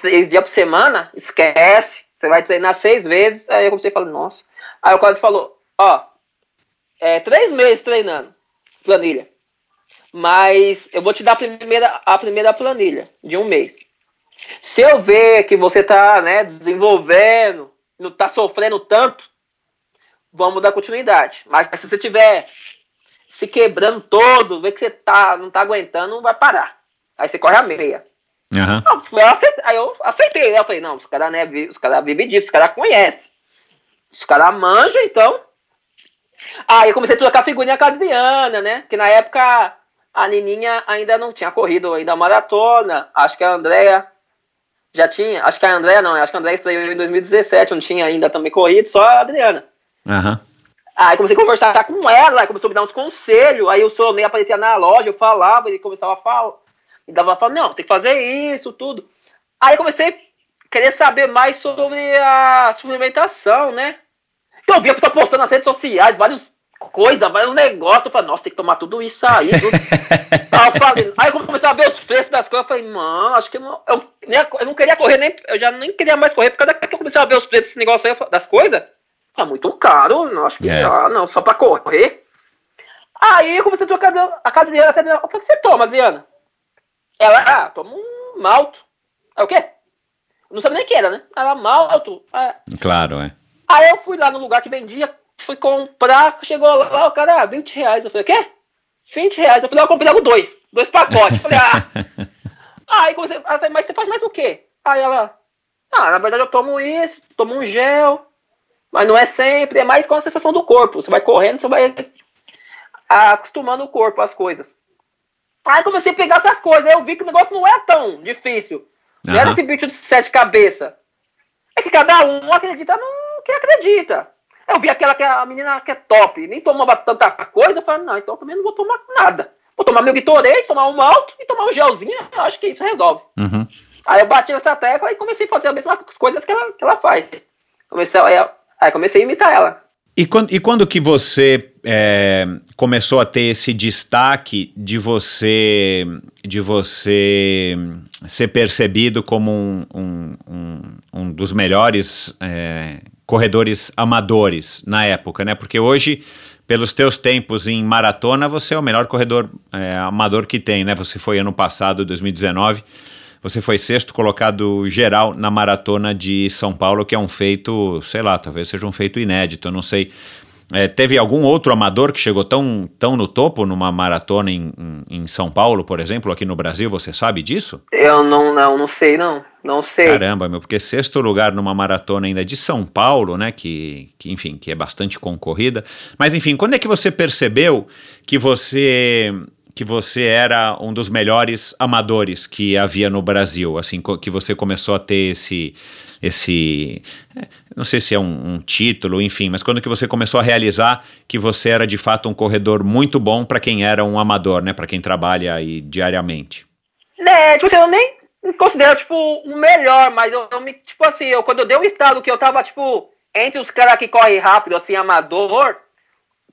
três dias por semana, esquece. Você vai treinar seis vezes. Aí eu comecei a falar, nossa. Aí o Claudio falou, ó, é três meses treinando, planilha. Mas eu vou te dar a primeira, a primeira planilha de um mês. Se eu ver que você tá, né, desenvolvendo, não tá sofrendo tanto, vamos dar continuidade. Mas se você tiver se quebrando todo, ver que você tá, não tá aguentando, vai parar. Aí você corre a meia. Não, eu aceitei, aí eu aceitei, né? Eu falei, não, os caras né, os cara vivem disso, os caras conhecem. Os caras manjam, então. Aí eu comecei a trocar figurinha com a Adriana, né? Que na época a Nininha ainda não tinha corrido ainda a maratona. Acho que a Andrea Já tinha, acho que a Andréia não, acho que a Andréia estreou em 2017, não tinha ainda também corrido, só a Adriana. Aham. Aí comecei a conversar com ela, começou a me dar uns conselhos, aí o Solnei aparecia na loja, eu falava, ele começava a falar, e dava falar, não, tem que fazer isso, tudo. Aí eu comecei a querer saber mais sobre a suplementação, né? Eu via a pessoa postando nas redes sociais, várias coisas, vários negócios, eu falei, nossa, tem que tomar tudo isso aí. Tudo. aí, eu falei, aí eu comecei a ver os preços das coisas, eu falei, mano, acho que eu não, eu, eu não queria correr, nem, eu já nem queria mais correr, por causa que eu comecei a ver os preços desse negócio aí, das coisas. É muito caro, não acho que É. ah, não, só pra correr. Aí eu comecei a trocar a casa Adriana, eu falei, o que você toma, Adriana? Ela, ah, toma um malto. Aí o quê? Não sabia nem o que era, né? Ela, malto. Ah, Claro, é. Aí eu fui lá no lugar que vendia, fui comprar, chegou lá, o cara, ah, 20 reais. Eu falei, quê? 20 reais. Eu falei, eu comprei logo dois, dois pacotes. Eu falei, ah. Aí comecei, mas você faz mais o quê? Aí ela, ah, na verdade eu tomo isso, tomo um gel, mas não é sempre, é mais com a sensação do corpo. Você vai correndo, você vai acostumando o corpo às coisas. Aí comecei a pegar essas coisas, aí eu vi que o negócio não é tão difícil. Não era Aham. esse bicho de sete cabeças. É que cada um acredita no que acredita. Eu vi aquela que a menina que é top, nem tomava tanta coisa, eu falei, não, então eu também não vou tomar nada. Vou tomar meu Gatorade, tomar um malto e tomar um gelzinho, eu acho que isso resolve. Uhum. Aí eu bati nessa tecla e comecei a fazer as mesmas coisas que ela, que ela faz. Comecei a, aí comecei a imitar ela. E quando, e quando que você é, começou a ter esse destaque de você de você ser percebido como um, um, um, um dos melhores é, corredores amadores na época, né? Porque hoje, pelos teus tempos em maratona, você é o melhor corredor é, amador que tem, né? Você foi ano passado, 2019, você foi sexto colocado geral na maratona de São Paulo, que é um feito, sei lá, talvez seja um feito inédito, eu não sei. É, teve algum outro amador que chegou tão, tão no topo numa maratona em, em, São Paulo, por exemplo, aqui no Brasil, você sabe disso? Eu não, não, não sei, não. Não sei. Caramba, meu, porque sexto lugar numa maratona ainda de São Paulo, né, que, que, enfim, que é bastante concorrida. Mas enfim, quando é que você percebeu que você que você era um dos melhores amadores que havia no Brasil, assim, que você começou a ter esse esse é, não sei se é um, um título, enfim, mas quando que você começou a realizar que você era de fato um corredor muito bom para quem era um amador, né, para quem trabalha aí diariamente. É, tipo assim, eu nem me considero, tipo, o melhor, mas eu, eu me, tipo assim, eu, quando eu dei o estado que eu tava, tipo, entre os caras que correm rápido, assim, amador,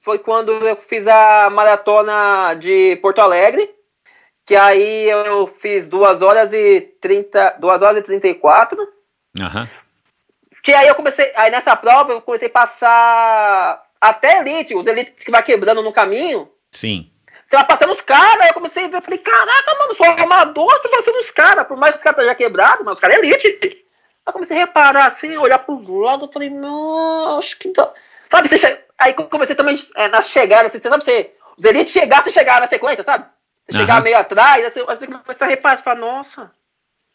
foi quando eu fiz a maratona de Porto Alegre, que aí eu fiz 2 horas e 30, 2 horas e 34, Aham. que aí eu comecei, aí nessa prova eu comecei a passar até elite, os elites que vai quebrando no caminho, Sim. você vai passando os caras, aí eu comecei a ver, falei, caraca, mano, sou amador, tô passando os caras, por mais que os caras estejam quebrados, mas os caras é elite. Aí eu comecei a reparar assim, olhar pros lados, eu falei, não, acho que dá. Sabe, você aí eu comecei também é, nas chegadas, assim, você sabe, você, os elites chegar, você chegar na sequência, sabe? Você chegar Aham. meio atrás, aí você, aí você começa a reparar, você fala, nossa,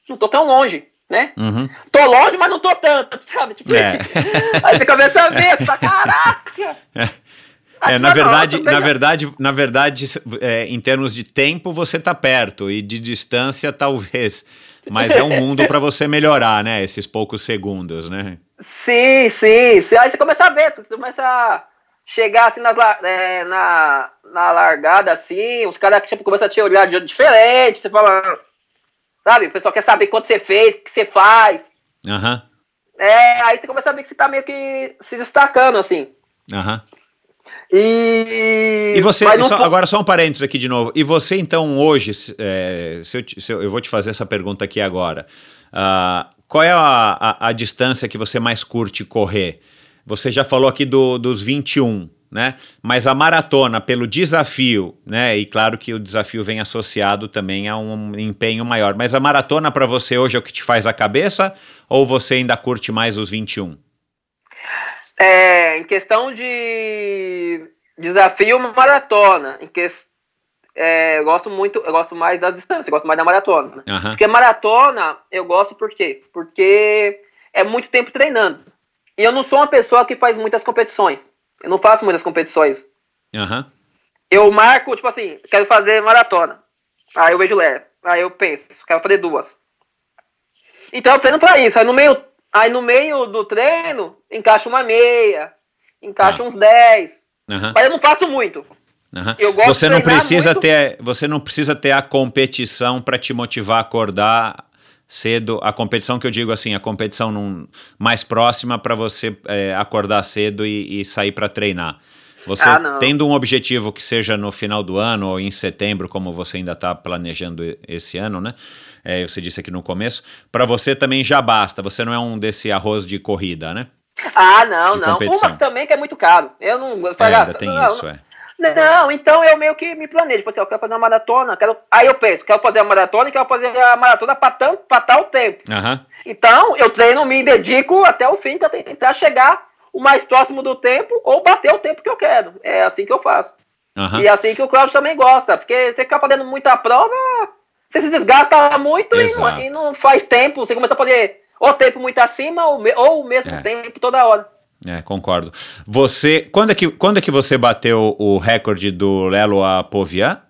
não tô tão longe, né? Uhum. Tô longe, mas não tô tanto, sabe? Tipo, É. aí você começa a ver, você fala, caraca! É, você na fala, verdade, "Nossa, na verdade, na verdade, é, em termos de tempo você tá perto e de distância talvez, mas é um mundo para você melhorar, né? Esses poucos segundos, né? Sim, sim, sim. Aí você começa a ver, você começa a chegar assim nas, é, na, na largada, assim, os caras tipo, começam a te olhar de jeito diferente, você fala. Sabe, o pessoal quer saber quanto você fez, o que você faz. Aham, É, aí você começa a ver que você tá meio que se destacando, assim. aham. E. E você, só- agora só um parênteses aqui de novo. E você então hoje, é, se eu, se eu, eu vou te fazer essa pergunta aqui agora. Ah, qual é a, a, a distância que você mais curte correr? Você já falou aqui do, dos 21, né? Mas a maratona, pelo desafio, né? E claro que o desafio vem associado também a um empenho maior. Mas a maratona para você hoje é o que te faz a cabeça? Ou você ainda curte mais os 21? É, em questão de desafio maratona, em que, é, eu gosto muito, eu gosto mais das distâncias, eu gosto mais da maratona. Aham, Porque maratona eu gosto por quê? Porque é muito tempo treinando. E eu não sou uma pessoa que faz muitas competições. Eu não faço muitas competições. aham, Eu marco, tipo assim, quero fazer maratona. Aí eu vejo Léo. Aí eu penso, quero fazer duas. Então eu treino pra isso. Aí no meio, aí no meio do treino, encaixa uma meia, encaixa Ah. uns 10. Aham. Mas eu não faço muito. Gosto Você não precisa muito. ter, você não precisa ter a competição para te motivar a acordar cedo. A competição que eu digo assim, a competição num- mais próxima para você é, acordar cedo e, e sair para treinar. Você Ah, não. tendo um objetivo que seja no final do ano ou em setembro, como você ainda está planejando esse ano, né? É, você disse aqui no começo. Para você também já basta. Você não é um desse arroz de corrida, né? Ah, não, De não. competição. Uma também que é muito caro. Eu não eu É, ainda ah, tem não, isso, é. Não, então eu meio que me planejo. Tipo assim, eu quero fazer uma maratona. Quero... Aí eu penso, quero fazer a maratona e quero fazer a maratona para tanto, pra tal tempo. Aham. Então, eu treino, me dedico até o fim para tentar chegar o mais próximo do tempo ou bater o tempo que eu quero. É assim que eu faço. Aham. E é assim que o Cláudio também gosta. Porque você ficar fazendo muita prova, você se desgasta muito e não, e não faz tempo. Você começa a fazer ou tempo muito acima ou, ou o mesmo É. tempo toda hora. É, concordo. Você, quando é que, quando é que você bateu o recorde do Lelo a Povian?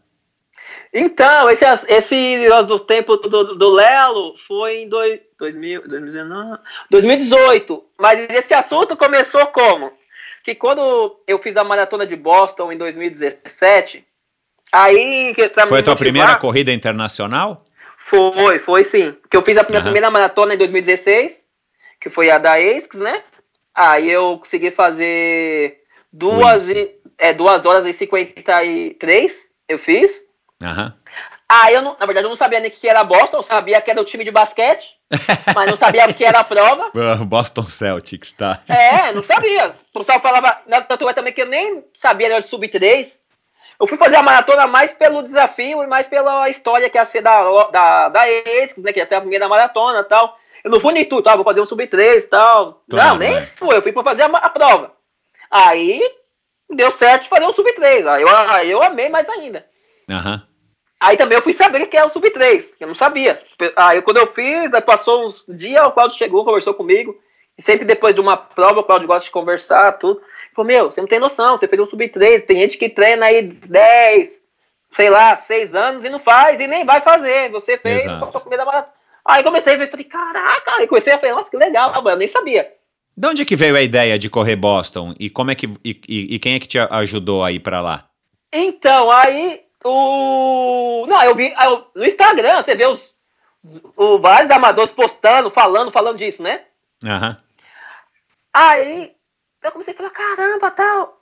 Então, esse, esse negócio do tempo do, do Lelo foi em dois, 2000, 2019, 2018. Mas esse assunto começou como? Que quando eu fiz a maratona de Boston em 2017, aí. Foi a tua primeira corrida internacional? Foi, foi sim. Que eu fiz a minha Aham. primeira maratona em 2016, que foi a da ASICS, né? Aí eu consegui fazer duas, e, é, duas horas e 53, eu fiz. Aham. Aí eu, não, na verdade, eu não sabia nem o que era Boston, eu sabia que era o time de basquete, mas não sabia o que era a prova. Boston Celtics, tá. É, não sabia. O pessoal falava, tanto é também que eu nem sabia era de sub-3. Eu fui fazer a maratona mais pelo desafio e mais pela história que ia ser da, da, da ASICS, né, que ia ser a primeira maratona e tal. Eu não fui nem tudo, tá, vou fazer um sub-3 e tal. Claro, não, nem é. fui, eu fui pra fazer a, a prova. Aí, deu certo fazer um sub-3, aí eu, aí eu amei mais ainda. Aham. Aí também eu fui saber o que é o Sub-3, que eu não sabia. Aí quando eu fiz, aí passou uns dias, o Claudio chegou, conversou comigo. E sempre depois de uma prova, o Claudio gosta de conversar, tudo. Falou, meu, você não tem noção, você fez um Sub-3, tem gente que treina aí 10, sei lá, 6 anos e não faz, e nem vai fazer. Você fez Exato. a primeira maratona. Aí comecei a ver, falei, caraca, aí comecei a falar, nossa, que legal, mano, eu nem sabia. De onde que veio a ideia de correr Boston? E como é que e, e- e quem é que te ajudou a ir pra lá? Então, aí o. Não, eu vi. aí eu- no Instagram, você vê os, o, vários amadores postando, falando, falando disso, né? Aham. Aí eu comecei a falar, caramba, tal.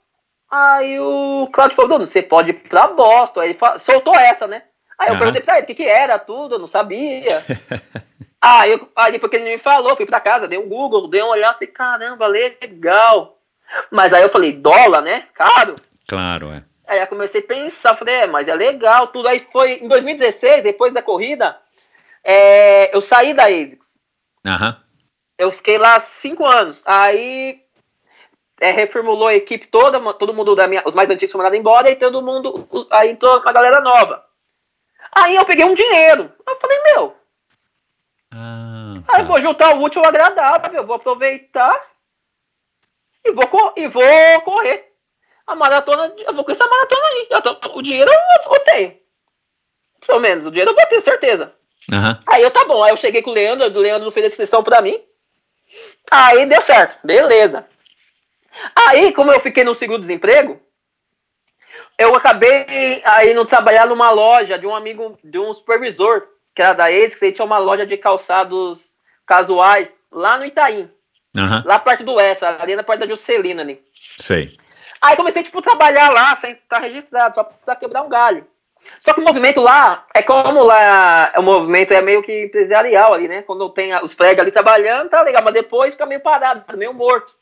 Aí o Claudio falou, Bruno, você pode ir pra Boston. Aí ele soltou essa, né? Aí eu Aham. perguntei pra ele o que, que era, tudo, eu não sabia. aí, eu, aí depois que ele me falou, fui pra casa, dei um Google, dei uma olhada, falei, caramba, legal. Mas aí eu falei, dólar, né? Caro. Claro, é. Aí eu comecei a pensar, falei, é, mas é legal, tudo. Aí foi em 2016, depois da corrida, é, eu saí da ASICS. Aham. Eu fiquei lá cinco anos. Aí é, reformulou a equipe toda, todo mundo da minha, os mais antigos foram mandados embora e todo mundo, aí entrou uma galera nova. Aí eu peguei um dinheiro. Eu falei, meu, Ah, aí eu tá. vou juntar o útil ao agradável, eu vou aproveitar e vou, e vou correr. A maratona, eu vou com essa maratona aí. Tô- o dinheiro eu, eu tenho. Pelo menos, o dinheiro eu vou ter, certeza. Aham. Aí eu, tá bom. Aí eu cheguei com o Leandro, o Leandro fez a inscrição pra mim. Aí deu certo, beleza. Aí, como eu fiquei no seguro-desemprego, eu acabei aí não trabalhar numa loja de um amigo, de um supervisor, que era da ex, que ele tinha uma loja de calçados casuais lá no Itaim, Aham. lá perto do Essa, ali na parte da Juscelina ali. Sei. Aí comecei, tipo, a trabalhar lá, sem estar registrado, só pra quebrar um galho. Só que o movimento lá, é como lá, o movimento é meio que empresarial ali, né? Quando tem os prédios ali trabalhando, tá legal, mas depois fica meio parado, meio morto.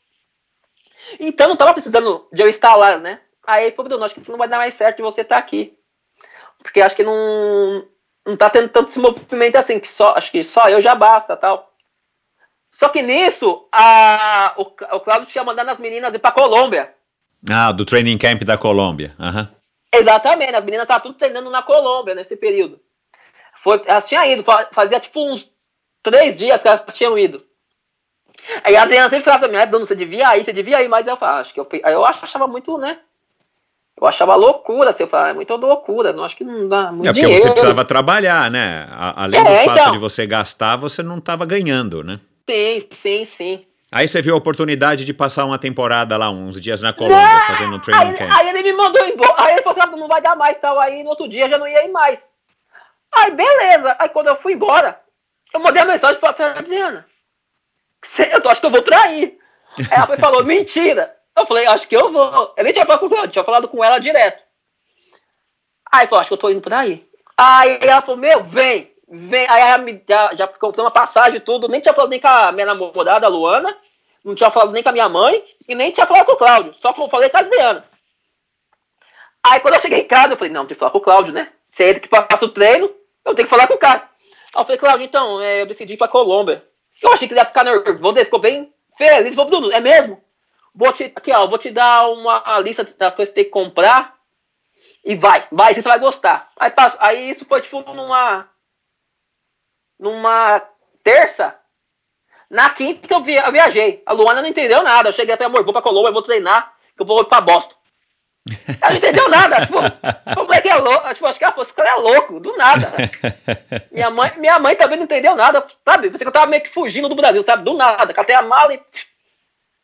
Então não tava precisando de eu estar lá, né? Aí ele falou, Bruno, acho que não vai dar mais certo de você estar aqui. Porque acho que não, não tá tendo tanto esse movimento assim, que só, acho que só eu já basta tal. Só que nisso, a, o, o Claudio tinha mandado as meninas ir pra Colômbia. Ah, do training camp da Colômbia. Aham. Exatamente, as meninas estavam tudo treinando na Colômbia nesse período. Foi, elas tinham ido, fa- fazia tipo uns três dias que elas tinham ido. Aí a Adriana sempre falava pra mim, ah, Bruno, você devia ir, você devia ir, mas eu falava, acho que eu, eu ach- achava muito, né? Eu achava loucura, assim, eu falava, é muita loucura, não acho que não dá muito É porque dinheiro. você precisava trabalhar, né? A- além do É, fato então. de você gastar, você não estava ganhando, né? Sim, sim, sim. Aí você viu a oportunidade de passar uma temporada lá, uns dias na Colômbia, fazendo um training aí, camp. aí ele me mandou embora. Aí ele falou assim: ah, não vai dar mais tal. Aí no outro dia já não ia ir mais. Aí beleza. Aí quando eu fui embora, eu mandei a mensagem pra pra. "Cê- Eu tô- acho que eu vou trair. Aí ela falou: mentira. Eu falei: acho que eu vou. Eu nem tinha falado com ela, tinha falado com ela direto. Aí falou: acho que eu tô indo pra aí. Aí ela falou: meu, vem. Vem. Aí ela me, já, já comprou uma passagem e tudo. Nem tinha falado nem com a minha namorada, a Luana. Não tinha falado nem com a minha mãe e nem tinha falado com o Cláudio. Só falei com a Adriana. Aí quando eu cheguei em casa, eu falei, não, tem que falar com o Cláudio, né? Se é ele que passa o treino, eu tenho que falar com o cara. Aí eu falei, Cláudio, então, é, eu decidi ir pra Colômbia. Eu achei que ele ia ficar nervoso, ele ficou bem feliz. Falou, Bruno, é mesmo? Vou te, aqui, ó, vou te dar uma lista das coisas que tem que comprar. E vai, vai, você vai gostar. Aí, passo, aí isso foi tipo numa. Numa terça. Na quinta eu, via, eu viajei. A Luana não entendeu nada. Eu cheguei até, amor, vou pra Colômbia, eu vou treinar, que eu vou pra Boston. Ela não entendeu nada. Tipo, o moleque é louco. Tipo, acho que ela falou, esse cara é louco, do nada. Minha mãe, minha mãe também não entendeu nada, sabe? Pensei que eu tava meio que fugindo do Brasil, sabe? Do nada. Catei a mala e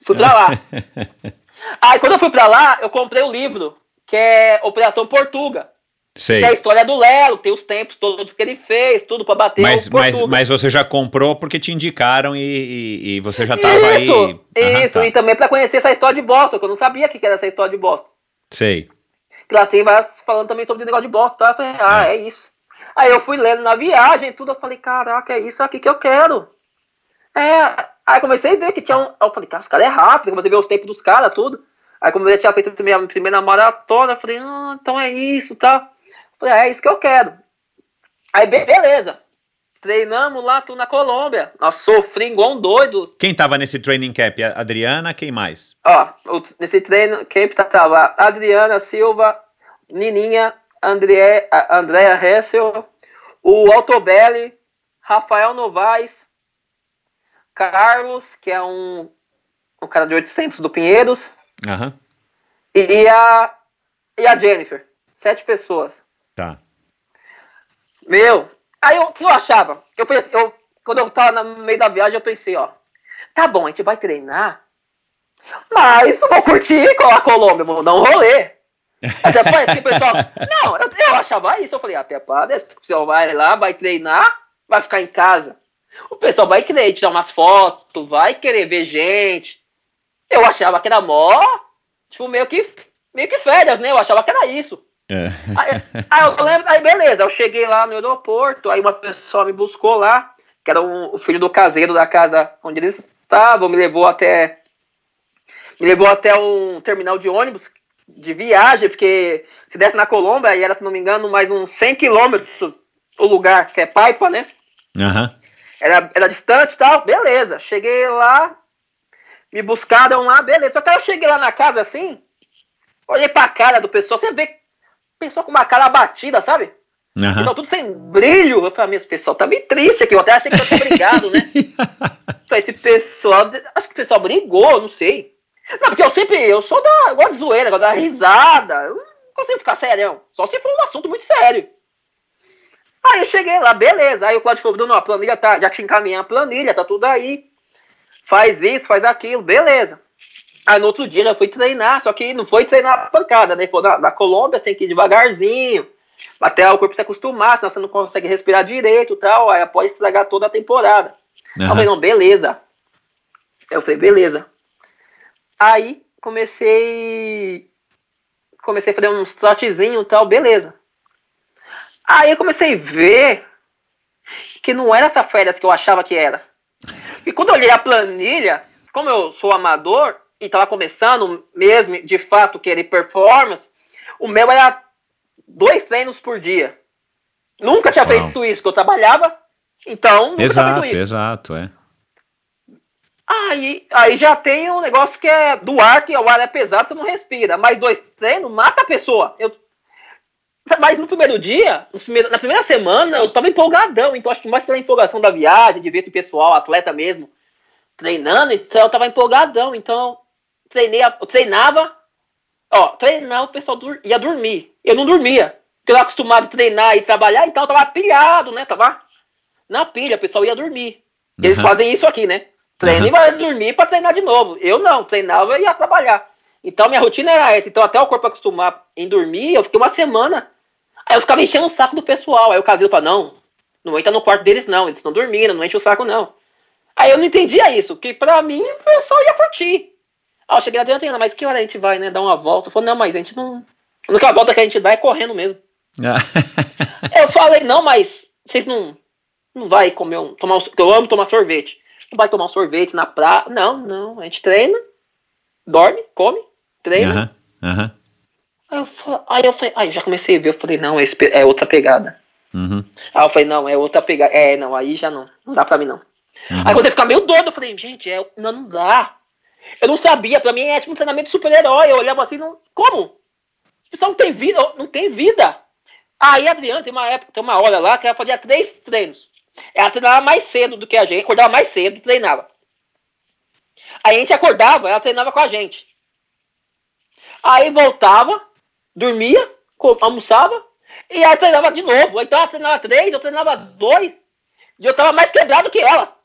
fui pra lá. Aí quando eu fui pra lá, eu comprei o livro, que é Operação Portuga. Sei. Que é a história do Lelo, tem os tempos todos que ele fez, tudo pra bater Mas, mas, mas você já comprou porque te indicaram e, e- e você já tava aí. Isso, Aham, isso, tá. e também pra conhecer essa história de Boston, que eu não sabia que era essa história de Boston. Sei. Que lá tem várias falando também sobre o negócio de Boston, tá? Eu falei, ah, é isso. Aí eu fui lendo na viagem, tudo, eu falei, caraca, é isso aqui que eu quero. É, aí comecei a ver que tinha um. Eu falei, cara, os caras é rápido, comecei a ver os tempos dos caras, tudo. Aí como eu já tinha feito a primeira maratona, eu falei, ah, então é isso, tá? Eu falei, ah, é isso que eu quero. Aí, be- beleza. Treinamos lá, tudo na Colômbia. Nossa, sofri igual um doido. Quem tava nesse training camp? A Adriana, quem mais? Ó, o- nesse treino, camp tava Adriana Silva, Nininha, André, Andréa Hessel, o Altobelli, Rafael Novaes, Carlos, que é um, um cara de 800 do Pinheiros, Aham. e a, e a Jennifer. Sete pessoas. Tá. Meu, aí o que eu achava? Eu pensei, eu, quando eu tava no meio da viagem, eu pensei, ó, tá bom, a gente vai treinar, mas eu vou curtir com a Colômbia, vou dar um rolê. Até parece que o pessoal. Não, eu, eu achava isso. Eu falei, até parece que o pessoal vai lá, vai treinar, vai ficar em casa. O pessoal vai querer tirar umas fotos, vai querer ver gente. Eu achava que era mó, tipo, meio que, meio que férias, né? Eu achava que era isso. É. Aí, aí eu lembro, aí beleza, eu cheguei lá no aeroporto, aí uma pessoa me buscou lá, que era um- o filho do caseiro da casa onde eles estavam, me levou até. Me levou até um terminal de ônibus de viagem, porque se desse na Colômbia, aí era, se não me engano, mais uns 100 quilômetros o lugar, que é Paipa, né? Aham. Era, era distante e tal, beleza. Cheguei lá, me buscaram lá, beleza. Só que eu cheguei lá na casa assim, olhei pra cara do pessoal, você vê pessoa com uma cara abatida, sabe? Aham. Pessoal tudo sem brilho. Eu falei, meu, esse pessoal tá meio triste aqui. Eu até achei que eu tinha brigado, né? Falei, esse pessoal, acho que o pessoal brigou, não sei. Não, porque eu sempre, eu sou da, eu gosto de zoeira, gosto da risada. Eu não consigo ficar sério, só se for um assunto muito sério. Aí eu cheguei lá, beleza. Aí o Claudio falou, Bruno, a planilha tá, já te encaminhei a planilha, tá tudo aí. Faz isso, faz aquilo, beleza. Aí no outro dia já fui treinar, só que não foi treinar a pancada, né? Pô, na, na Colômbia tem que ir devagarzinho, até o corpo se acostumar, senão você não consegue respirar direito e tal, aí pode estragar toda a temporada. Aí eu falei, não, beleza. Eu falei, beleza. Aí comecei. Comecei a fazer uns trotezinhos e tal, beleza. Aí eu comecei a ver que não era essa férias que eu achava que era. E quando eu olhei a planilha, como eu sou amador e tava começando mesmo, de fato, querer performance, o meu era dois treinos por dia. Nunca tinha Uau. feito isso, que eu trabalhava, então nunca tinha Exato, feito isso. exato, é. Aí, aí já tem um negócio que é do ar, que o ar é pesado, você não respira. Mais dois treinos, mata a pessoa. Eu, mas no primeiro dia, na primeira semana, eu tava empolgadão. Então acho que mais pela empolgação da viagem, de ver esse pessoal, atleta mesmo, treinando, então eu tava empolgadão. Então treinei, eu treinava, Ó, treinar o pessoal dur ia dormir. Eu não dormia. Porque eu era acostumado a treinar e trabalhar, então eu tava pilhado, né? Tava na pilha, o pessoal ia dormir. Eles Uhum. fazem isso aqui, né? Treina e vai dormir pra treinar de novo. Eu não, treinava e ia trabalhar. Então minha rotina era essa. Então até o corpo acostumar em dormir, eu fiquei uma semana. Aí eu ficava enchendo o saco do pessoal. Aí o caseiro falou, não, não entra no quarto deles não, eles estão dormindo, não enche o saco não. Aí eu não entendia isso, que pra mim o pessoal ia curtir. Aí eu cheguei lá dentro, mas que hora a gente vai, né, dar uma volta? Eu falei, não, mas a gente não... A única volta que a gente dá é correndo mesmo. Eu falei, não, mas vocês não, não vai comer um. Tomar um. Eu amo tomar sorvete. Não vai tomar um sorvete na praia. Não, não. A gente treina, dorme, come, treina. Aham, aham. Aí, eu falei, aí eu falei, aí eu já comecei a ver, eu falei, não, é, é outra pegada. Uhum. Aí eu falei, não, é outra pegada. É, não, aí já não. Não dá pra mim, não. Aí quando você fica meio doido, eu falei, gente, é, não, não dá. Eu não sabia, pra mim é tipo um treinamento de super-herói. Eu olhava assim, não, como? Isso não tem vida, não tem vida. Aí a Adriana tem uma época, tem uma hora lá que ela fazia três treinos. Ela treinava mais cedo do que a gente, acordava mais cedo e treinava. Aí a gente acordava, ela treinava com a gente. Aí voltava, dormia, almoçava, e aí treinava de novo. Então ela treinava três, eu treinava dois, e eu tava mais quebrado que ela.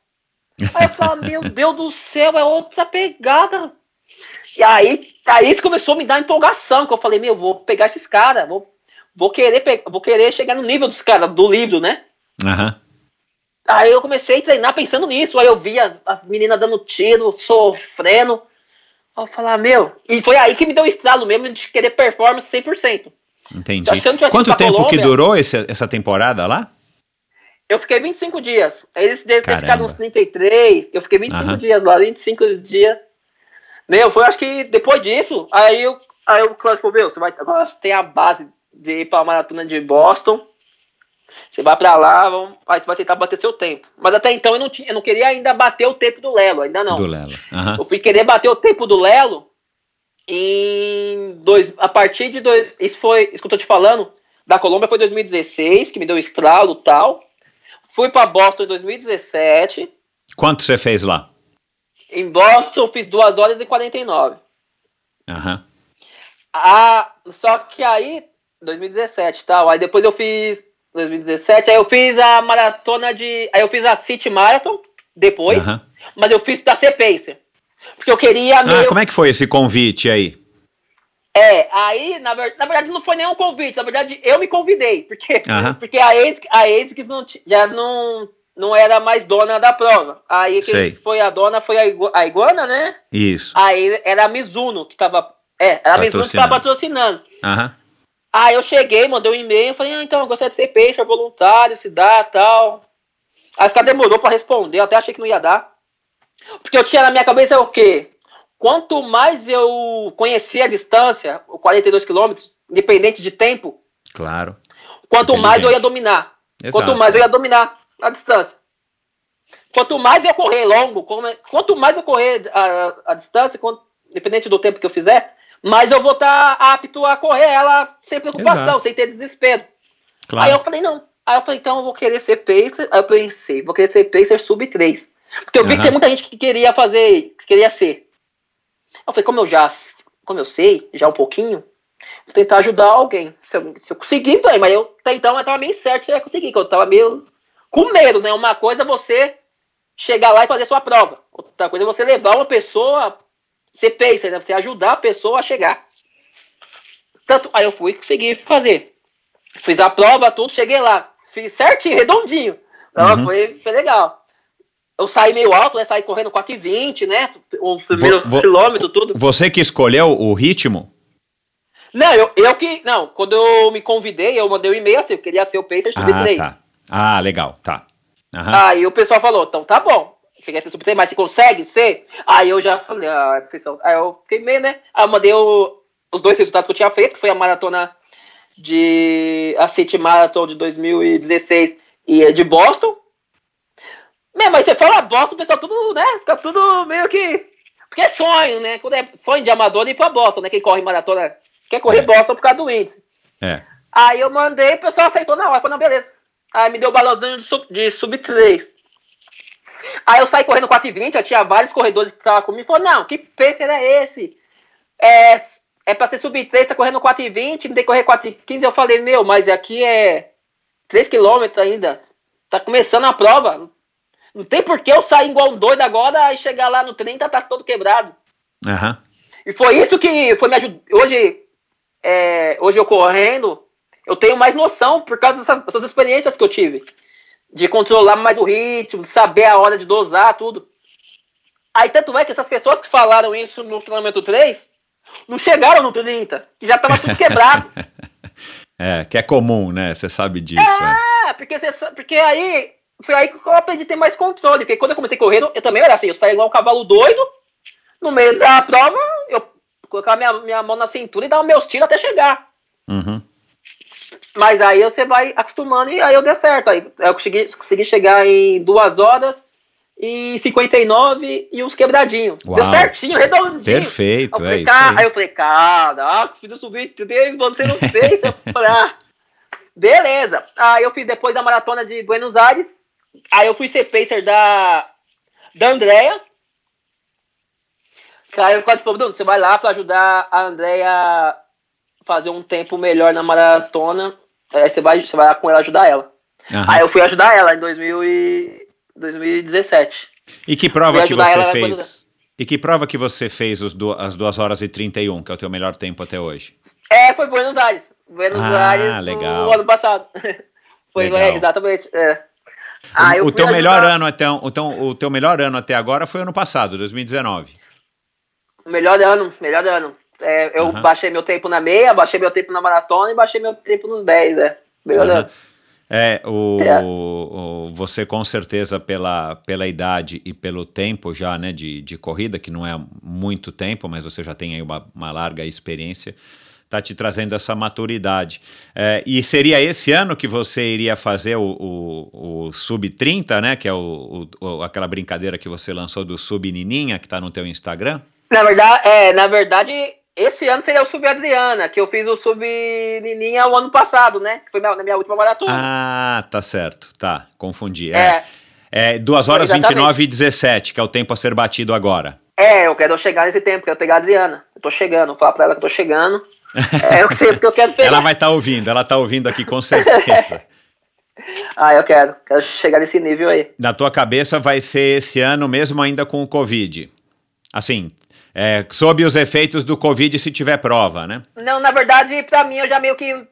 Aí eu falava, meu Deus do céu, é outra pegada. E aí, aí isso começou a me dar empolgação, que eu falei, meu, vou pegar esses caras, vou, vou, querer vou querer chegar no nível dos caras, do livro, né? Aham. Aí eu comecei a treinar pensando nisso. Aí eu via as meninas dando tiro, sofrendo. Aí eu falava, meu. E foi aí que me deu o estralo mesmo de querer performance 100%. Entendi. Que eu Quanto tempo que Colômbia- durou esse- essa temporada lá? Eu fiquei 25 dias. Eles devem ter ficado uns 33. Eu fiquei 25 Aham. dias lá, 25 dias. Meu, foi acho que depois disso, aí eu, aí o Cláudio falou, meu, você vai, agora você tem a base de ir pra maratona de Boston. Você vai pra lá, vamos, aí você vai tentar bater seu tempo. Mas até então eu não, tinha, eu não queria ainda bater o tempo do Lelo, ainda não. Do Lelo. Aham. Eu fui querer bater o tempo do Lelo em dois, a partir de dois, isso foi, isso que eu tô te falando, da Colômbia foi 2016, que me deu estralo tal. Fui pra Boston em 2017. Quanto você fez lá? Em Boston eu fiz 2 horas e 49. Aham. Ah, só que aí 2017, tal. Aí depois eu fiz 2017, aí eu fiz a maratona de, aí eu fiz a City Marathon depois, mas eu fiz da C-Pacer. Porque eu queria Ah, meio como é que foi esse convite aí? É, aí, na, ver- na verdade, não foi nenhum convite, na verdade, eu me convidei, porque, porque a ex, a ex que não, já não, não era mais dona da prova. Aí Sei. foi a dona foi a, Igu- a Iguana, né? Isso. Aí era a Mizuno que tava. É, era a Mizuno que tava patrocinando. Aham. Aí eu cheguei, mandei um e-mail, falei, ah, então, eu gostaria de ser peixe, voluntário, se dá, tal. Aí os caras demorou pra responder, eu até achei que não ia dar. Porque eu tinha na minha cabeça o quê? Quanto mais eu conhecia a distância, o 42 quilômetros, independente de tempo, Claro. quanto mais eu ia dominar. Exato. Quanto mais eu ia dominar a distância. Quanto mais eu correr longo, como- quanto mais eu correr a, a distância, quanto- independente do tempo que eu fizer, mais eu vou estar apto a correr ela sem preocupação, Exato. sem ter desespero. Claro. Aí eu falei, não. Aí eu falei, então eu vou querer ser pacer. Aí eu pensei, vou querer ser pacer sub 3. Porque eu vi Aham. que tem muita gente que queria fazer, que queria ser. Eu falei, como eu já, como eu sei, já um pouquinho, vou tentar ajudar alguém. Se eu, se eu conseguir, bem, mas eu até então eu tava meio certo que eu ia conseguir, que eu tava meio com medo, né? Uma coisa é você chegar lá e fazer sua prova. Outra coisa é você levar uma pessoa a ser pacer, né? Você ajudar a pessoa a chegar. Tanto, aí eu fui e consegui fazer. Fiz a prova, tudo, cheguei lá. Fiz certinho, redondinho. Então, Uhum. foi, foi legal. Eu saí meio alto, né? Saí correndo 4,20, né? O primeiro Vo- vo- quilômetro, tudo. Você que escolheu o ritmo? Não, eu, eu que. Não, quando eu me convidei, eu mandei um e-mail assim, eu queria ser o Pacer Ah, Sub-3. tá. Ah, legal, tá. Aham. Aí o pessoal falou, então tá bom. Você quer ser Sub-3, mas você consegue ser? Aí eu já falei, ah, pessoal. Aí eu fiquei meio, né? Aí eu mandei o- os dois resultados que eu tinha feito, que foi a maratona de. a City Marathon de 2016 e a de Boston. Meu, mas você fala Boston, o pessoal tudo, né? Fica tudo meio que. Porque é sonho, né? Quando é sonho de amador, ir pra Boston, né? Quem corre maratona quer correr É. Boston por causa do índice. É. Aí eu mandei, o pessoal aceitou na hora, falou, não, beleza. Aí me deu o balãozinho de sub, de sub 3. Aí eu saí correndo 4,20, eu tinha vários corredores que estavam comigo, falou, não, que pacer é esse? É, é pra ser sub-3, tá correndo 4,20, tem que correr 4,15. Eu falei, meu, mas aqui é 3 km ainda. Tá começando a prova. Não tem por que eu sair igual um doido agora e chegar lá no 30 tá todo quebrado. Aham. E foi isso que foi me ajudar. Hoje, é, hoje eu correndo, eu tenho mais noção por causa dessas, dessas experiências que eu tive. De controlar mais o ritmo, saber a hora de dosar, tudo. Aí tanto é que essas pessoas que falaram isso no treinamento 3 não chegaram no 30, que já tava tudo quebrado. É, que é comum, né? Você sabe disso. é. É, porque, você porque aí foi aí que eu aprendi a ter mais controle. Porque quando eu comecei correndo, eu também era assim, eu saía igual um cavalo doido, no meio da prova, eu colocava minha, minha mão na cintura e dava meus tiros até chegar. Uhum. Mas aí você vai acostumando e aí eu dei certo. Aí eu consegui, consegui chegar em 2 horas e 59 e uns quebradinhos. Uau. Deu certinho, redondinho. Perfeito, eu é falei, isso "Cara", aí. Aí eu falei, cara, fiz o subir três, você não fez. Eu falei, ah, beleza. Aí eu fiz depois da maratona de Buenos Aires. Aí eu fui ser pacer da, da Andrea. Aí eu quase falei, Bruno, você vai lá pra ajudar a Andrea a fazer um tempo melhor na maratona. Aí você vai, você vai lá com ela ajudar ela. Aham. Aí eu fui ajudar ela em 2000 e 2017. E que prova que você ela fez? E que prova que você fez os du- as 2 horas e 31, que é o teu melhor tempo até hoje? É, foi Buenos Aires. Buenos Ah, Aires legal. no ano passado. foi, Legal. é, exatamente. É. Ah, o teu ajudar- melhor ano até o, teu, o teu melhor ano até agora foi ano passado, 2019. Melhor ano, melhor ano. É, eu Aham. baixei meu tempo na meia, baixei meu tempo na maratona e baixei meu tempo nos 10, é. Melhor Aham. ano. É, o, É. o- você com certeza pela, pela idade e pelo tempo já, né, de, de corrida, que não é muito tempo, mas você já tem aí uma, uma larga experiência, tá te trazendo essa maturidade. É, e seria esse ano que você iria fazer o, o, o Sub-30, né, que é o- aquela brincadeira que você lançou do Sub-Nininha, que tá no teu Instagram? Na verdade, é, na verdade, esse ano seria o Sub Adriana, que eu fiz o Sub Nininha o ano passado, né? Que foi na minha última maratona. Ah, tá certo, tá, confundi. É, É. é 2 horas Exatamente. 29 e 17, que é o tempo a ser batido agora. É, eu quero chegar nesse tempo, quero pegar a Adriana. Eu tô chegando, vou falar pra ela que eu tô chegando. É o que eu quero pegar. Ela vai estar ouvindo, ela está ouvindo aqui com certeza. Ah, eu quero. Quero chegar nesse nível aí. Na tua cabeça vai ser esse ano mesmo ainda com o Covid. Assim, é, sob os efeitos do Covid se tiver prova, né? Não, na verdade, pra mim, eu já meio que.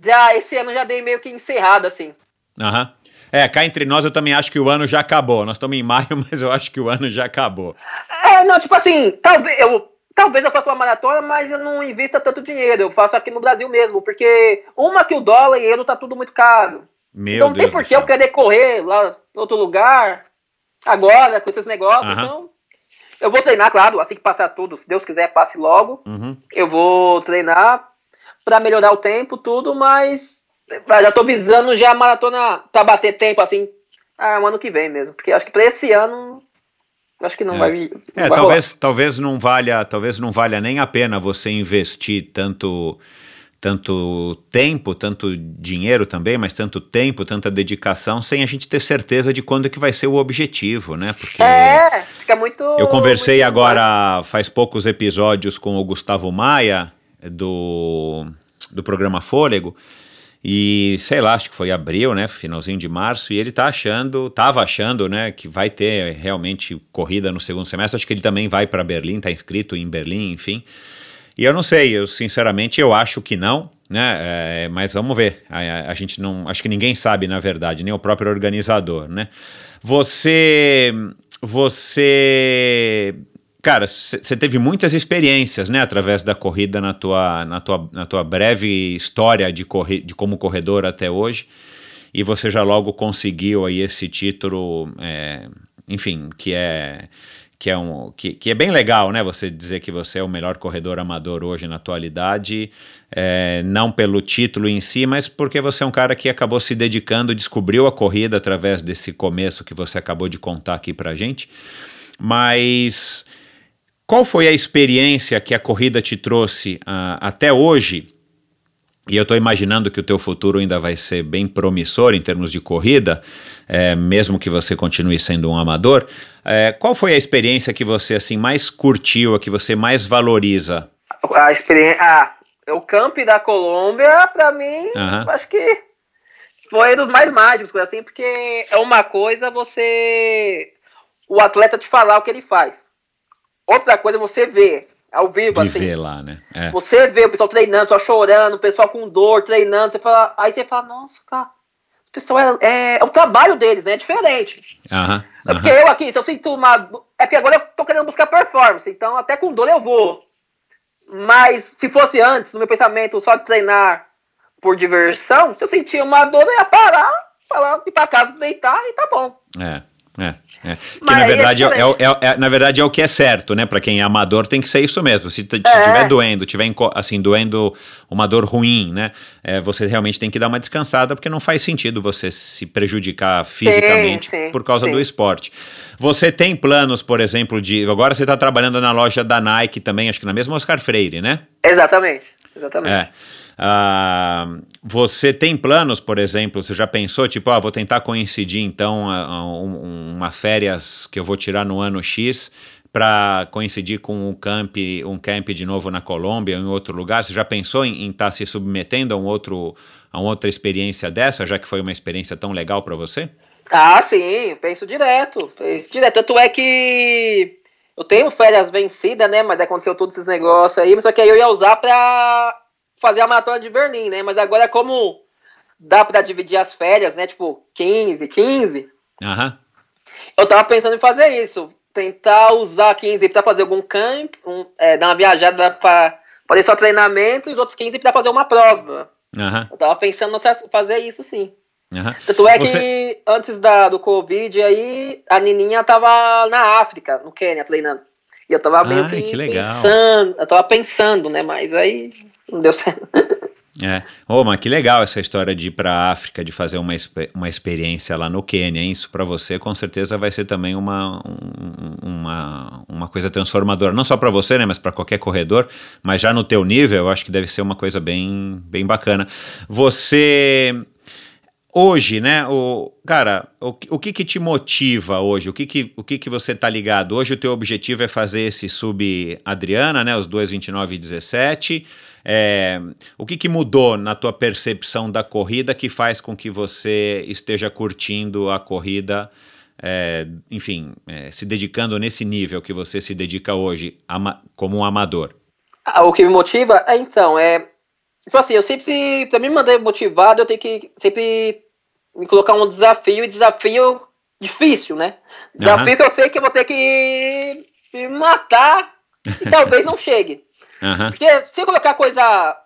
Já, esse ano já dei meio que encerrado, assim. Aham. É, cá entre nós eu também acho que o ano já acabou. Nós estamos em maio, mas eu acho que o ano já acabou. É, não, tipo assim, talvez eu. Talvez eu faça uma maratona, mas eu não invista tanto dinheiro. Eu faço aqui no Brasil mesmo, porque uma que o dólar e euro tá tudo muito caro. Meu então não tem por que eu querer correr lá em outro lugar, agora, com esses negócios. Aham. Então, eu vou treinar, claro, assim que passar tudo, se Deus quiser, passe logo. Uhum. Eu vou treinar pra melhorar o tempo, tudo, mas já tô visando já a maratona pra bater tempo, assim, ah, um ano que vem mesmo. Porque acho que pra esse ano, acho que não É. vai vir. É, vai talvez, talvez não valha, talvez não valha nem a pena você investir tanto tanto tempo, tanto dinheiro também, mas tanto tempo, tanta dedicação, sem a gente ter certeza de quando que vai ser o objetivo, né? Porque É, fica muito. eu conversei muito agora faz poucos episódios com o Gustavo Maia do do programa Fôlego e sei lá, acho que foi abril, né, finalzinho de março, e ele tá achando, tava achando, né, que vai ter realmente corrida no segundo semestre. Acho que ele também vai para Berlim, tá inscrito em Berlim, enfim. E eu não sei, eu sinceramente eu acho que não, né? é, mas vamos ver. A, a- gente não, acho que ninguém sabe na verdade, nem o próprio organizador, né? Você, você, cara, você teve muitas experiências, né? Através da corrida na tua, na tua, na tua breve história de correr, de como corredor até hoje. E você já logo conseguiu aí esse título, é, enfim, que é que é, um, que, que é bem legal, né? Você dizer que você é o melhor corredor amador hoje na atualidade, é, não pelo título em si, mas porque você é um cara que acabou se dedicando, descobriu a corrida através desse começo que você acabou de contar aqui pra gente. Mas qual foi a experiência que a corrida te trouxe ah, até hoje? E eu estou imaginando que o teu futuro ainda vai ser bem promissor em termos de corrida, é, mesmo que você continue sendo um amador. É, qual foi a experiência que você assim mais curtiu, a que você mais valoriza? a experiência. Ah, o camp da Colômbia, pra mim, Aham. acho que foi dos mais mágicos, assim, porque é uma coisa você. O atleta te falar o que ele faz. Outra coisa é você ver, ao vivo, assim. Viver lá, né? É. Você vê o pessoal treinando, o pessoal chorando, o pessoal com dor treinando, você fala, aí você fala, nossa, cara, o pessoal é, é, é o trabalho deles, né? É diferente. Aham. É porque eu aqui, se eu sinto uma. É porque agora eu tô querendo buscar performance, então até com dor eu vou. Mas se fosse antes, no meu pensamento, só de treinar por diversão, se eu sentir uma dor, eu ia parar, falar, ir pra casa, deitar e tá bom. É, é, é. Que Mas na é verdade é, é- é- na verdade é o que é certo, né? Pra quem é amador tem que ser isso mesmo. Se t- É. doendo, tiver assim doendo uma dor ruim, né? é, você realmente tem que dar uma descansada porque não faz sentido você se prejudicar fisicamente sim, por causa sim. do esporte. Você tem planos, por exemplo, de agora você está trabalhando na loja da Nike também, acho que na mesma Oscar Freire, né? Exatamente. Exatamente. É. Ah, você tem planos, por exemplo, você já pensou, tipo, ah, vou tentar coincidir então a- a um- uma férias que eu vou tirar no ano X para coincidir com um camp, um camp de novo na Colômbia, em outro lugar? Você já pensou em estar se submetendo a um outro a uma outra experiência dessa, já que foi uma experiência tão legal para você? Ah, sim, penso direto. Penso direto. Tanto é que eu tenho férias vencidas, né? Mas aconteceu todos esses negócios aí, só que aí eu ia usar pra fazer a maratona de Berlim, né? Mas agora como dá pra dividir as férias, né? Tipo, 15, 15, Aham. eu tava pensando em fazer isso. Tentar usar 15 pra fazer algum camp, um, é, dar uma viajada pra fazer só treinamento e os outros 15 pra fazer uma prova. Aham. Eu tava pensando em fazer isso sim. Aham. Tanto é Você- que antes da, do Covid aí, a Nininha tava na África, no Quênia, treinando. E eu tava meio Ai, que, que legal. pensando, eu tava pensando, né? Mas aí não deu certo. É. Ô, mas que legal essa história de ir para a África, de fazer uma, uma experiência lá no Quênia. hein? Isso para você com certeza vai ser também uma, um- uma, uma coisa transformadora. Não só para você, né, mas para qualquer corredor. Mas já no teu nível, eu acho que deve ser uma coisa bem, bem bacana. Você hoje, né, o cara, o, o que que te motiva hoje? O que que, o que que você tá ligado? Hoje o teu objetivo é fazer esse sub Adriana, né, os 2, 29 e 17. É, o que que mudou na tua percepção da corrida que faz com que você esteja curtindo a corrida, é, enfim, é, se dedicando nesse nível que você se dedica hoje ama- como um amador? Ah, o que me motiva é então, é. Tipo assim, eu sempre, pra me manter motivado, eu tenho que sempre me colocar um desafio, e desafio difícil, né? Desafio Aham. que eu sei que eu vou ter que me matar e talvez não chegue. Aham, Porque se eu colocar coisa.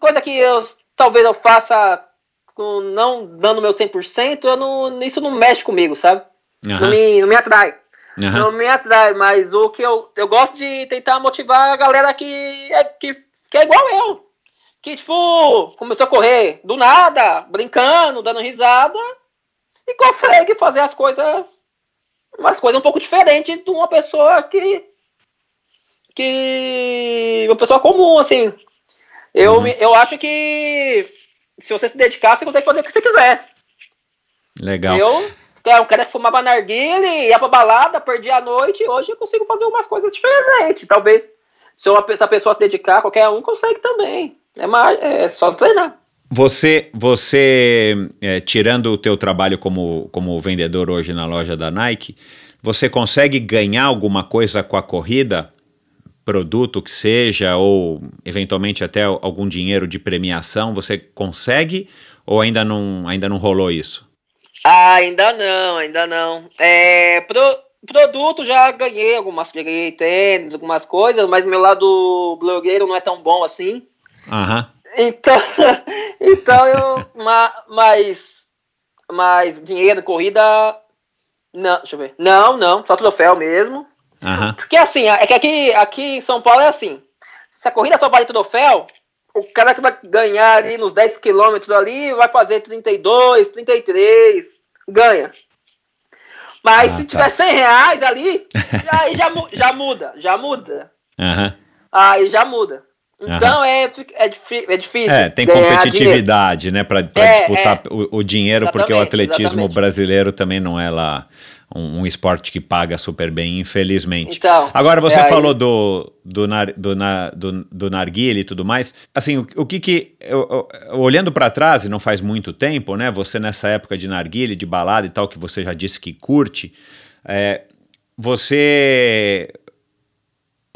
Coisa que eu talvez eu faça com não dando meu 100%, eu não, isso não mexe comigo, sabe? Não, aham, me, não me atrai. aham. Não me atrai, mas o que eu, eu gosto de tentar motivar a galera que é, que, que é igual eu. Que, tipo, começou a correr do nada, brincando, dando risada, e consegue fazer as coisas, umas coisas um pouco diferentes de uma pessoa que. que. uma pessoa comum, assim. Eu, Uhum. eu acho que se você se dedicar, você consegue fazer o que você quiser. Legal. Eu, era um cara que fumava narguile, ia pra balada, perdia a noite, hoje eu consigo fazer umas coisas diferentes. Talvez, se uma, se a pessoa se dedicar, qualquer um consegue também. É, mais, é só treinar. Você, você é, tirando o teu trabalho como, como vendedor hoje na loja da Nike, você consegue ganhar alguma coisa com a corrida? Produto que seja, ou eventualmente até algum dinheiro de premiação, você consegue ou ainda não, ainda não rolou isso? Ah, ainda não, ainda não. É, pro, produto já ganhei algumas, ganhei tênis, algumas coisas, mas meu lado blogueiro não é tão bom assim. Aham, Então, então eu. ma- Mas. Mas dinheiro, corrida. Não, deixa eu ver. Não, não, só troféu mesmo. aham, Porque assim, é que aqui, aqui em São Paulo é assim. Se a corrida só vale troféu, o cara que vai ganhar ali nos 10 quilômetros ali vai fazer 32, 33, ganha. Mas Ah, se tá. tiver 100 reais ali, aí já, já muda, já muda. aham. Aí já muda. Então é, é, é difícil. É, tem dinheiro. competitividade, né, para É, disputar é. o, o dinheiro, porque o atletismo exatamente. brasileiro também não é lá um, um esporte que paga super bem, infelizmente. Então, Agora, você é aí- falou do, do, nar, do, na- do, do narguile e tudo mais. Assim, o, o que que. eu- eu- olhando para trás, e não faz muito tempo, né? Você nessa época de narguile, de balada e tal, que você já disse que curte, é, você.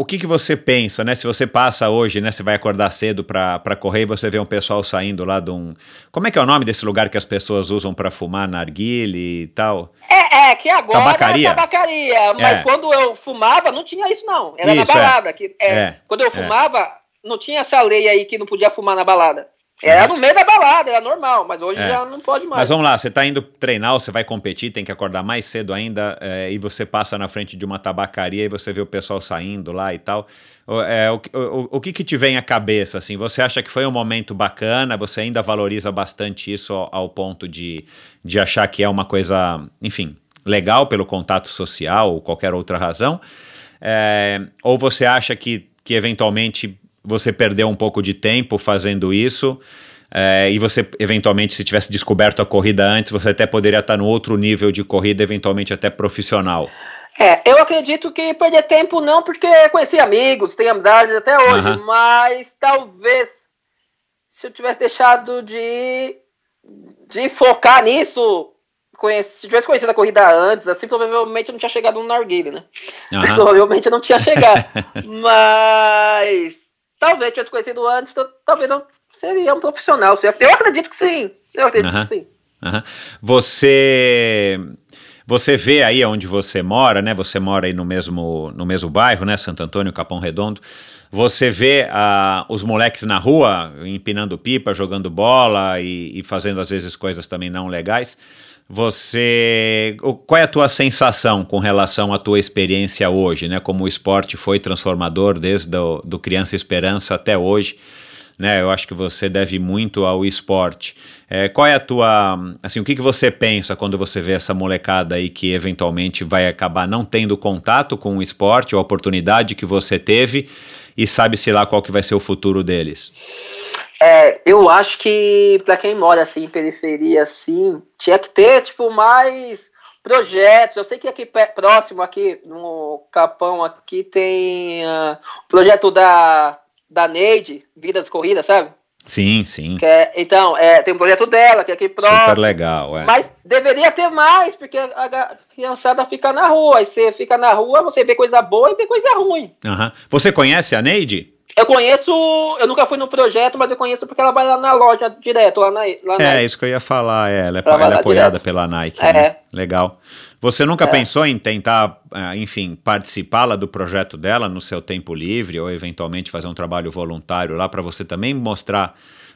O que, que você pensa, né? Se você passa hoje, né? Você vai acordar cedo pra pra correr e você vê um pessoal saindo lá de um. Como é que é o nome desse lugar que as pessoas usam pra fumar narguile e tal? É, é, que agora Tabacaria? é tabacaria. Mas É. quando eu fumava, não tinha isso, não. Era Isso, na balada. Que, é, É, Quando eu é. fumava, não tinha essa lei aí que não podia fumar na balada. Era no meio da balada, era normal, mas hoje É. já não pode mais. Mas vamos lá, você tá indo treinar, você vai competir, tem que acordar mais cedo ainda, é, e você passa na frente de uma tabacaria e você vê o pessoal saindo lá e tal. O, é, o, o, o que que te vem à cabeça, assim? Você acha que foi um momento bacana? Você ainda valoriza bastante isso ao, ao ponto de, de achar que é uma coisa, enfim, legal pelo contato social ou qualquer outra razão? É, ou você acha que, que eventualmente você perdeu um pouco de tempo fazendo isso é, e você eventualmente se tivesse descoberto a corrida antes você até poderia estar no outro nível de corrida eventualmente até profissional É, eu acredito que perder tempo não, porque conheci amigos, tenho amizades até hoje, Aham. mas talvez se eu tivesse deixado de, de focar nisso, conhece, se tivesse conhecido a corrida antes, assim, provavelmente eu não tinha chegado no Narguile, né? Aham. Provavelmente eu não tinha chegado. mas talvez tivesse conhecido antes, tal- talvez eu seria um profissional. certo? Eu acredito que sim. Eu acredito Aham. que sim. Aham. Você você vê aí onde você mora, né? Você mora aí no mesmo no mesmo bairro, né? Santo Antônio, Capão Redondo. Você vê ah, os moleques na rua empinando pipa, jogando bola e, e fazendo às vezes coisas também não legais. Você, qual é a tua sensação com relação à tua experiência hoje, né? Como o esporte foi transformador desde do, do Criança Esperança até hoje né? Eu acho que você deve muito ao esporte. É, qual é a tua, assim, o que, que você pensa quando você vê essa molecada aí que eventualmente vai acabar não tendo contato com o esporte, a oportunidade que você teve, e sabe-se lá qual que vai ser o futuro deles? É, eu acho que pra quem mora assim em periferia assim, tinha que ter tipo mais projetos. Eu sei que aqui próximo aqui no Capão aqui tem ah, o projeto da da Neide, Vidas Corridas, sabe? Sim, sim. Que é- então, é, tem um projeto dela que é aqui próximo. Super legal, é. Mas deveria ter mais, porque a criançada fica na rua. Aí você fica na rua, você vê coisa boa e vê coisa ruim. Aham. Você conhece a Neide? Eu conheço, eu nunca fui no projeto, mas eu conheço porque ela vai lá na loja direto, lá na. Lá É, isso que eu ia falar, é, ela é, Trabalhar ela é apoiada direto. pela Nike, É. né? Legal. Você nunca É. pensou em tentar, ah, enfim, participar lá do projeto dela no seu tempo livre ou eventualmente fazer um trabalho voluntário lá para você também mostrar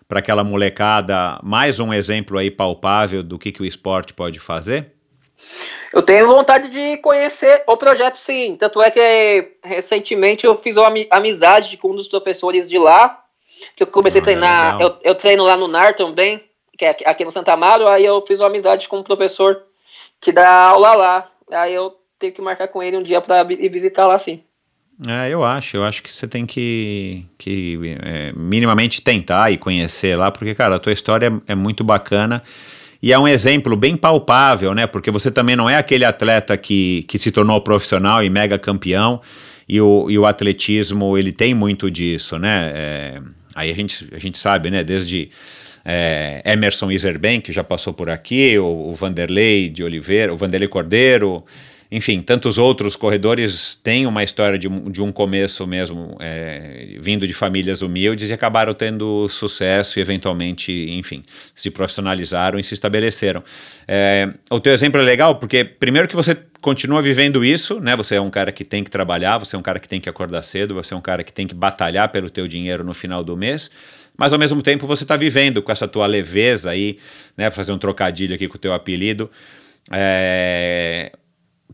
para aquela molecada mais um exemplo aí palpável do que, que o esporte pode fazer? Eu tenho vontade de conhecer o projeto, sim. Tanto é que recentemente eu fiz uma ami- amizade com um dos professores de lá, que eu comecei Ah, a treinar. legal. Eu, eu treino lá no NAR também, que é aqui- aqui no Santa Amaro. Aí eu fiz uma amizade com um professor que dá aula lá. Aí eu tenho que marcar com ele um dia para ir visitar lá, sim. É, eu acho, eu acho que você tem que, que é, minimamente tentar e conhecer lá, porque, cara, a tua história é, é muito bacana e é um exemplo bem palpável, né? Porque você também não é aquele atleta que, que se tornou profissional e mega campeão, e o, e o atletismo, ele tem muito disso, né? É, aí a gente, a gente sabe, né, desde é, Emerson Iserben, que já passou por aqui, o, o Vanderlei de Oliveira, o Vanderlei Cordeiro, enfim, tantos outros corredores têm uma história de, um- de um começo mesmo, é, vindo de famílias humildes e acabaram tendo sucesso e eventualmente, enfim, se profissionalizaram e se estabeleceram. É, o teu exemplo é legal porque, primeiro que você continua vivendo isso, né? Você é um cara que tem que trabalhar, você é um cara que tem que acordar cedo, você é um cara que tem que batalhar pelo teu dinheiro no final do mês, mas ao mesmo tempo você está vivendo com essa tua leveza aí, né? Pra fazer um trocadilho aqui com o teu apelido. É,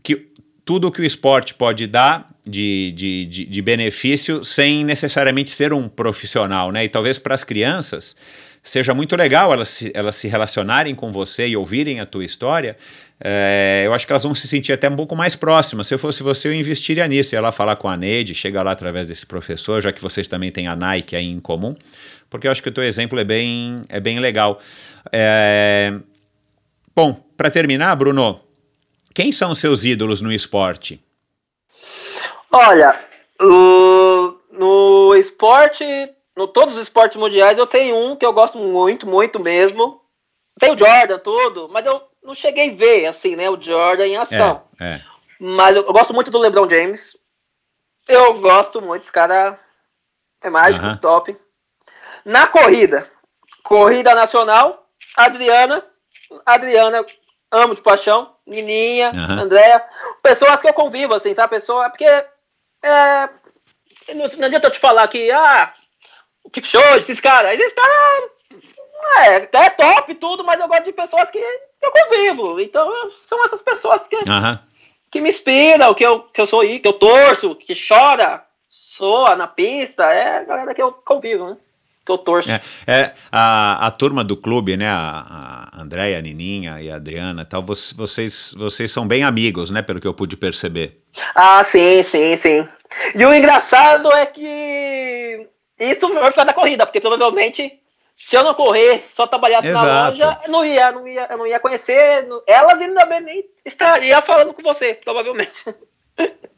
que tudo que o esporte pode dar de, de, de, de benefício sem necessariamente ser um profissional, né? E talvez para as crianças seja muito legal elas se, elas se relacionarem com você e ouvirem a tua história, é, eu acho que elas vão se sentir até um pouco mais próximas. Se eu fosse você, eu investiria nisso. Ia lá falar com a Neide, chega lá através desse professor, já que vocês também têm a Nike aí em comum, porque eu acho que o teu exemplo é bem, é bem legal. É, bom, para terminar, Bruno, quem são seus ídolos no esporte? Olha, no esporte no todos os esportes mundiais eu tenho um que eu gosto muito, muito mesmo. Tem o Jordan, tudo, mas eu não cheguei a ver, assim, né, o Jordan em ação. É, é. Mas eu, eu, gosto muito do LeBron James. Eu gosto muito, esse cara é mágico, uh -huh. top. Na corrida, corrida nacional, Adriana, Adriana, amo de paixão, Nininha, uh -huh. Andréa, pessoas que eu convivo, assim, tá? Pessoa, porque é, não, não adianta eu te falar que, ah, o Kipchoge, esses caras. Esses caras. É, é top tudo, mas eu gosto de pessoas que eu convivo. Então são essas pessoas que, que me inspiram, que eu, que eu sou que eu torço, que chora, soa na pista. É a galera que eu convivo, né? Que eu torço. É, é a, a turma do clube, né? A, a Andréia, a Nininha e a Adriana tal, vocês, vocês são bem amigos, né? Pelo que eu pude perceber. Ah, sim, sim, sim. E o engraçado é que isso vai ficar da corrida, porque provavelmente se eu não correr, só trabalhasse Exato. na loja, eu não ia, não ia, eu não ia conhecer. Elas ainda bem nem estaria falando com você, provavelmente.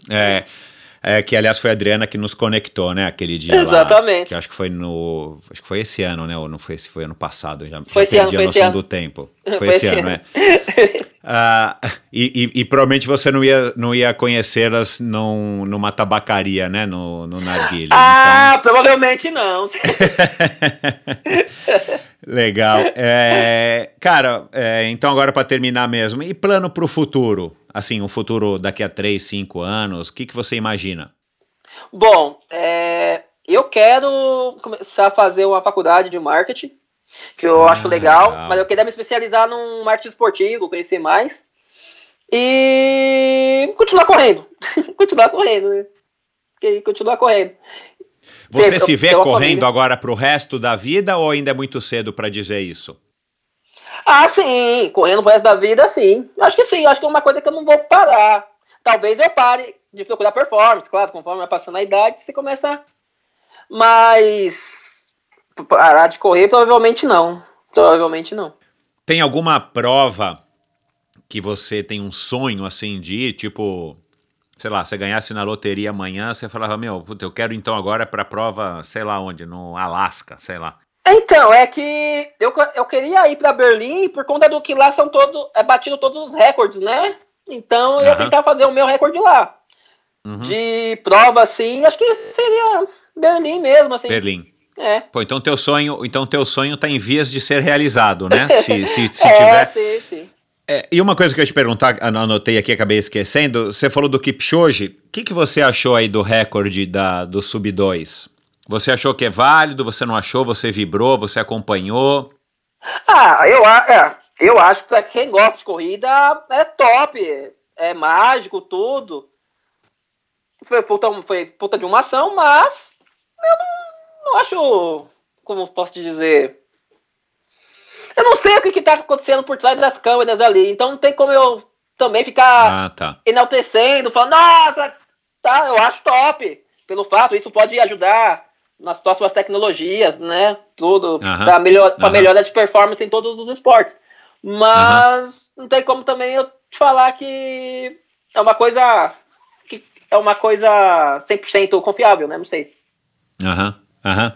É. É, que aliás foi a Adriana que nos conectou, né? Aquele dia Exatamente. Lá, que acho que foi no. Acho que foi esse ano, né? Ou não foi, foi ano passado. Já, foi já perdi ano, a noção do tempo. Foi, foi esse, ano, ano, é. ah, e, e, e, provavelmente você não ia, não ia conhecê-las num, numa tabacaria, né? No, no Narguilha. Ah, então... provavelmente não. Legal. É, cara, é, então agora para terminar mesmo, e plano para o futuro? Assim, um futuro daqui a 3, 5 anos, o que, que você imagina? Bom, é, eu quero começar a fazer uma faculdade de marketing, que eu ah, acho legal, legal, mas eu queria me especializar num marketing esportivo, conhecer mais. E continuar correndo. continuar correndo, né? continuar correndo. Você se vê correndo agora para o resto da vida ou ainda é muito cedo para dizer isso? Ah, sim, correndo pro resto da vida, sim. Acho que sim, acho que é uma coisa que eu não vou parar. Talvez eu pare de procurar performance, claro, conforme vai passando a idade, você começa. Mas parar de correr, provavelmente não. Provavelmente não. Tem alguma prova que você tem um sonho assim de ir, tipo, sei lá, você ganhasse na loteria amanhã, você falava, meu, puta, eu quero então agora para prova, sei lá onde, no Alasca, sei lá. Então, é que eu, eu queria ir para Berlim por conta do que lá são todos, é batido todos os recordes, né? Então eu ia tentar fazer o meu recorde lá. Uhum. De prova, assim, acho que seria Berlim mesmo, assim. Berlim. É. Pô, então teu sonho, então teu sonho tá em vias de ser realizado, né? Se, se, se é, tiver. Sim, sim. É, e uma coisa que eu ia te perguntar, anotei aqui, acabei esquecendo. Você falou do Kipchoge. O que, que você achou aí do recorde da, do Sub 2? Você achou que é válido? Você não achou? Você vibrou? Você acompanhou? Ah, eu, é, eu acho que para quem gosta de corrida é top. É mágico, tudo. Foi puta, foi puta de uma ação, mas eu não, não acho. Como posso te dizer? Eu não sei o que, está acontecendo por trás das câmeras ali. Então não tem como eu também ficar ah, tá. enaltecendo, falando, nossa, tá, eu acho top. Pelo fato, isso pode ajudar nas próximas tecnologias, né? Tudo, para melhor, pra melhora de performance em todos os esportes. Mas não tem como também eu te falar que é uma coisa que é uma coisa 100% confiável, né? Não sei. Aham. Aham.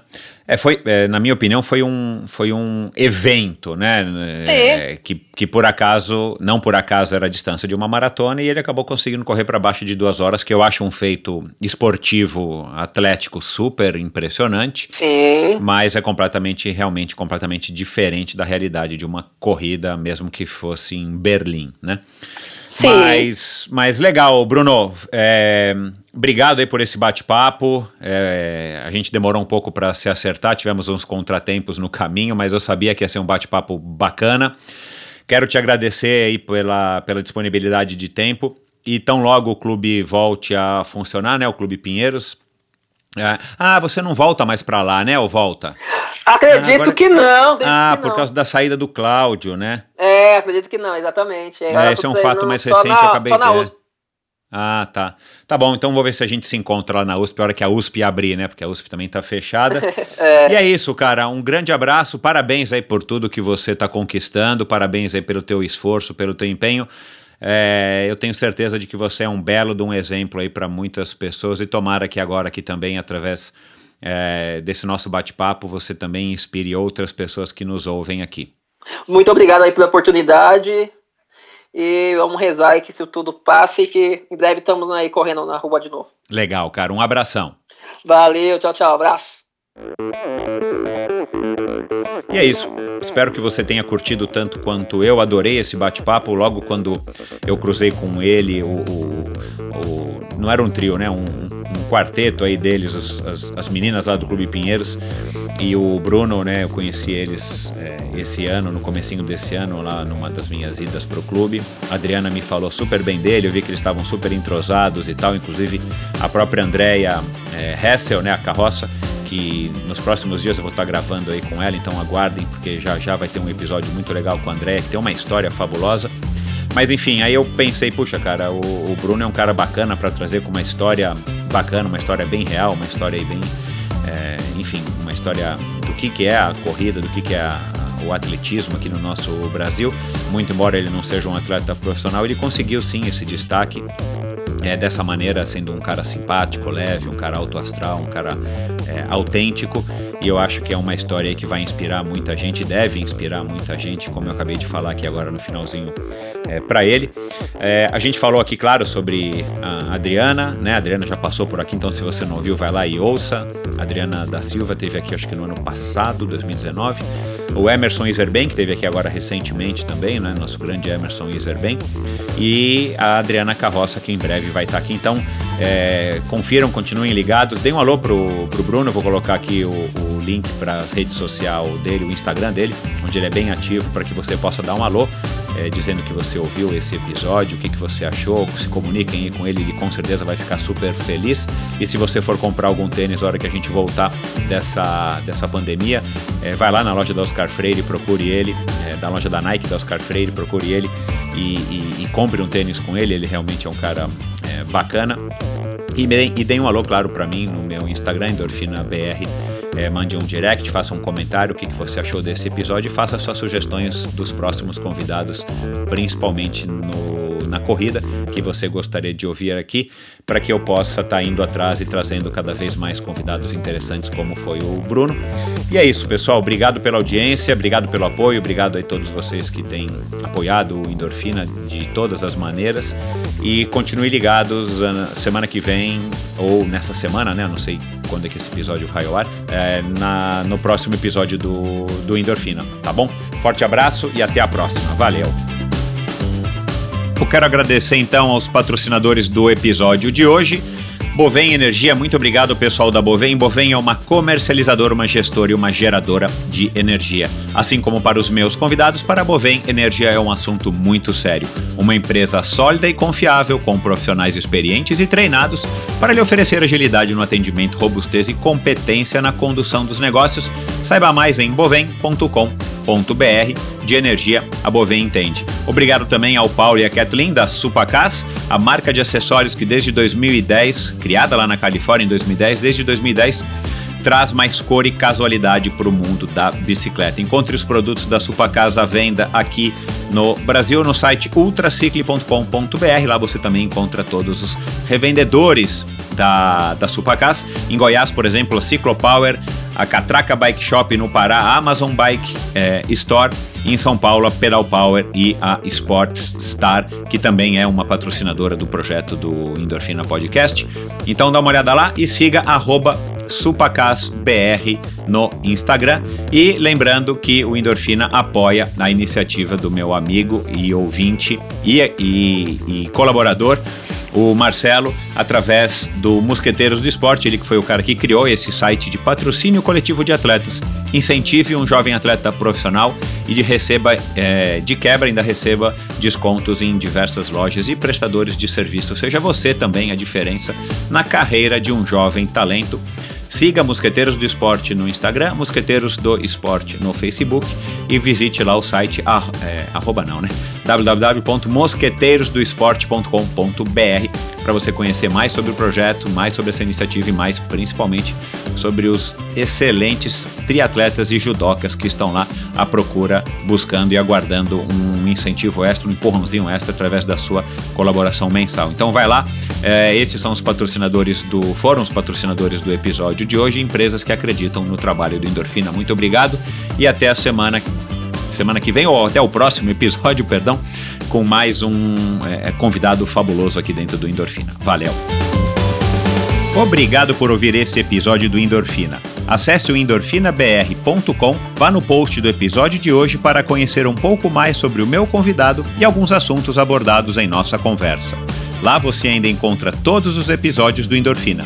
É, foi, é, na minha opinião, foi um, foi um evento, né? É, que, que por acaso, não por acaso, era a distância de uma maratona e ele acabou conseguindo correr para baixo de duas horas, que eu acho um feito esportivo, atlético super impressionante. Sim. Mas é completamente, realmente, completamente diferente da realidade de uma corrida, mesmo que fosse em Berlim, né? Sim. Mas, mas legal, Bruno. É, obrigado aí por esse bate-papo. É, a gente demorou um pouco para se acertar, tivemos uns contratempos no caminho, mas eu sabia que ia ser um bate-papo bacana. Quero te agradecer aí pela, pela disponibilidade de tempo. e tão logo o clube volte a funcionar, né? O Clube Pinheiros. É, ah, você não volta mais para lá, né? Ou volta? Acredito Agora- que não. Ah, que por não. causa da saída do Cláudio, né? É, acredito que não, exatamente. É, eu esse é um fato mais recente, na- eu acabei só na de-. Ah, tá. Tá bom, então vou ver se a gente se encontra lá na USP, a hora que a USP abrir, né? Porque a USP também tá fechada. E é isso, cara. Um grande abraço, parabéns aí por tudo que você tá conquistando, parabéns aí pelo teu esforço, pelo teu empenho. É, eu tenho certeza de que você é um belo de um exemplo aí para muitas pessoas e tomara que agora aqui também, através é, desse nosso bate-papo, você também inspire outras pessoas que nos ouvem aqui. Muito obrigado aí pela oportunidade. E vamos rezar aí que isso tudo passe e que em breve estamos aí correndo na rua de novo. Legal, cara. Um abração. Valeu, tchau, tchau, abraço. E é isso. Espero que você tenha curtido tanto quanto eu. Adorei esse bate-papo. Logo quando eu cruzei com ele, o, o- o- não era um trio, né? Um, um quarteto aí deles, os- as, as meninas lá do Clube Pinheiros e o Bruno, né? Eu conheci eles é, esse ano, no comecinho desse ano, lá numa das minhas idas pro clube. A Adriana me falou super bem dele. Eu vi que eles estavam super entrosados e tal. Inclusive a própria Andrea é, Hessel, né? A carroça que nos próximos dias eu vou estar gravando aí com ela, então aguardem, porque já já vai ter um episódio muito legal com a Andréia, que tem uma história fabulosa. Mas enfim, aí eu pensei, puxa, cara, o, o Bruno é um cara bacana para trazer com uma história bacana, uma história bem real, uma história aí bem, é, enfim, uma história do que, que é a corrida, do que, que é a- o atletismo aqui no nosso Brasil. Muito embora ele não seja um atleta profissional, ele conseguiu sim esse destaque é, dessa maneira, sendo um cara simpático, leve, um cara alto astral, um cara é, autêntico. E eu acho que é uma história que vai inspirar muita gente, deve inspirar muita gente, como eu acabei de falar aqui agora no finalzinho é, para ele. É, a gente falou aqui, claro, sobre a Adriana, né? A Adriana já passou por aqui, então se você não ouviu, vai lá e ouça. A Adriana da Silva teve aqui, acho que no ano passado, 2019. O Emerson Iserben, que teve aqui agora recentemente também, né? Nosso grande Emerson Iserben. E a Adriana Carroça, que em breve vai estar aqui. Então, é, confiram, continuem ligados. Deem um alô pro, pro Bruno, vou colocar aqui o, o link para a rede social dele, o Instagram dele, onde ele é bem ativo, para que você possa dar um alô, é, dizendo que você ouviu esse episódio, o que, que você achou, se comuniquem com ele, ele com certeza vai ficar super feliz. E se você for comprar algum tênis na hora que a gente voltar dessa, dessa pandemia, é, vai lá na loja da Oscar Freire, procure ele, é, da loja da Nike da Oscar Freire, procure ele e, e- e compre um tênis com ele, ele realmente é um cara é, bacana. E, e deem um alô, claro, para mim no meu Instagram, EndorfinaBR. É, mande um direct, faça um comentário, o que, que você achou desse episódio e faça suas sugestões dos próximos convidados, principalmente no, corrida, que você gostaria de ouvir aqui, para que eu possa estar indo atrás e trazendo cada vez mais convidados interessantes, como foi o Bruno. E é isso, pessoal. Obrigado pela audiência, obrigado pelo apoio, obrigado a todos vocês que têm apoiado o Endorfina de todas as maneiras. E continue ligados ah, semana que vem, ou nessa semana, né? Não sei quando é que esse episódio vai ao ar, é, na, no próximo episódio do, do Endorfina, tá bom? Forte abraço e até a próxima. Valeu! Eu quero agradecer então aos patrocinadores do episódio de hoje. Bovem Energia, muito obrigado pessoal da Bovem. Bovem é uma comercializadora, uma gestora e uma geradora de energia. Assim como para os meus convidados, para a Bovem, energia é um assunto muito sério. Uma empresa sólida e confiável, com profissionais experientes e treinados para lhe oferecer agilidade no atendimento, robustez e competência na condução dos negócios. Saiba mais em bovem.com.br. De energia, a Bovem entende. Obrigado também ao Paulo e a Kathleen da Supacas, a marca de acessórios que desde 2010, criada lá na Califórnia em 2010, desde 2010 traz mais cor e casualidade para o mundo da bicicleta. Encontre os produtos da Supacasa à venda aqui no Brasil no site ultracicle.com.br. Lá você também encontra todos os revendedores da, da Supacas. Em Goiás, por exemplo, a Ciclopower, a Catraca Bike Shop no Pará, a Amazon Bike eh, Store. Em São Paulo, a Pedal Power e a Sports Star, que também é uma patrocinadora do projeto do Endorfina Podcast. Então dá uma olhada lá e siga SupacasBR no Instagram. E lembrando que o Endorfina apoia a iniciativa do meu amigo e ouvinte e, e- e colaborador, o Marcelo através do Mosqueteiros do Esporte, ele que foi o cara que criou esse site de patrocínio coletivo de atletas. Incentive um jovem atleta profissional e de receba é, de quebra ainda receba descontos em diversas lojas e prestadores de serviço. Seja você também a diferença na carreira de um jovem talento. Siga Mosqueteiros do Esporte no Instagram, Mosqueteiros do Esporte no Facebook e visite lá o site, ah, é, arroba não, né? www.mosqueteirosdoesporte.com.br para você conhecer mais sobre o projeto, mais sobre essa iniciativa e mais principalmente sobre os excelentes triatletas e judocas que estão lá à procura, buscando e aguardando um incentivo extra, um empurrãozinho extra através da sua colaboração mensal. Então vai lá, é, esses são os patrocinadores do, foram os patrocinadores do episódio de hoje, empresas que acreditam no trabalho do Endorfina. Muito obrigado e até a semana semana que vem, ou até o próximo episódio, perdão, com mais um é, convidado fabuloso aqui dentro do Endorfina. Valeu! Obrigado por ouvir esse episódio do Endorfina. Acesse o endorfinabr.com, vá no post do episódio de hoje para conhecer um pouco mais sobre o meu convidado e alguns assuntos abordados em nossa conversa. Lá você ainda encontra todos os episódios do Endorfina.